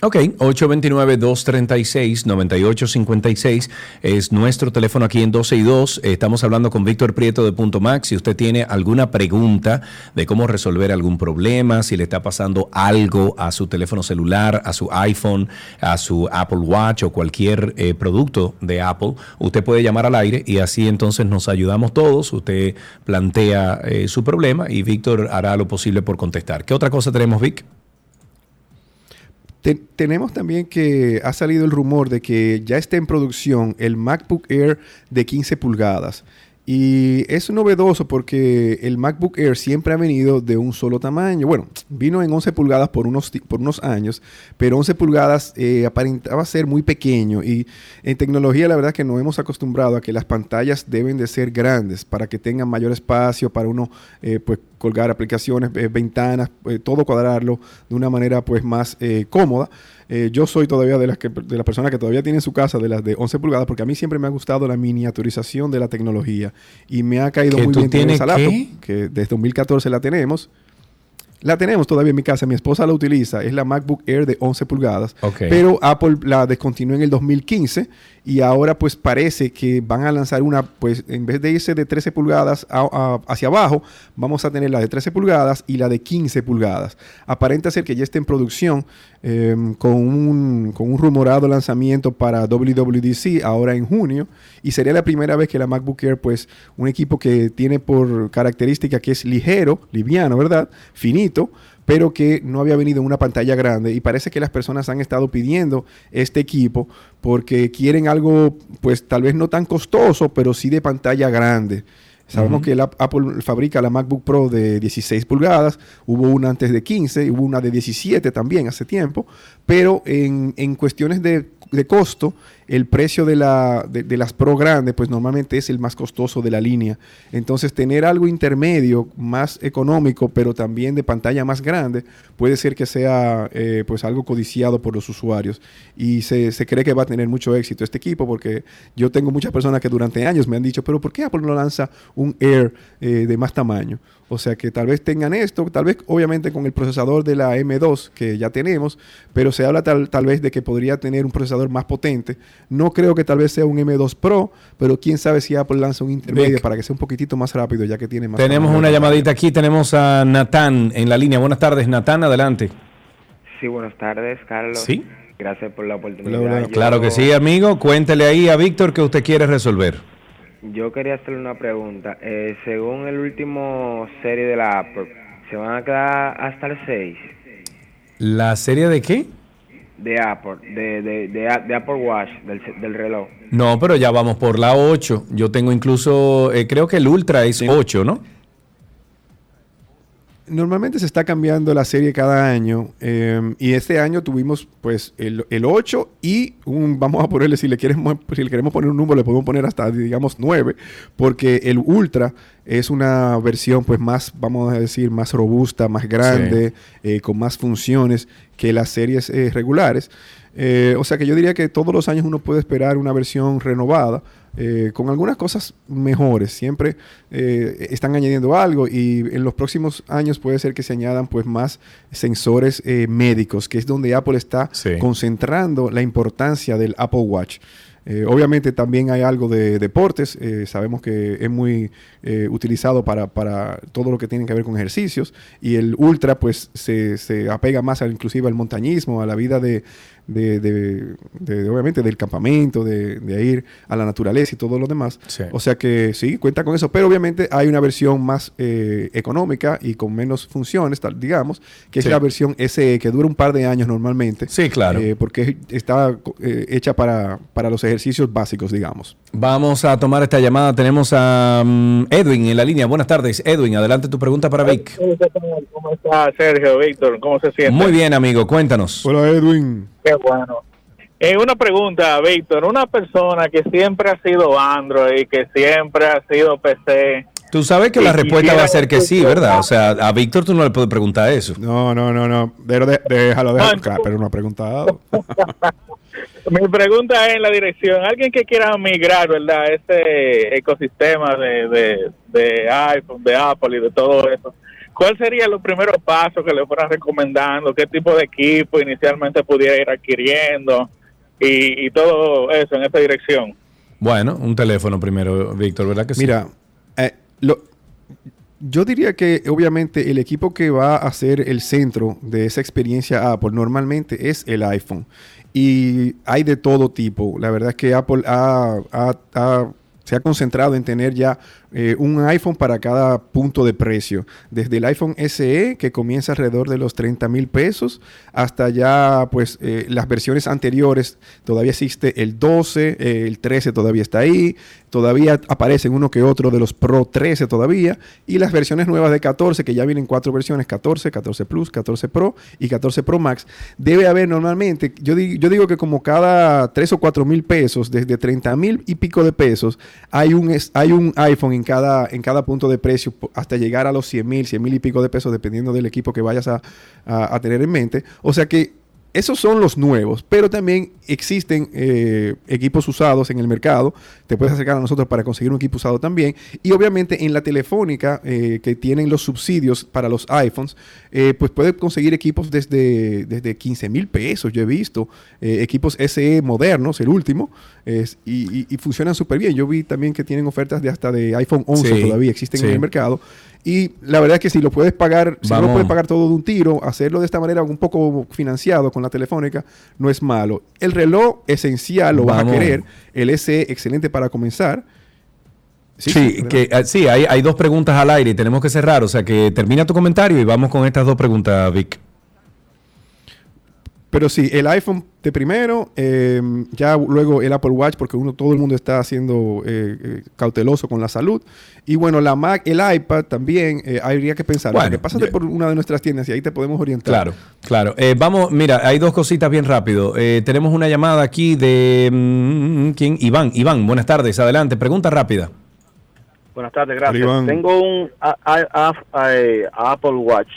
[SPEAKER 1] Ok, 829-236-9856 es nuestro teléfono aquí en 12 y 2. Estamos hablando con Víctor Prieto de Punto Max. Si usted tiene alguna pregunta de cómo resolver algún problema, si le está pasando algo a su teléfono celular, a su iPhone, a su Apple Watch o cualquier eh, producto de Apple, usted puede llamar al aire y así entonces nos ayudamos todos. Usted plantea eh, su problema y Víctor hará lo posible por contestar. ¿Qué otra cosa tenemos, Vic?
[SPEAKER 26] Te- tenemos también que ha salido el rumor de que ya está en producción el MacBook Air de 15 pulgadas. Y es novedoso porque el MacBook Air siempre ha venido de un solo tamaño. Bueno, vino en 11 pulgadas por unos, por unos años, pero 11 pulgadas eh, aparentaba ser muy pequeño. Y en tecnología la verdad que nos hemos acostumbrado a que las pantallas deben de ser grandes para que tengan mayor espacio, para uno eh, pues colgar aplicaciones, eh, ventanas, eh, todo cuadrarlo de una manera pues más eh, cómoda. Eh, yo soy todavía de las que de las personas que todavía tienen su casa de las de 11 pulgadas porque a mí siempre me ha gustado la miniaturización de la tecnología y me ha caído
[SPEAKER 1] ¿Que
[SPEAKER 26] muy bien tener esa laptop
[SPEAKER 1] qué?
[SPEAKER 26] que desde 2014 la tenemos. La tenemos todavía en mi casa, mi esposa la utiliza, es la MacBook Air de 11 pulgadas,
[SPEAKER 1] Ok.
[SPEAKER 26] pero Apple la descontinuó en el 2015 y ahora pues parece que van a lanzar una, pues en vez de irse de 13 pulgadas hacia abajo, vamos a tener la de 13 pulgadas y la de 15 pulgadas. Aparenta ser que ya está en producción eh, con, un, con un rumorado lanzamiento para WWDC ahora en junio y sería la primera vez que la MacBook Air, pues un equipo que tiene por característica que es ligero, liviano, ¿verdad? Finito, pero que no había venido en una pantalla grande y parece que las personas han estado pidiendo este equipo porque quieren algo, pues tal vez no tan costoso, pero sí de pantalla grande. Sabemos que el Apple fabrica la MacBook Pro de 16 pulgadas, hubo una antes de 15, y hubo una de 17 también hace tiempo, pero en, en cuestiones de, de costo, el precio de, la, de, las Pro grandes, pues normalmente es el más costoso de la línea. Entonces, tener algo intermedio, más económico, pero también de pantalla más grande, puede ser que sea eh, pues algo codiciado por los usuarios. Y se, se cree que va a tener mucho éxito este equipo, porque yo tengo muchas personas que durante años me han dicho, pero ¿por qué Apple no lanza un Air eh, de más tamaño? O sea que tal vez tengan esto, tal vez obviamente con el procesador de la M2 que ya tenemos, pero se habla tal, tal vez de que podría tener un procesador más potente. No creo que tal vez sea un M2 Pro, pero quién sabe si Apple lanza un intermedio
[SPEAKER 1] Vic.
[SPEAKER 26] para que sea un poquitito más rápido ya que tiene más
[SPEAKER 1] Tenemos una llamadita aquí, tenemos a Natán en la línea. Buenas tardes, Natán, adelante.
[SPEAKER 27] Sí, buenas tardes, Carlos.
[SPEAKER 1] Sí.
[SPEAKER 27] Gracias por la oportunidad. Yo-
[SPEAKER 1] Claro que sí, amigo. Cuéntele ahí a Víctor que usted quiere resolver.
[SPEAKER 27] Yo quería hacerle una pregunta. Eh, según el último serie de la Apple, ¿se van a quedar hasta el 6
[SPEAKER 1] ¿La serie de qué?
[SPEAKER 27] de Apple, de, de, de, Apple Watch, del, del reloj?
[SPEAKER 1] No, pero ya vamos por la 8. Yo tengo incluso, eh, creo que el Ultra es 8, ¿no?
[SPEAKER 26] Normalmente se está cambiando la serie cada año eh, y este año tuvimos pues el, el 8 y un, vamos a ponerle, si le, quieres, si le queremos poner un número, le podemos poner hasta digamos 9, porque el Ultra es una versión pues más, vamos a decir, más robusta, más grande, eh, con más funciones que las series eh, regulares. Eh, o sea que yo diría que todos los años uno puede esperar una versión renovada. Eh, con algunas cosas mejores, siempre eh, están añadiendo algo y en los próximos años puede ser que se añadan pues más sensores eh, médicos, que es donde Apple está concentrando la importancia del Apple Watch. Eh, obviamente también hay algo de deportes, eh, sabemos que es muy eh, utilizado para, para todo lo que tiene que ver con ejercicios y el Ultra pues se, se apega más al, inclusive al montañismo, a la vida de, de- de- de- obviamente del campamento, de, de ir a la naturaleza y todo lo demás. O sea que sí, cuenta con eso, pero obviamente hay una versión más eh, económica y con menos funciones, tal, digamos, que
[SPEAKER 1] Sí.
[SPEAKER 26] es la versión SE que dura un par de años normalmente.
[SPEAKER 1] Sí, claro.
[SPEAKER 26] Eh, porque está eh, hecha para, para los ejercicios básicos, digamos.
[SPEAKER 1] Vamos a tomar esta llamada. Tenemos a mm, Edwin en la línea. Buenas tardes, Edwin. Adelante tu pregunta para Vic.
[SPEAKER 28] ¿Cómo está Sergio, Víctor? ¿Cómo se siente?
[SPEAKER 1] Muy bien, amigo. Cuéntanos.
[SPEAKER 26] Hola, Edwin.
[SPEAKER 28] Qué bueno. Eh, una pregunta, Víctor. Una persona que siempre ha sido Android, que siempre ha sido PC.
[SPEAKER 1] Tú sabes que la
[SPEAKER 28] Y
[SPEAKER 1] respuesta va a ser que sí, ¿verdad? O sea, a Víctor tú no le puedes preguntar eso.
[SPEAKER 26] No, no, no, no. Pero de- déjalo, déjalo. Claro, pero no ha preguntado. *laughs*
[SPEAKER 28] Mi pregunta es en la dirección. Alguien que quiera migrar, ¿verdad? Ese ecosistema de, de, de iPhone, de Apple y de todo eso. ¿Cuál sería los primeros pasos que le fueran recomendando? ¿Qué tipo de equipo inicialmente pudiera ir adquiriendo? Y, y todo eso en esa dirección.
[SPEAKER 1] Bueno, un teléfono primero, Víctor, ¿verdad que sí?
[SPEAKER 26] Mira, eh, lo- yo diría que obviamente el equipo que va a ser el centro de esa experiencia Apple normalmente es el iPhone. Y hay de todo tipo. La verdad es que Apple ha- ha- ha- se ha concentrado en tener ya eh, un iPhone para cada punto de precio. Desde el iPhone SE, que comienza alrededor de los 30 mil pesos, hasta ya pues eh, las versiones anteriores. Todavía existe el 12, eh, el 13 todavía está ahí. Todavía aparecen uno que otro de los Pro 13 todavía. Y las versiones nuevas de 14, que ya vienen cuatro versiones, 14, 14 Plus, 14 Pro y 14 Pro Max. Debe haber normalmente, yo, di- yo digo que como cada 3 o 4 mil pesos, desde 30 mil y pico de pesos, hay un, hay un iPhone en cada, en cada punto de precio hasta llegar a los 100 mil, 100 mil y pico de pesos, dependiendo del equipo que vayas a- a tener en mente. O sea que esos son los nuevos, pero también existen eh, equipos usados en el mercado. Te puedes acercar a nosotros para conseguir un equipo usado también. Y obviamente en la telefónica, eh, que tienen los subsidios para los iPhones, eh, pues puedes conseguir equipos desde, desde 15 mil pesos. Yo he visto eh, equipos SE modernos, el último, es- y, y- y funcionan súper bien. Yo vi también que tienen ofertas de hasta de iPhone 11
[SPEAKER 1] Sí,
[SPEAKER 26] todavía, existen
[SPEAKER 1] sí.
[SPEAKER 26] en el mercado. Y la verdad es que si lo puedes pagar, si no lo
[SPEAKER 1] Vamos.
[SPEAKER 26] puedes pagar todo de un tiro, hacerlo de esta manera un poco financiado con la telefónica no es malo. El reloj esencial lo vas a
[SPEAKER 1] Vamos.
[SPEAKER 26] querer, el SE excelente para comenzar.
[SPEAKER 1] Sí, que, ah, sí hay, hay dos preguntas al aire y tenemos que cerrar. O sea que termina tu comentario y vamos con estas dos preguntas, Vic.
[SPEAKER 26] Pero sí, el iPhone de primero, eh, ya luego el Apple Watch, porque uno, todo el mundo está siendo eh, eh, cauteloso con la salud. Y bueno, la Mac, el iPad también, eh, habría que pensar.
[SPEAKER 1] Bueno,
[SPEAKER 26] que pásate
[SPEAKER 1] yo-
[SPEAKER 26] por una de nuestras tiendas y ahí te podemos orientar.
[SPEAKER 1] Claro, claro. Eh, vamos, mira, hay dos cositas bien rápido. Eh, tenemos una llamada aquí de... mm, ¿Quién? Iván. Iván, buenas tardes. Adelante, pregunta rápida.
[SPEAKER 29] Buenas tardes, gracias.
[SPEAKER 1] Iván.
[SPEAKER 29] Tengo un a- a- a- Apple Watch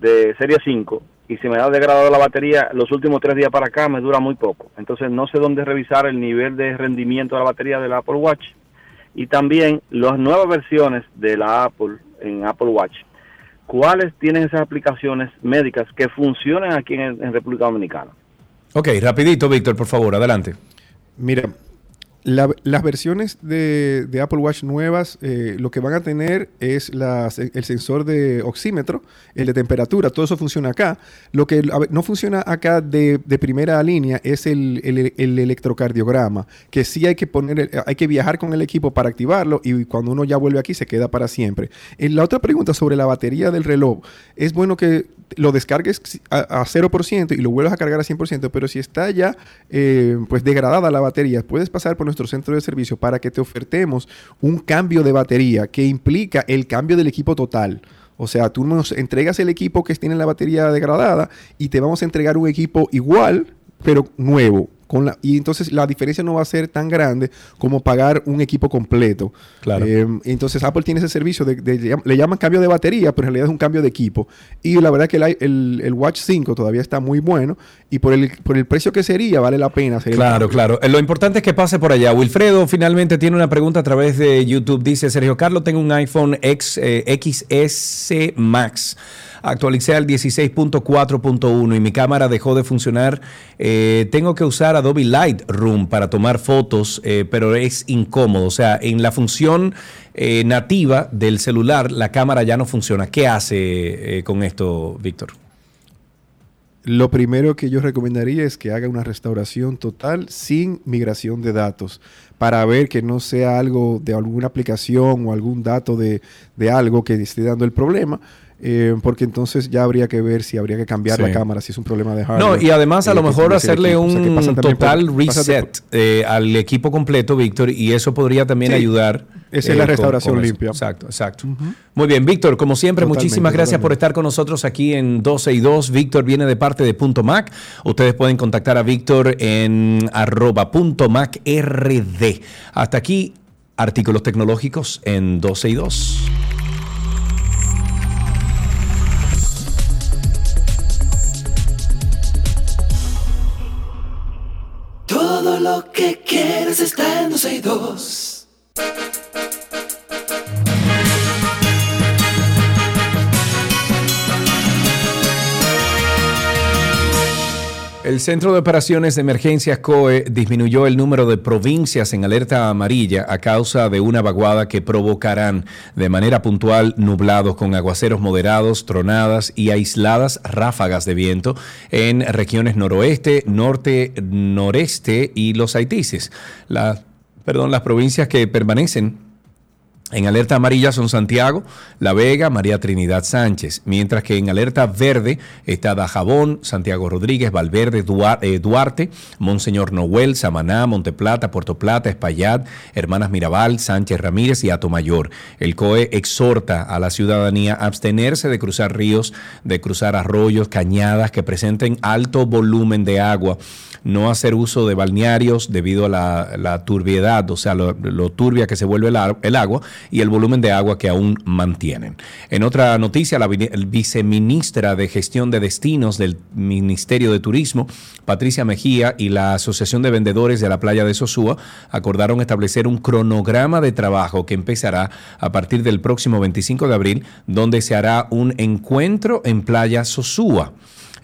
[SPEAKER 29] de serie 5 y si me ha degradado la batería los últimos tres días para acá me dura muy poco. Entonces no sé dónde revisar el nivel de rendimiento de la batería del Apple Watch y también las nuevas versiones de la Apple en Apple Watch. ¿Cuáles tienen esas aplicaciones médicas que funcionan aquí en, en República Dominicana?
[SPEAKER 1] Ok, rapidito, Víctor, por favor, adelante.
[SPEAKER 26] Mira, la- las versiones de, Apple Watch nuevas eh, lo que van a tener es las- el sensor de oxímetro, el de temperatura, todo eso funciona acá. Lo que no funciona acá de, primera línea es el, el- el electrocardiograma, que sí hay que poner, hay que viajar con el equipo para activarlo y cuando uno ya vuelve aquí se queda para siempre. En la otra pregunta sobre la batería del reloj, es bueno que lo descargues a, a 0% y lo vuelvas a cargar a 100%, pero si está ya eh, pues degradada la batería, puedes pasar por nuestro centro de servicio para que te ofertemos un cambio de batería que implica el cambio del equipo total. O sea, tú nos entregas el equipo que tiene la batería degradada y te vamos a entregar un equipo igual, pero nuevo. Con la, y entonces la diferencia no va a ser tan grande como pagar un equipo completo.
[SPEAKER 1] Claro.
[SPEAKER 26] Eh, entonces Apple tiene ese servicio, de, de- le llaman cambio de batería, pero en realidad es un cambio de equipo. Y la verdad que el, el- el Watch 5 todavía está muy bueno y por el, por el precio que sería vale la pena hacer
[SPEAKER 1] Claro, claro. Eh, Lo importante es que pase por allá. Wilfredo finalmente tiene una pregunta a través de YouTube. Dice, Sergio Carlos, tengo un iPhone X, eh, XS Max. Actualicé al 16.4.1 y mi cámara dejó de funcionar. Eh, tengo que usar Adobe Lightroom para tomar fotos, eh, pero es incómodo. O sea, en la función eh, nativa del celular, la cámara ya no funciona. ¿Qué hace eh, con esto, Víctor?
[SPEAKER 26] Lo primero que yo recomendaría es que haga una restauración total sin migración de datos para ver que no sea algo de alguna aplicación o algún dato de, de algo que esté dando el problema. Eh, porque entonces ya habría que ver si habría que cambiar
[SPEAKER 1] Sí.
[SPEAKER 26] la cámara, si es un problema de
[SPEAKER 1] No,
[SPEAKER 26] hardware.
[SPEAKER 1] y además a
[SPEAKER 26] eh,
[SPEAKER 1] lo mejor hacerle
[SPEAKER 26] equipo. O sea, que
[SPEAKER 1] un total
[SPEAKER 26] por-
[SPEAKER 1] reset eh, al equipo completo, Víctor, y eso podría también
[SPEAKER 26] Sí.
[SPEAKER 1] ayudar.
[SPEAKER 26] Esa es la restauración
[SPEAKER 1] con
[SPEAKER 26] limpia.
[SPEAKER 1] Exacto, exacto. Muy bien, Víctor, como siempre,
[SPEAKER 26] Totalmente,
[SPEAKER 1] muchísimas gracias por estar con nosotros aquí en 12 y 2. Víctor viene de parte de Punto Mac. Ustedes pueden contactar a Víctor en arroba punto Mac RD. Hasta aquí, artículos tecnológicos en 12 y 2.
[SPEAKER 6] Lo que quieres está en 12 y 2.
[SPEAKER 1] El Centro de Operaciones de Emergencias COE disminuyó el número de provincias en alerta amarilla a causa de una vaguada que provocarán de manera puntual nublados con aguaceros moderados, tronadas y aisladas ráfagas de viento en regiones noroeste, norte, noreste y los Haitises. Perdón, las provincias que permanecen en alerta amarilla son Santiago, La Vega, María Trinidad Sánchez, mientras que en alerta verde está Dajabón, Santiago Rodríguez, Valverde, eh, Duarte, Monseñor Noel, Samaná, Monteplata, Puerto Plata, Espaillat, Hermanas Mirabal, Sánchez Ramírez y Atomayor. El COE exhorta a la ciudadanía a abstenerse de cruzar ríos, de cruzar arroyos, cañadas que presenten alto volumen de agua, no hacer uso de balnearios debido a la, turbiedad, o sea, lo, lo turbia que se vuelve el agua y el volumen de agua que aún mantienen. En otra noticia, la viceministra de Gestión de Destinos del Ministerio de Turismo, Patricia Mejía, y la Asociación de Vendedores de la Playa de Sosúa acordaron establecer un cronograma de trabajo que empezará a partir del próximo 25 de abril, donde se hará un encuentro en Playa Sosúa.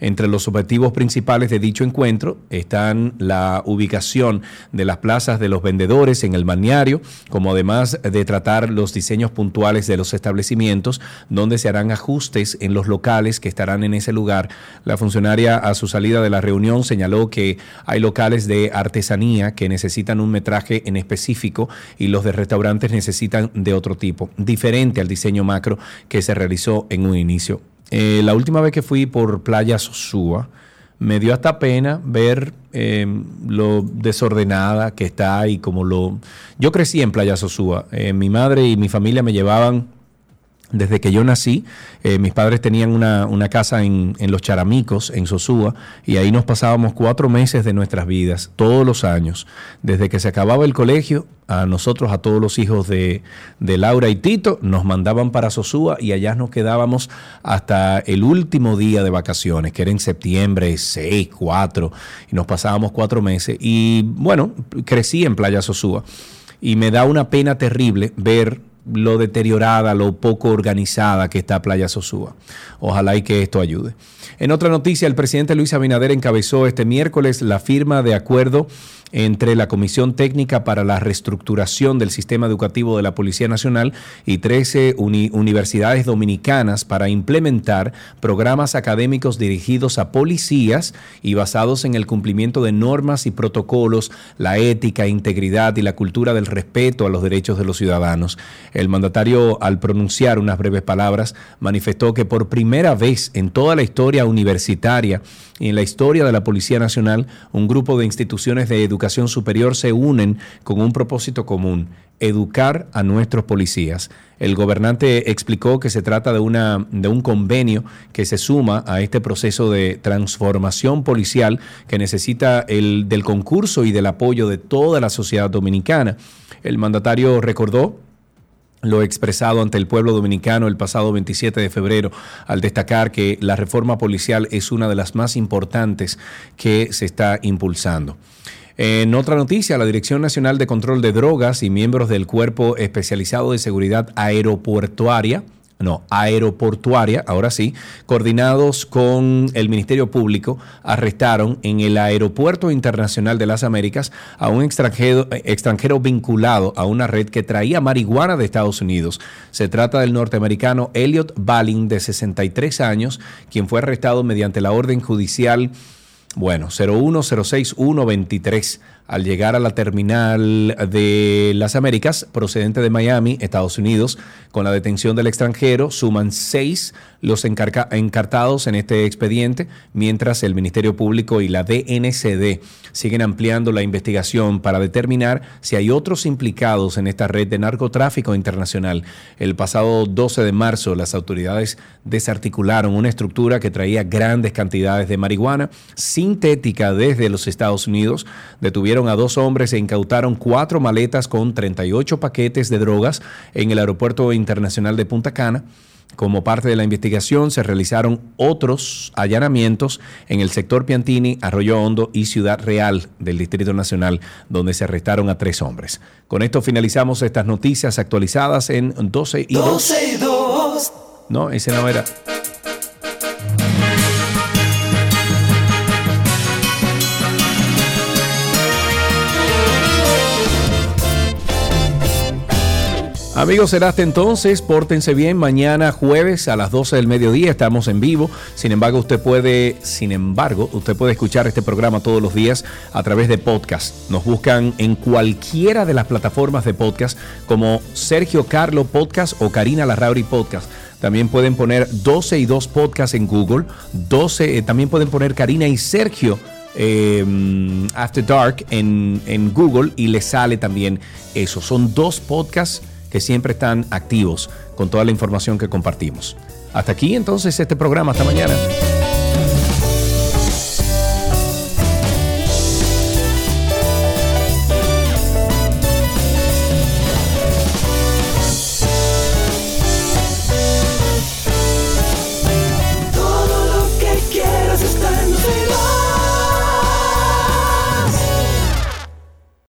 [SPEAKER 1] Entre los objetivos principales de dicho encuentro están la ubicación de las plazas de los vendedores en el balneario, como además de tratar los diseños puntuales de los establecimientos, donde se harán ajustes en los locales que estarán en ese lugar. La funcionaria a su salida de la reunión señaló que hay locales de artesanía que necesitan un metraje en específico y los de restaurantes necesitan de otro tipo, diferente al diseño macro que se realizó en un inicio. Eh, la última vez que fui por Playa Sosúa, me dio hasta pena ver eh, lo desordenada que está y como lo... Yo crecí en Playa Sosúa. Eh, mi madre y mi familia me llevaban desde que yo nací, eh, mis padres tenían una, casa en, en, Los Charamicos, en Sosúa, y ahí nos pasábamos cuatro meses de nuestras vidas, todos los años. Desde que se acababa el colegio, a nosotros, a todos los hijos de, de Laura y Tito, nos mandaban para Sosúa y allá nos quedábamos hasta el último día de vacaciones, que era en septiembre 6, 4, y nos pasábamos cuatro meses. Y bueno, crecí en Playa Sosúa. Y me da una pena terrible ver lo deteriorada, lo poco organizada que está Playa Sosúa. Ojalá y que esto ayude. En otra noticia, el presidente Luis Abinader encabezó este miércoles la firma de acuerdo entre la Comisión Técnica para la Reestructuración del Sistema Educativo de la Policía Nacional y 13 uni universidades dominicanas para implementar programas académicos dirigidos a policías y basados en el cumplimiento de normas y protocolos, la ética, integridad y la cultura del respeto a los derechos de los ciudadanos. El mandatario, al pronunciar unas breves palabras, manifestó que por primera vez en toda la historia universitaria y en la historia de la Policía Nacional, un grupo de instituciones de educación superior se unen con un propósito común, educar a nuestros policías. El gobernante explicó que se trata de, una, de un convenio que se suma a este proceso de transformación policial que necesita el, del concurso y del apoyo de toda la sociedad dominicana. El mandatario recordó lo expresado ante el pueblo dominicano el pasado 27 de febrero al destacar que la reforma policial es una de las más importantes que se está impulsando. En otra noticia, la Dirección Nacional de Control de Drogas y miembros del Cuerpo Especializado de Seguridad Aeroportuaria no, aeroportuaria, ahora sí, coordinados con el Ministerio Público, arrestaron en el Aeropuerto Internacional de las Américas a un extranjero, extranjero vinculado a una red que traía marihuana de Estados Unidos. Se trata del norteamericano Elliot Balling, de 63 años, quien fue arrestado mediante la orden judicial, bueno, 0106123 al llegar a la terminal de las Américas, procedente de Miami, Estados Unidos, con la detención del extranjero, suman seis los encartados en este expediente, mientras el Ministerio Público y la DNCD siguen ampliando la investigación para determinar si hay otros implicados en esta red de narcotráfico internacional. El pasado 12 de marzo, las autoridades desarticularon una estructura que traía grandes cantidades de marihuana sintética desde los Estados Unidos, detuvieron a dos hombres e incautaron cuatro maletas con 38 paquetes de drogas en el aeropuerto internacional de Punta Cana. Como parte de la investigación se realizaron otros allanamientos en el sector Piantini, Arroyo Hondo y Ciudad Real del Distrito Nacional, donde se arrestaron a tres hombres. Con esto finalizamos estas noticias actualizadas en 12 y 2.
[SPEAKER 6] 12 y 2.
[SPEAKER 1] No, ese no era. Amigos, será hasta entonces. Pórtense bien. Mañana jueves a las 12 del mediodía estamos en vivo. Sin embargo, usted puede, sin embargo, usted puede escuchar este programa todos los días a través de podcast. Nos buscan en cualquiera de las plataformas de podcast como Sergio Carlo Podcast o Karina Larrauri Podcast. También pueden poner 12 y 2 Podcast en Google. 12, eh, también pueden poner Karina y Sergio eh, After Dark en, en Google y les sale también eso. Son dos podcasts que siempre están activos con toda la información que compartimos. Hasta aquí entonces este programa. Hasta mañana.